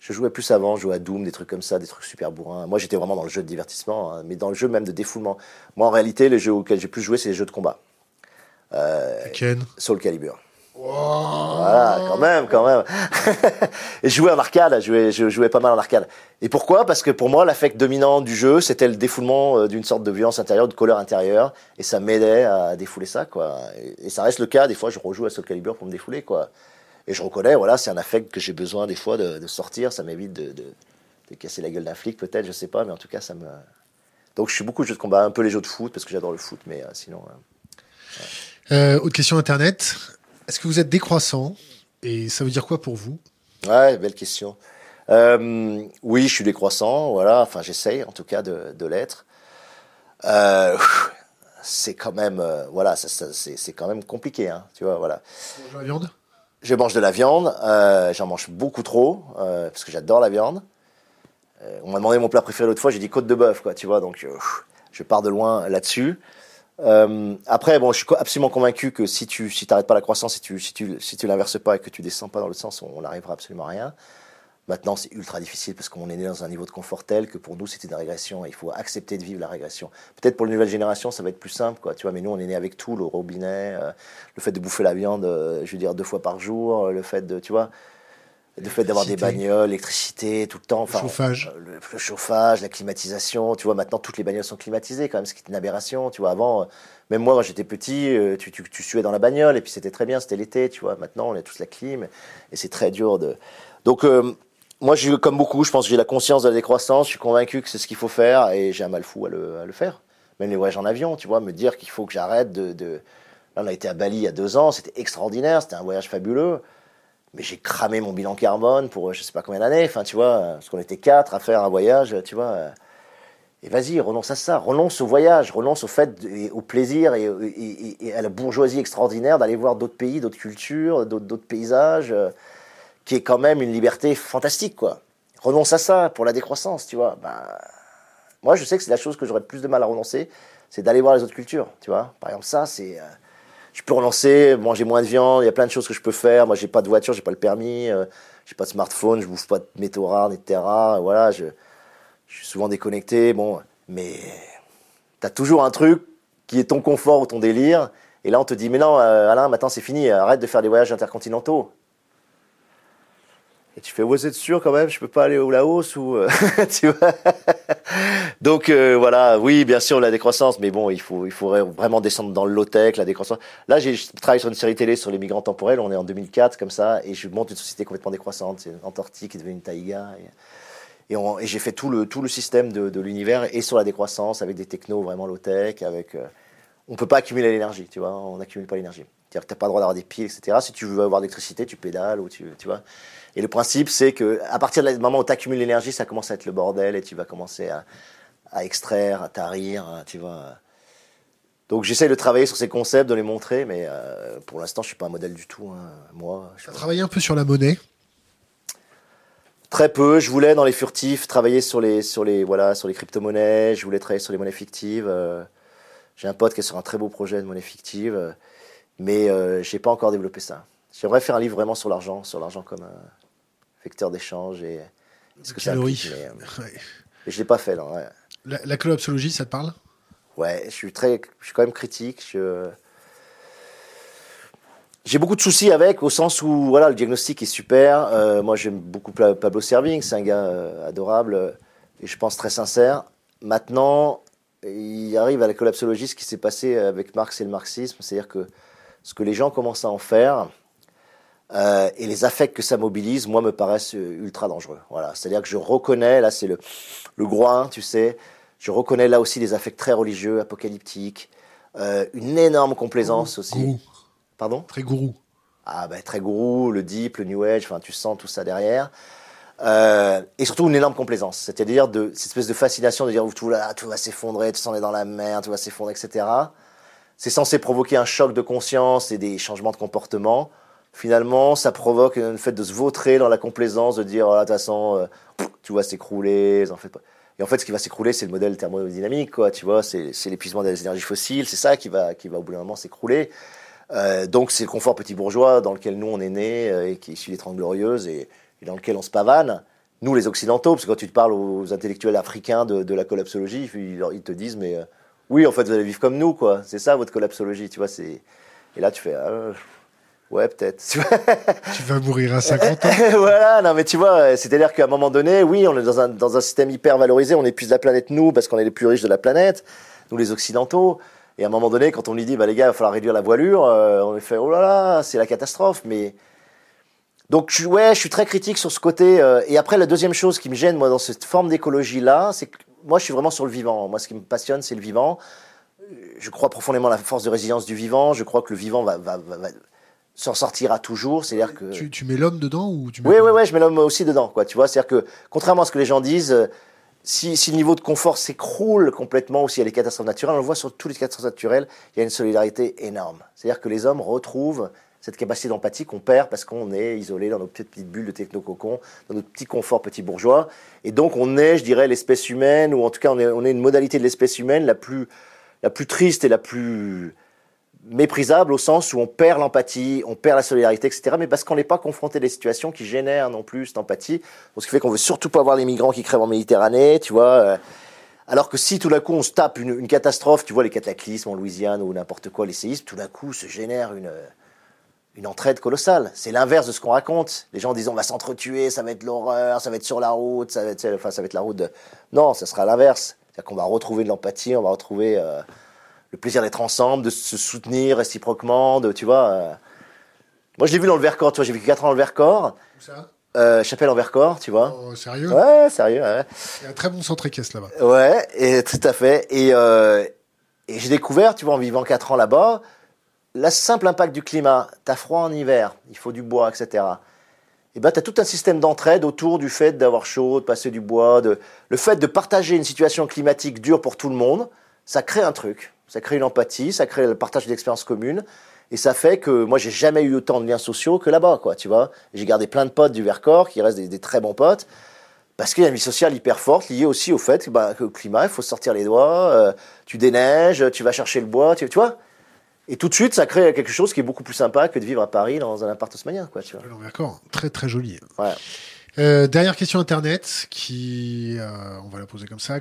Je jouais plus avant, je jouais à Doom, des trucs comme ça, des trucs super bourrins. Moi, j'étais vraiment dans le jeu de divertissement, hein, mais dans le jeu même de défoulement. Moi, en réalité, les jeux auxquels j'ai plus joué, c'est les jeux de combat. Euh. Soul Calibur. Voilà, quand même, quand même. et je jouais en arcade, je jouais, pas mal en arcade. Et pourquoi? Parce que pour moi, l'affect dominant du jeu, c'était le défoulement euh, d'une sorte de violence intérieure, de colère intérieure, et ça m'aidait à défouler ça, quoi. Et, ça reste le cas. Des fois, je rejoue à Soul Calibur pour me défouler, quoi. Et je reconnais, voilà, c'est un affect que j'ai besoin des fois de, sortir. Ça m'évite de, de, casser la gueule d'un flic, peut-être, je sais pas, mais en tout cas, ça me. Donc, je suis beaucoup de jeux de combat, un peu les jeux de foot parce que j'adore le foot, mais euh, sinon. Euh, autre question internet. Est-ce que vous êtes décroissant? Et ça veut dire quoi pour vous? Ouais, belle question. Euh, oui, je suis décroissant, voilà. Enfin, j'essaye en tout cas de, l'être. Euh, c'est quand même, euh, voilà, c'est quand même compliqué, hein, tu vois, voilà. La viande Je mange de la viande. J'en mange beaucoup trop parce que j'adore la viande. on m'a demandé mon plat préféré l'autre fois, j'ai dit côte de bœuf, quoi, tu vois. Donc, je pars de loin là-dessus. Euh, après, bon, je suis absolument convaincu que si tu si t'arrêtes pas la croissance, si tu si l'inverses pas et que tu descends pas dans le sens, on n'arrivera absolument à rien. Maintenant, c'est ultra difficile parce qu'on est né dans un niveau de confort tel que pour nous, c'était une régression. il faut accepter de vivre la régression. Peut-être pour les nouvelles générations, ça va être plus simple, quoi. Tu vois, mais nous, on est né avec tout, le robinet, euh, le fait de bouffer la viande, euh, je veux dire, deux fois par jour, le fait de, tu vois, le fait d'avoir des bagnoles, l'électricité, tout le temps. Enfin, le chauffage. Le, chauffage, la climatisation. Tu vois, maintenant, toutes les bagnoles sont climatisées, quand même, ce qui est une aberration. Tu vois, avant, euh, même moi, quand j'étais petit, euh, tu, tu, tu, suais dans la bagnole, et puis c'était très bien, c'était l'été, tu vois. Maintenant, on a tous la clim, et c'est très dur de. Donc, euh, moi, comme beaucoup, je pense que j'ai la conscience de la décroissance, je suis convaincu que c'est ce qu'il faut faire, et j'ai un mal fou à le, faire. Même les voyages en avion, tu vois, me dire qu'il faut que j'arrête de. Là, on a été à Bali il y a deux ans, c'était extraordinaire, c'était un voyage fabuleux mais j'ai cramé mon bilan carbone pour je sais pas combien d'années, enfin tu vois, parce qu'on était quatre à faire un voyage, tu vois. Et vas-y, renonce à ça, renonce au voyage, renonce au fait, au plaisir et, et, à la bourgeoisie extraordinaire d'aller voir d'autres pays, d'autres cultures, d'autres paysages, euh, qui est quand même une liberté fantastique, quoi. Renonce à ça pour la décroissance, tu vois. Ben, moi, je sais que c'est la chose que j'aurais plus de mal à renoncer, c'est d'aller voir les autres cultures, tu vois. Par exemple, ça, c'est euh, je peux relancer, manger moins de viande, il y a plein de choses que je peux faire. Moi, j'ai pas de voiture, j'ai pas le permis, euh, j'ai pas de smartphone, je bouffe pas de métaux rares, etc. Voilà, je, suis souvent déconnecté. Bon, mais tu as toujours un truc qui est ton confort ou ton délire. Et là, on te dit, mais non, euh, Alain, maintenant c'est fini, arrête de faire des voyages intercontinentaux. Et tu fais, ouais, c'est sûr quand même, je peux pas aller au Laos ou, euh. Donc, euh, voilà, oui, bien sûr, la décroissance, mais bon, il faut, il faudrait vraiment descendre dans le low-tech, la décroissance. Là, j'ai travaillé sur une série télé sur les migrants temporels, on est en 2004, comme ça, et je monte une société complètement décroissante. C'est Antarctique qui est devenue une taïga. Et, j'ai fait tout le, tout le système de, l'univers et sur la décroissance avec des technos vraiment low-tech, avec, euh, on peut pas accumuler l'énergie, tu vois, on n'accumule pas l'énergie. C'est-à-dire t'as pas le droit d'avoir des piles, etc. Si tu veux avoir d'électricité, tu pédales ou tu, tu vois. Et le principe, c'est que à partir du moment où tu accumules l'énergie, ça commence à être le bordel et tu vas commencer à, à extraire, à tarir, tu vois. Donc j'essaie de travailler sur ces concepts, de les montrer, mais euh, pour l'instant, je suis pas un modèle du tout. Hein. Moi, tu as travaillé un peu sur la monnaie? Très peu. Je voulais dans les furtifs travailler sur les sur les voilà sur les crypto-monnaies. Je voulais travailler sur les monnaies fictives. Euh. J'ai un pote qui est sur un très beau projet de monnaie fictive, mais euh, j'ai pas encore développé ça. J'aimerais faire un livre vraiment sur l'argent, sur l'argent comme vecteur d'échange et ce que ça implique. Mais, euh, je l'ai pas fait là. La, la collapsologie, ça te parle? Ouais, je suis très, je suis quand même critique. J'ai beaucoup de soucis avec, au sens où voilà, le diagnostic est super. Euh, moi, j'aime beaucoup Pablo Serving, c'est un gars euh, adorable et je pense très sincère. Maintenant, il arrive à la collapsologie ce qui s'est passé avec Marx et le marxisme, c'est-à-dire que ce que les gens commencent à en faire, euh, et les affects que ça mobilise, moi, me paraissent euh, ultra dangereux. Voilà, c'est-à-dire que je reconnais, là, c'est le, le groin, tu sais, je reconnais là aussi des affects très religieux, apocalyptiques, euh, une énorme complaisance aussi. Gourou. Pardon? Très gourou. Ah, ben, très gourou, le deep, le new age, enfin, tu sens tout ça derrière. Euh, et surtout une énorme complaisance, c'est-à-dire de cette espèce de fascination de dire tout là, tout va s'effondrer, tout s'en est dans la mer, tout va s'effondrer, etc. C'est censé provoquer un choc de conscience et des changements de comportement finalement, ça provoque le fait de se vautrer dans la complaisance, de dire, oh, de toute façon, euh, tu vas s'écrouler, en fait pas. Et en fait, ce qui va s'écrouler, c'est le modèle thermodynamique, quoi, tu vois, c'est l'épuisement des énergies fossiles, c'est ça qui va, qui va au bout d'un moment s'écrouler. Euh, donc, c'est le confort petit bourgeois dans lequel nous, on est nés, euh, et qui est issu des Glorieuses, et, dans lequel on se pavane. nous les occidentaux, parce que quand tu te parles aux intellectuels africains de, la collapsologie, ils, te disent mais oui en fait vous allez vivre comme nous quoi, c'est ça votre collapsologie, tu vois et là tu fais ah, Ouais, peut-être. tu vas mourir à 50 ans. voilà, non, mais tu vois, c'est-à-dire qu'à un moment donné, oui, on est dans un, dans un système hyper valorisé, on épuise la planète, nous, parce qu'on est les plus riches de la planète, nous les Occidentaux. Et à un moment donné, quand on lui dit, bah, les gars, il va falloir réduire la voilure, euh, on lui fait, oh là là, c'est la catastrophe. Mais. Donc, je, ouais, je suis très critique sur ce côté. Euh, et après, la deuxième chose qui me gêne, moi, dans cette forme d'écologie-là, c'est que moi, je suis vraiment sur le vivant. Moi, ce qui me passionne, c'est le vivant. Je crois profondément à la force de résilience du vivant. Je crois que le vivant va, va, va s'en sortira toujours. C'est-à-dire que tu, tu mets l'homme dedans ou tu mets oui, oui, oui, je mets l'homme aussi dedans. Quoi, tu vois, c'est-à-dire que contrairement à ce que les gens disent, euh, si, si le niveau de confort s'écroule complètement ou s'il y a des catastrophes naturelles, on le voit sur toutes les catastrophes naturelles, il y a une solidarité énorme. C'est-à-dire que les hommes retrouvent cette capacité d'empathie qu'on perd parce qu'on est isolé dans nos petites, petites bulles de technococon, dans notre petit confort petit bourgeois. Et donc on est, je dirais, l'espèce humaine, ou en tout cas on est, on est une modalité de l'espèce humaine la plus, la plus triste et la plus méprisable au sens où on perd l'empathie, on perd la solidarité, etc. Mais parce qu'on n'est pas confronté à des situations qui génèrent non plus cette empathie. Ce qui fait qu'on veut surtout pas voir les migrants qui crèvent en Méditerranée, tu vois. Euh. alors que si tout d'un coup on se tape une, catastrophe, tu vois les cataclysmes en Louisiane ou n'importe quoi, les séismes, tout d'un coup se génère une, une entraide colossale. C'est l'inverse de ce qu'on raconte. Les gens disent on va s'entretuer, ça va être l'horreur, ça va être sur la route, ça va être, enfin, ça va être la route. Non, ça sera l'inverse. C'est-à-dire qu'on va retrouver de l'empathie, on va retrouver... Euh, le plaisir d'être ensemble, de se soutenir réciproquement, de, tu vois. Euh. Moi, je l'ai vu dans le Vercors, tu vois, j'ai vécu 4 ans dans le Vercors. Où ça? Euh, Chapelle en Vercors, tu vois. Oh, sérieux? Ouais, sérieux, ouais. Il y a un très bon centre équestre là-bas. Ouais, et tout à fait. Et, euh, et j'ai découvert, tu vois, en vivant 4 ans là-bas, le simple impact du climat. T'as froid en hiver, il faut du bois, etc. Et ben, tu as tout un système d'entraide autour du fait d'avoir chaud, de passer du bois, de... le fait de partager une situation climatique dure pour tout le monde, ça crée un truc. Ça crée une empathie, ça crée le partage d'expériences communes. Et ça fait que moi, j'ai jamais eu autant de liens sociaux que là-bas, quoi, tu vois. J'ai gardé plein de potes du Vercors qui restent des, très bons potes. Parce qu'il y a une vie sociale hyper forte liée aussi au fait bah, que, le climat, il faut sortir les doigts, euh, tu déneiges, tu vas chercher le bois, tu, vois. Et tout de suite, ça crée quelque chose qui est beaucoup plus sympa que de vivre à Paris dans un appart haussmannien, quoi, tu vois. Très très joli. Ouais. Euh, dernière question internet, qui, euh, on va la poser comme ça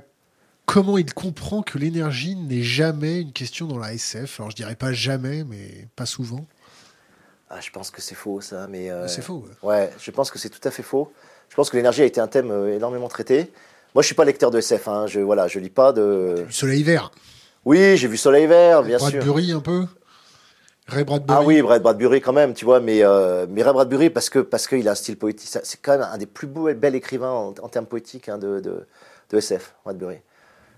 comment il comprend que l'énergie n'est jamais une question dans la SF Alors je dirais pas jamais, mais pas souvent. Ah, je pense que c'est faux ça, mais euh, c'est faux. Ouais. je pense que c'est tout à fait faux. Je pense que l'énergie a été un thème euh, énormément traité. Moi, je suis pas lecteur de SF. Hein. Je voilà, je lis pas de. Soleil vert? Oui, j'ai vu Soleil vert, bien sûr. Bradbury un peu? Ray Bradbury? Ah oui, Ray Bradbury quand même, tu vois, mais euh, mais Ray Bradbury parce que parce qu'il a un style poétique. C'est quand même un des plus beaux, bels écrivains en, termes poétiques hein, de, de, de SF, Bradbury.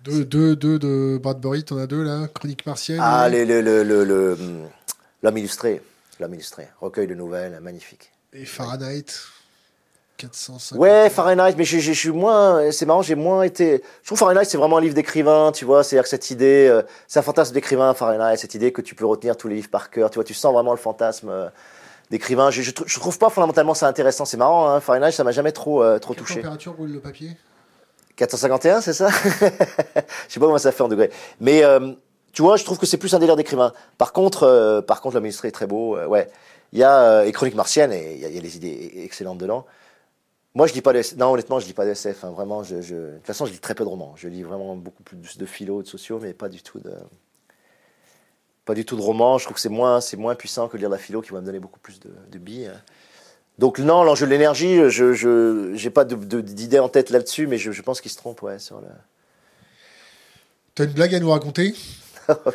Deux, deux, deux de Bradbury, t'en as deux là Chronique martienne Ah, le, le, le, l'homme illustré. L'homme illustré. Recueil de nouvelles, magnifique. Et Fahrenheit 450. Ouais, Fahrenheit, mais je suis moins. C'est marrant, j'ai moins été. Je trouve Fahrenheit, c'est vraiment un livre d'écrivain, tu vois. C'est-à-dire que cette idée. Euh, c'est un fantasme d'écrivain, Fahrenheit, cette idée que tu peux retenir tous les livres par cœur. Tu vois, tu sens vraiment le fantasme euh, d'écrivain. Je, je, trouve pas fondamentalement ça intéressant. C'est marrant, hein, Fahrenheit, ça m'a jamais trop, euh, trop touché. Température brûle le papier? 451, c'est ça? Je sais pas comment ça fait en degrés. Mais euh, tu vois, je trouve que c'est plus un délire d'écrivain. Par contre, euh, par contre, est très beau. Euh, ouais, il y a et Chronique martienne et il y, a des idées excellentes dedans. Moi, je lis pas de non honnêtement, je lis pas de SF. Hein. vraiment, de toute façon, je lis très peu de romans. Je lis vraiment beaucoup plus de philo, de sociaux, mais pas du tout de pas du tout de romans. Je trouve que c'est moins c'est moins puissant que lire la philo qui va me donner beaucoup plus de, de billes. Hein. Donc non, l'enjeu de l'énergie, je n'ai pas d'idée en tête là-dessus, mais je, pense qu'il se trompe, ouais, sur le... T'as une blague à nous raconter? Oh,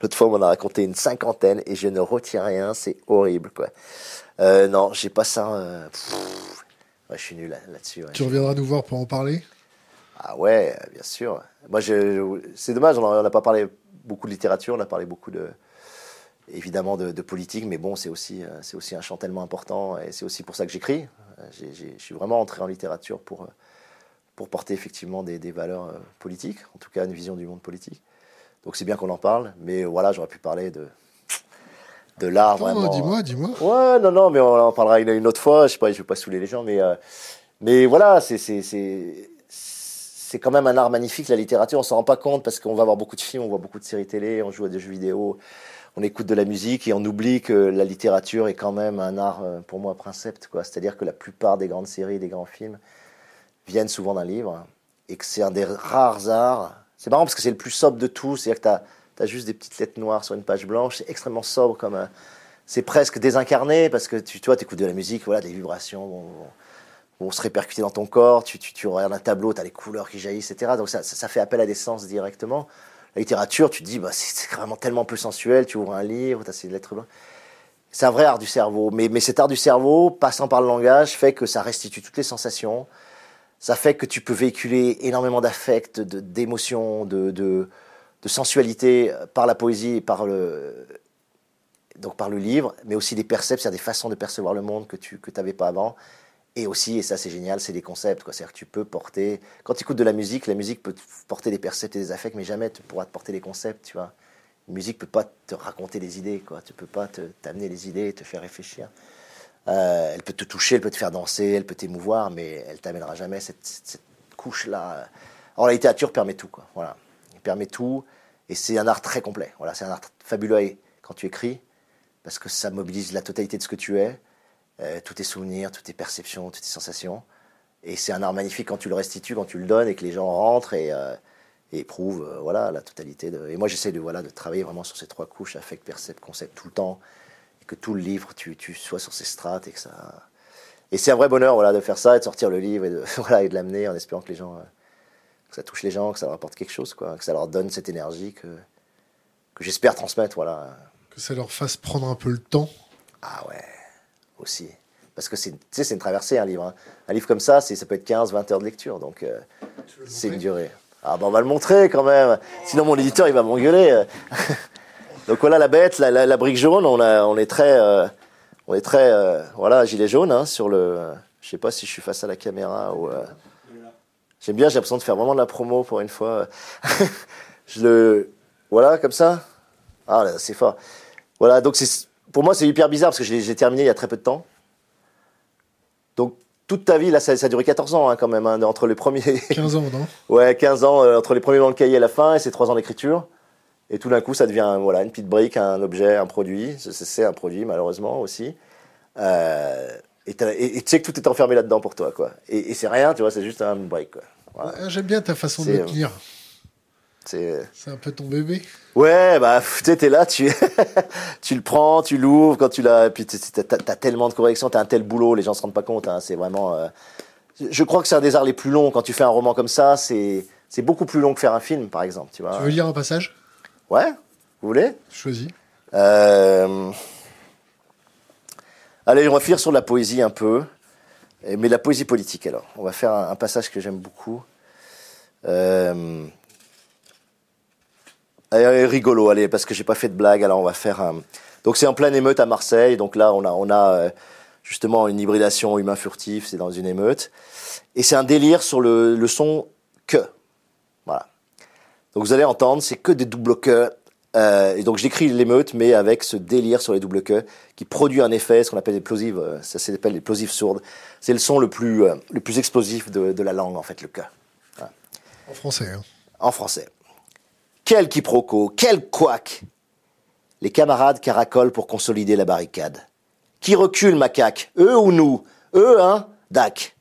L'autre fois, on m'en a raconté une cinquantaine et je ne retiens rien, c'est horrible, quoi. Euh, non, j'ai pas ça. Euh, je suis nul là-dessus. tu reviendras nous voir pour en parler? Ah ouais, bien sûr. Moi, c'est dommage, on n'a pas parlé beaucoup de littérature, on a parlé beaucoup de, évidemment de, politique, mais bon, c'est aussi, euh, c'est aussi un champ tellement important et c'est aussi pour ça que j'écris. Euh, je suis vraiment entré en littérature pour, euh, pour porter effectivement des, des, valeurs politiques, en tout cas une vision du monde politique. Donc c'est bien qu'on en parle, mais voilà, j'aurais pu parler de, de l'art vraiment. Dis-moi, dis-moi. Ouais, non, non, mais on en parlera une, une autre fois. Je je vais pas saouler les gens, mais, mais voilà, c'est, c'est, c'est, c'est quand même un art magnifique, la littérature. On s'en rend pas compte parce qu'on va voir beaucoup de films, on voit beaucoup de séries télé, on joue à des jeux vidéo on écoute de la musique et on oublie que la littérature est quand même un art, euh, pour moi, princept. C'est-à-dire que la plupart des grandes séries, des grands films, viennent souvent d'un livre, et que c'est un des rares arts. C'est marrant parce que c'est le plus sobre de tout, c'est-à-dire que tu as, juste des petites lettres noires sur une page blanche, c'est extrêmement sobre comme. c'est presque désincarné parce que tu, écoutes de la musique, voilà, des vibrations vont, se répercuter dans ton corps, tu, tu, regardes un tableau, tu as les couleurs qui jaillissent, etc. Donc ça, ça, fait appel à des sens directement. La littérature, tu te dis, bah, c'est vraiment tellement peu sensuel, tu ouvres un livre, tu as ces lettres. C'est un vrai art du cerveau. Mais, cet art du cerveau, passant par le langage, fait que ça restitue toutes les sensations. Ça fait que tu peux véhiculer énormément d'affect, d'émotions, de, sensualité par la poésie et par le, donc par le livre, mais aussi des percepts, c'est-à-dire des façons de percevoir le monde que tu n'avais pas avant. Et aussi, et ça c'est génial, c'est des concepts. C'est-à-dire que tu peux porter, quand tu écoutes de la musique, la musique peut porter des percepts et des affects, mais jamais tu pourras te porter des concepts, tu vois. La musique peut pas te raconter des idées, quoi. Tu peux pas t'amener les idées, te faire réfléchir. Euh, elle peut te toucher, elle peut te faire danser, elle peut t'émouvoir, mais elle t'amènera jamais cette, couche-là. Alors la littérature permet tout, quoi. Voilà, elle permet tout, et c'est un art très complet. Voilà, c'est un art fabuleux quand tu écris, parce que ça mobilise la totalité de ce que tu es, euh, tous tes souvenirs, toutes tes perceptions, toutes tes sensations. Et c'est un art magnifique quand tu le restitues, quand tu le donnes et que les gens rentrent et, euh, et éprouve euh, voilà, la totalité. De... Et moi, j'essaie de, voilà, de travailler vraiment sur ces trois couches, affect, percept, concept, tout le temps, et que tout le livre, tu, tu sois sur ces strates et que ça. Et c'est un vrai bonheur voilà, de faire ça et de sortir le livre et de, voilà, et de l'amener en espérant que les gens. Euh, que ça touche les gens, que ça leur apporte quelque chose, quoi, que ça leur donne cette énergie que, que j'espère transmettre. Voilà. Que ça leur fasse prendre un peu le temps. Ah ouais, aussi. Parce que c'est une traversée, un livre. Hein. Un livre comme ça, ça peut être 15, 20 heures de lecture. Donc, euh, c'est une durée. Ah ben on va le montrer quand même. Sinon mon éditeur il va m'engueuler. Donc voilà la bête, la, brique jaune, on, a, on est très, euh, on est très, euh, voilà gilet jaune hein, sur le. Je sais pas si je suis face à la caméra ou. Euh, j'aime bien, j'ai l'impression de faire vraiment de la promo pour une fois. je le, voilà comme ça. Ah c'est fort. Voilà donc c'est, pour moi c'est hyper bizarre parce que j'ai terminé il y a très peu de temps. Donc toute ta vie, là, ça, a duré 14 ans hein, quand même, hein, entre les premiers. 15 ans, non? Ouais, 15 ans, euh, entre les premiers dans le cahier à la fin, et c'est 3 ans d'écriture. Et tout d'un coup, ça devient voilà, une petite brique, un objet, un produit. C'est un produit, malheureusement, aussi. Euh, et, tu sais que tout est enfermé là-dedans pour toi, quoi. Et, c'est rien, tu vois, c'est juste un brique, quoi. J'aime bien ta façon de le tenir. C'est un peu ton bébé. Ouais, bah, tu sais, t'es là, tu, tu le prends, tu l'ouvres, quand tu l'as, puis t'as as tellement de corrections, t'as un tel boulot, les gens se rendent pas compte, hein, c'est vraiment, euh, je crois que c'est un des arts les plus longs. Quand tu fais un roman comme ça, c'est, c'est beaucoup plus long que faire un film, par exemple, tu vois. Tu veux lire un passage? Ouais, vous voulez? Choisis. Euh... Allez, on va finir sur la poésie un peu, mais la poésie politique alors. On va faire un, un passage que j'aime beaucoup. Euh, rigolo, allez, parce que j'ai pas fait de blague, alors on va faire un. Donc c'est en pleine émeute à Marseille, donc là on a, on a euh, justement une hybridation humain furtif, c'est dans une émeute. Et c'est un délire sur le, le son que. Voilà. Donc vous allez entendre, c'est que des doubles que. Euh, et donc j'écris l'émeute, mais avec ce délire sur les doubles que, qui produit un effet, ce qu'on appelle les plosives, euh, ça s'appelle sourdes. C'est le son le plus, le plus explosif de, de, la langue, en fait, le que. En français, hein. En français. Quel quiproquo, quel couac Les camarades caracolent pour consolider la barricade. Qui recule, macaque? Eux ou nous? Eux, hein? Dac.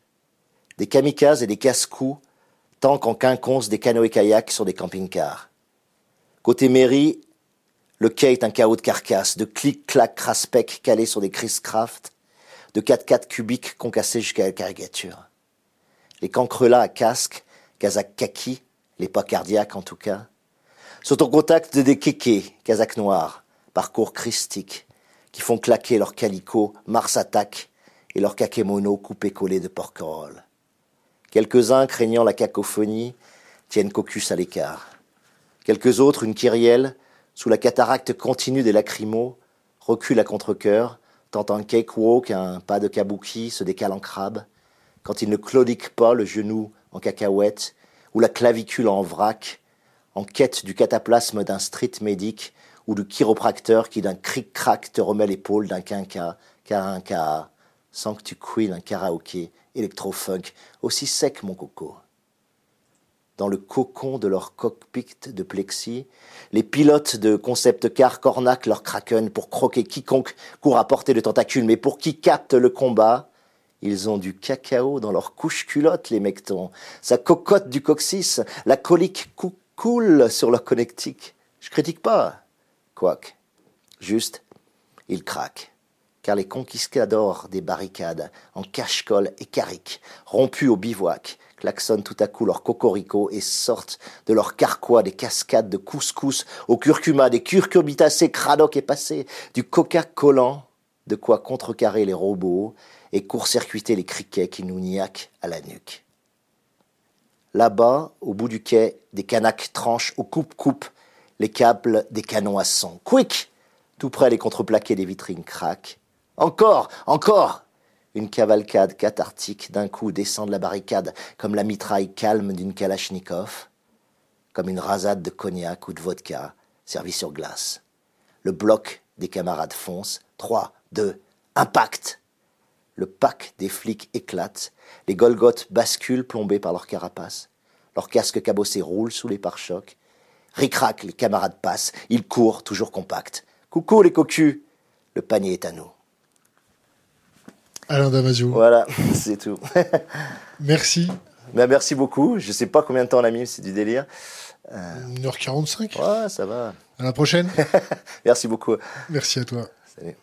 Des kamikazes et des casse-coups, tant qu'en quinconce des canoës-kayaks sur des camping-cars. Côté mairie, le quai est un chaos de carcasses, de clic-clac craspec calés sur des Chris Craft, de 4x4 cubiques concassés jusqu'à la caricature. Les cancrelats à casque, kazak kaki, les pas cardiaques en tout cas, sont au contact des kékés, casaques noirs, parcours christiques, qui font claquer leurs calicots Mars attaque et leurs kakémonos coupés-collés de porquerolles. Quelques-uns, craignant la cacophonie, tiennent cocus à l'écart. Quelques autres, une kyrielle, sous la cataracte continue des lacrymos, reculent à contre-cœur, tant un cakewalk, un pas de kabuki se décale en crabe, quand ils ne claudiquent pas le genou en cacahuète ou la clavicule en vrac, en quête du cataplasme d'un street médic ou du chiropracteur qui d'un cric-crac te remet l'épaule d'un quinca, carinca, sans que tu couilles un karaoké électro-funk aussi sec, mon coco. Dans le cocon de leur cockpit de plexi, les pilotes de concept car cornac leur kraken pour croquer quiconque court à portée de tentacules, mais pour qui capte le combat, Ils ont du cacao dans leur couche culotte, les mectons. Sa cocotte du coccyx, la colique coule sur leur connectique. Je critique pas, quoique. Juste, ils craquent. Car les conquistadors des barricades, en cache-colle et caric, rompus au bivouac, klaxonnent tout à coup leur cocorico et sortent de leur carquois des cascades de couscous au curcuma, des curcubitacées cradoc et passé, du coca collant, de quoi contrecarrer les robots et court-circuiter les criquets qui nous niaquent à la nuque. Là-bas, au bout du quai, des canaques tranchent au coupe-coupe les câbles des canons à son. Quick Tout près, les contreplaqués des vitrines craquent. Encore Encore Une cavalcade cathartique d'un coup descend de la barricade comme la mitraille calme d'une kalachnikov, comme une rasade de cognac ou de vodka servie sur glace. Le bloc des camarades fonce. Trois, deux, impact le pack des flics éclate, les Golgotes basculent plombés par leurs carapaces, leurs casques cabossés roulent sous les pare-chocs. Ric-rac, les camarades passent, ils courent, toujours compacts. Coucou les cocus, le panier est à nous. Alain Damasio. Voilà, c'est tout. merci. Ben, merci beaucoup. Je ne sais pas combien de temps on a mis, c'est du délire. 1h45 Ouais, ça va. À la prochaine. merci beaucoup. Merci à toi. Salut.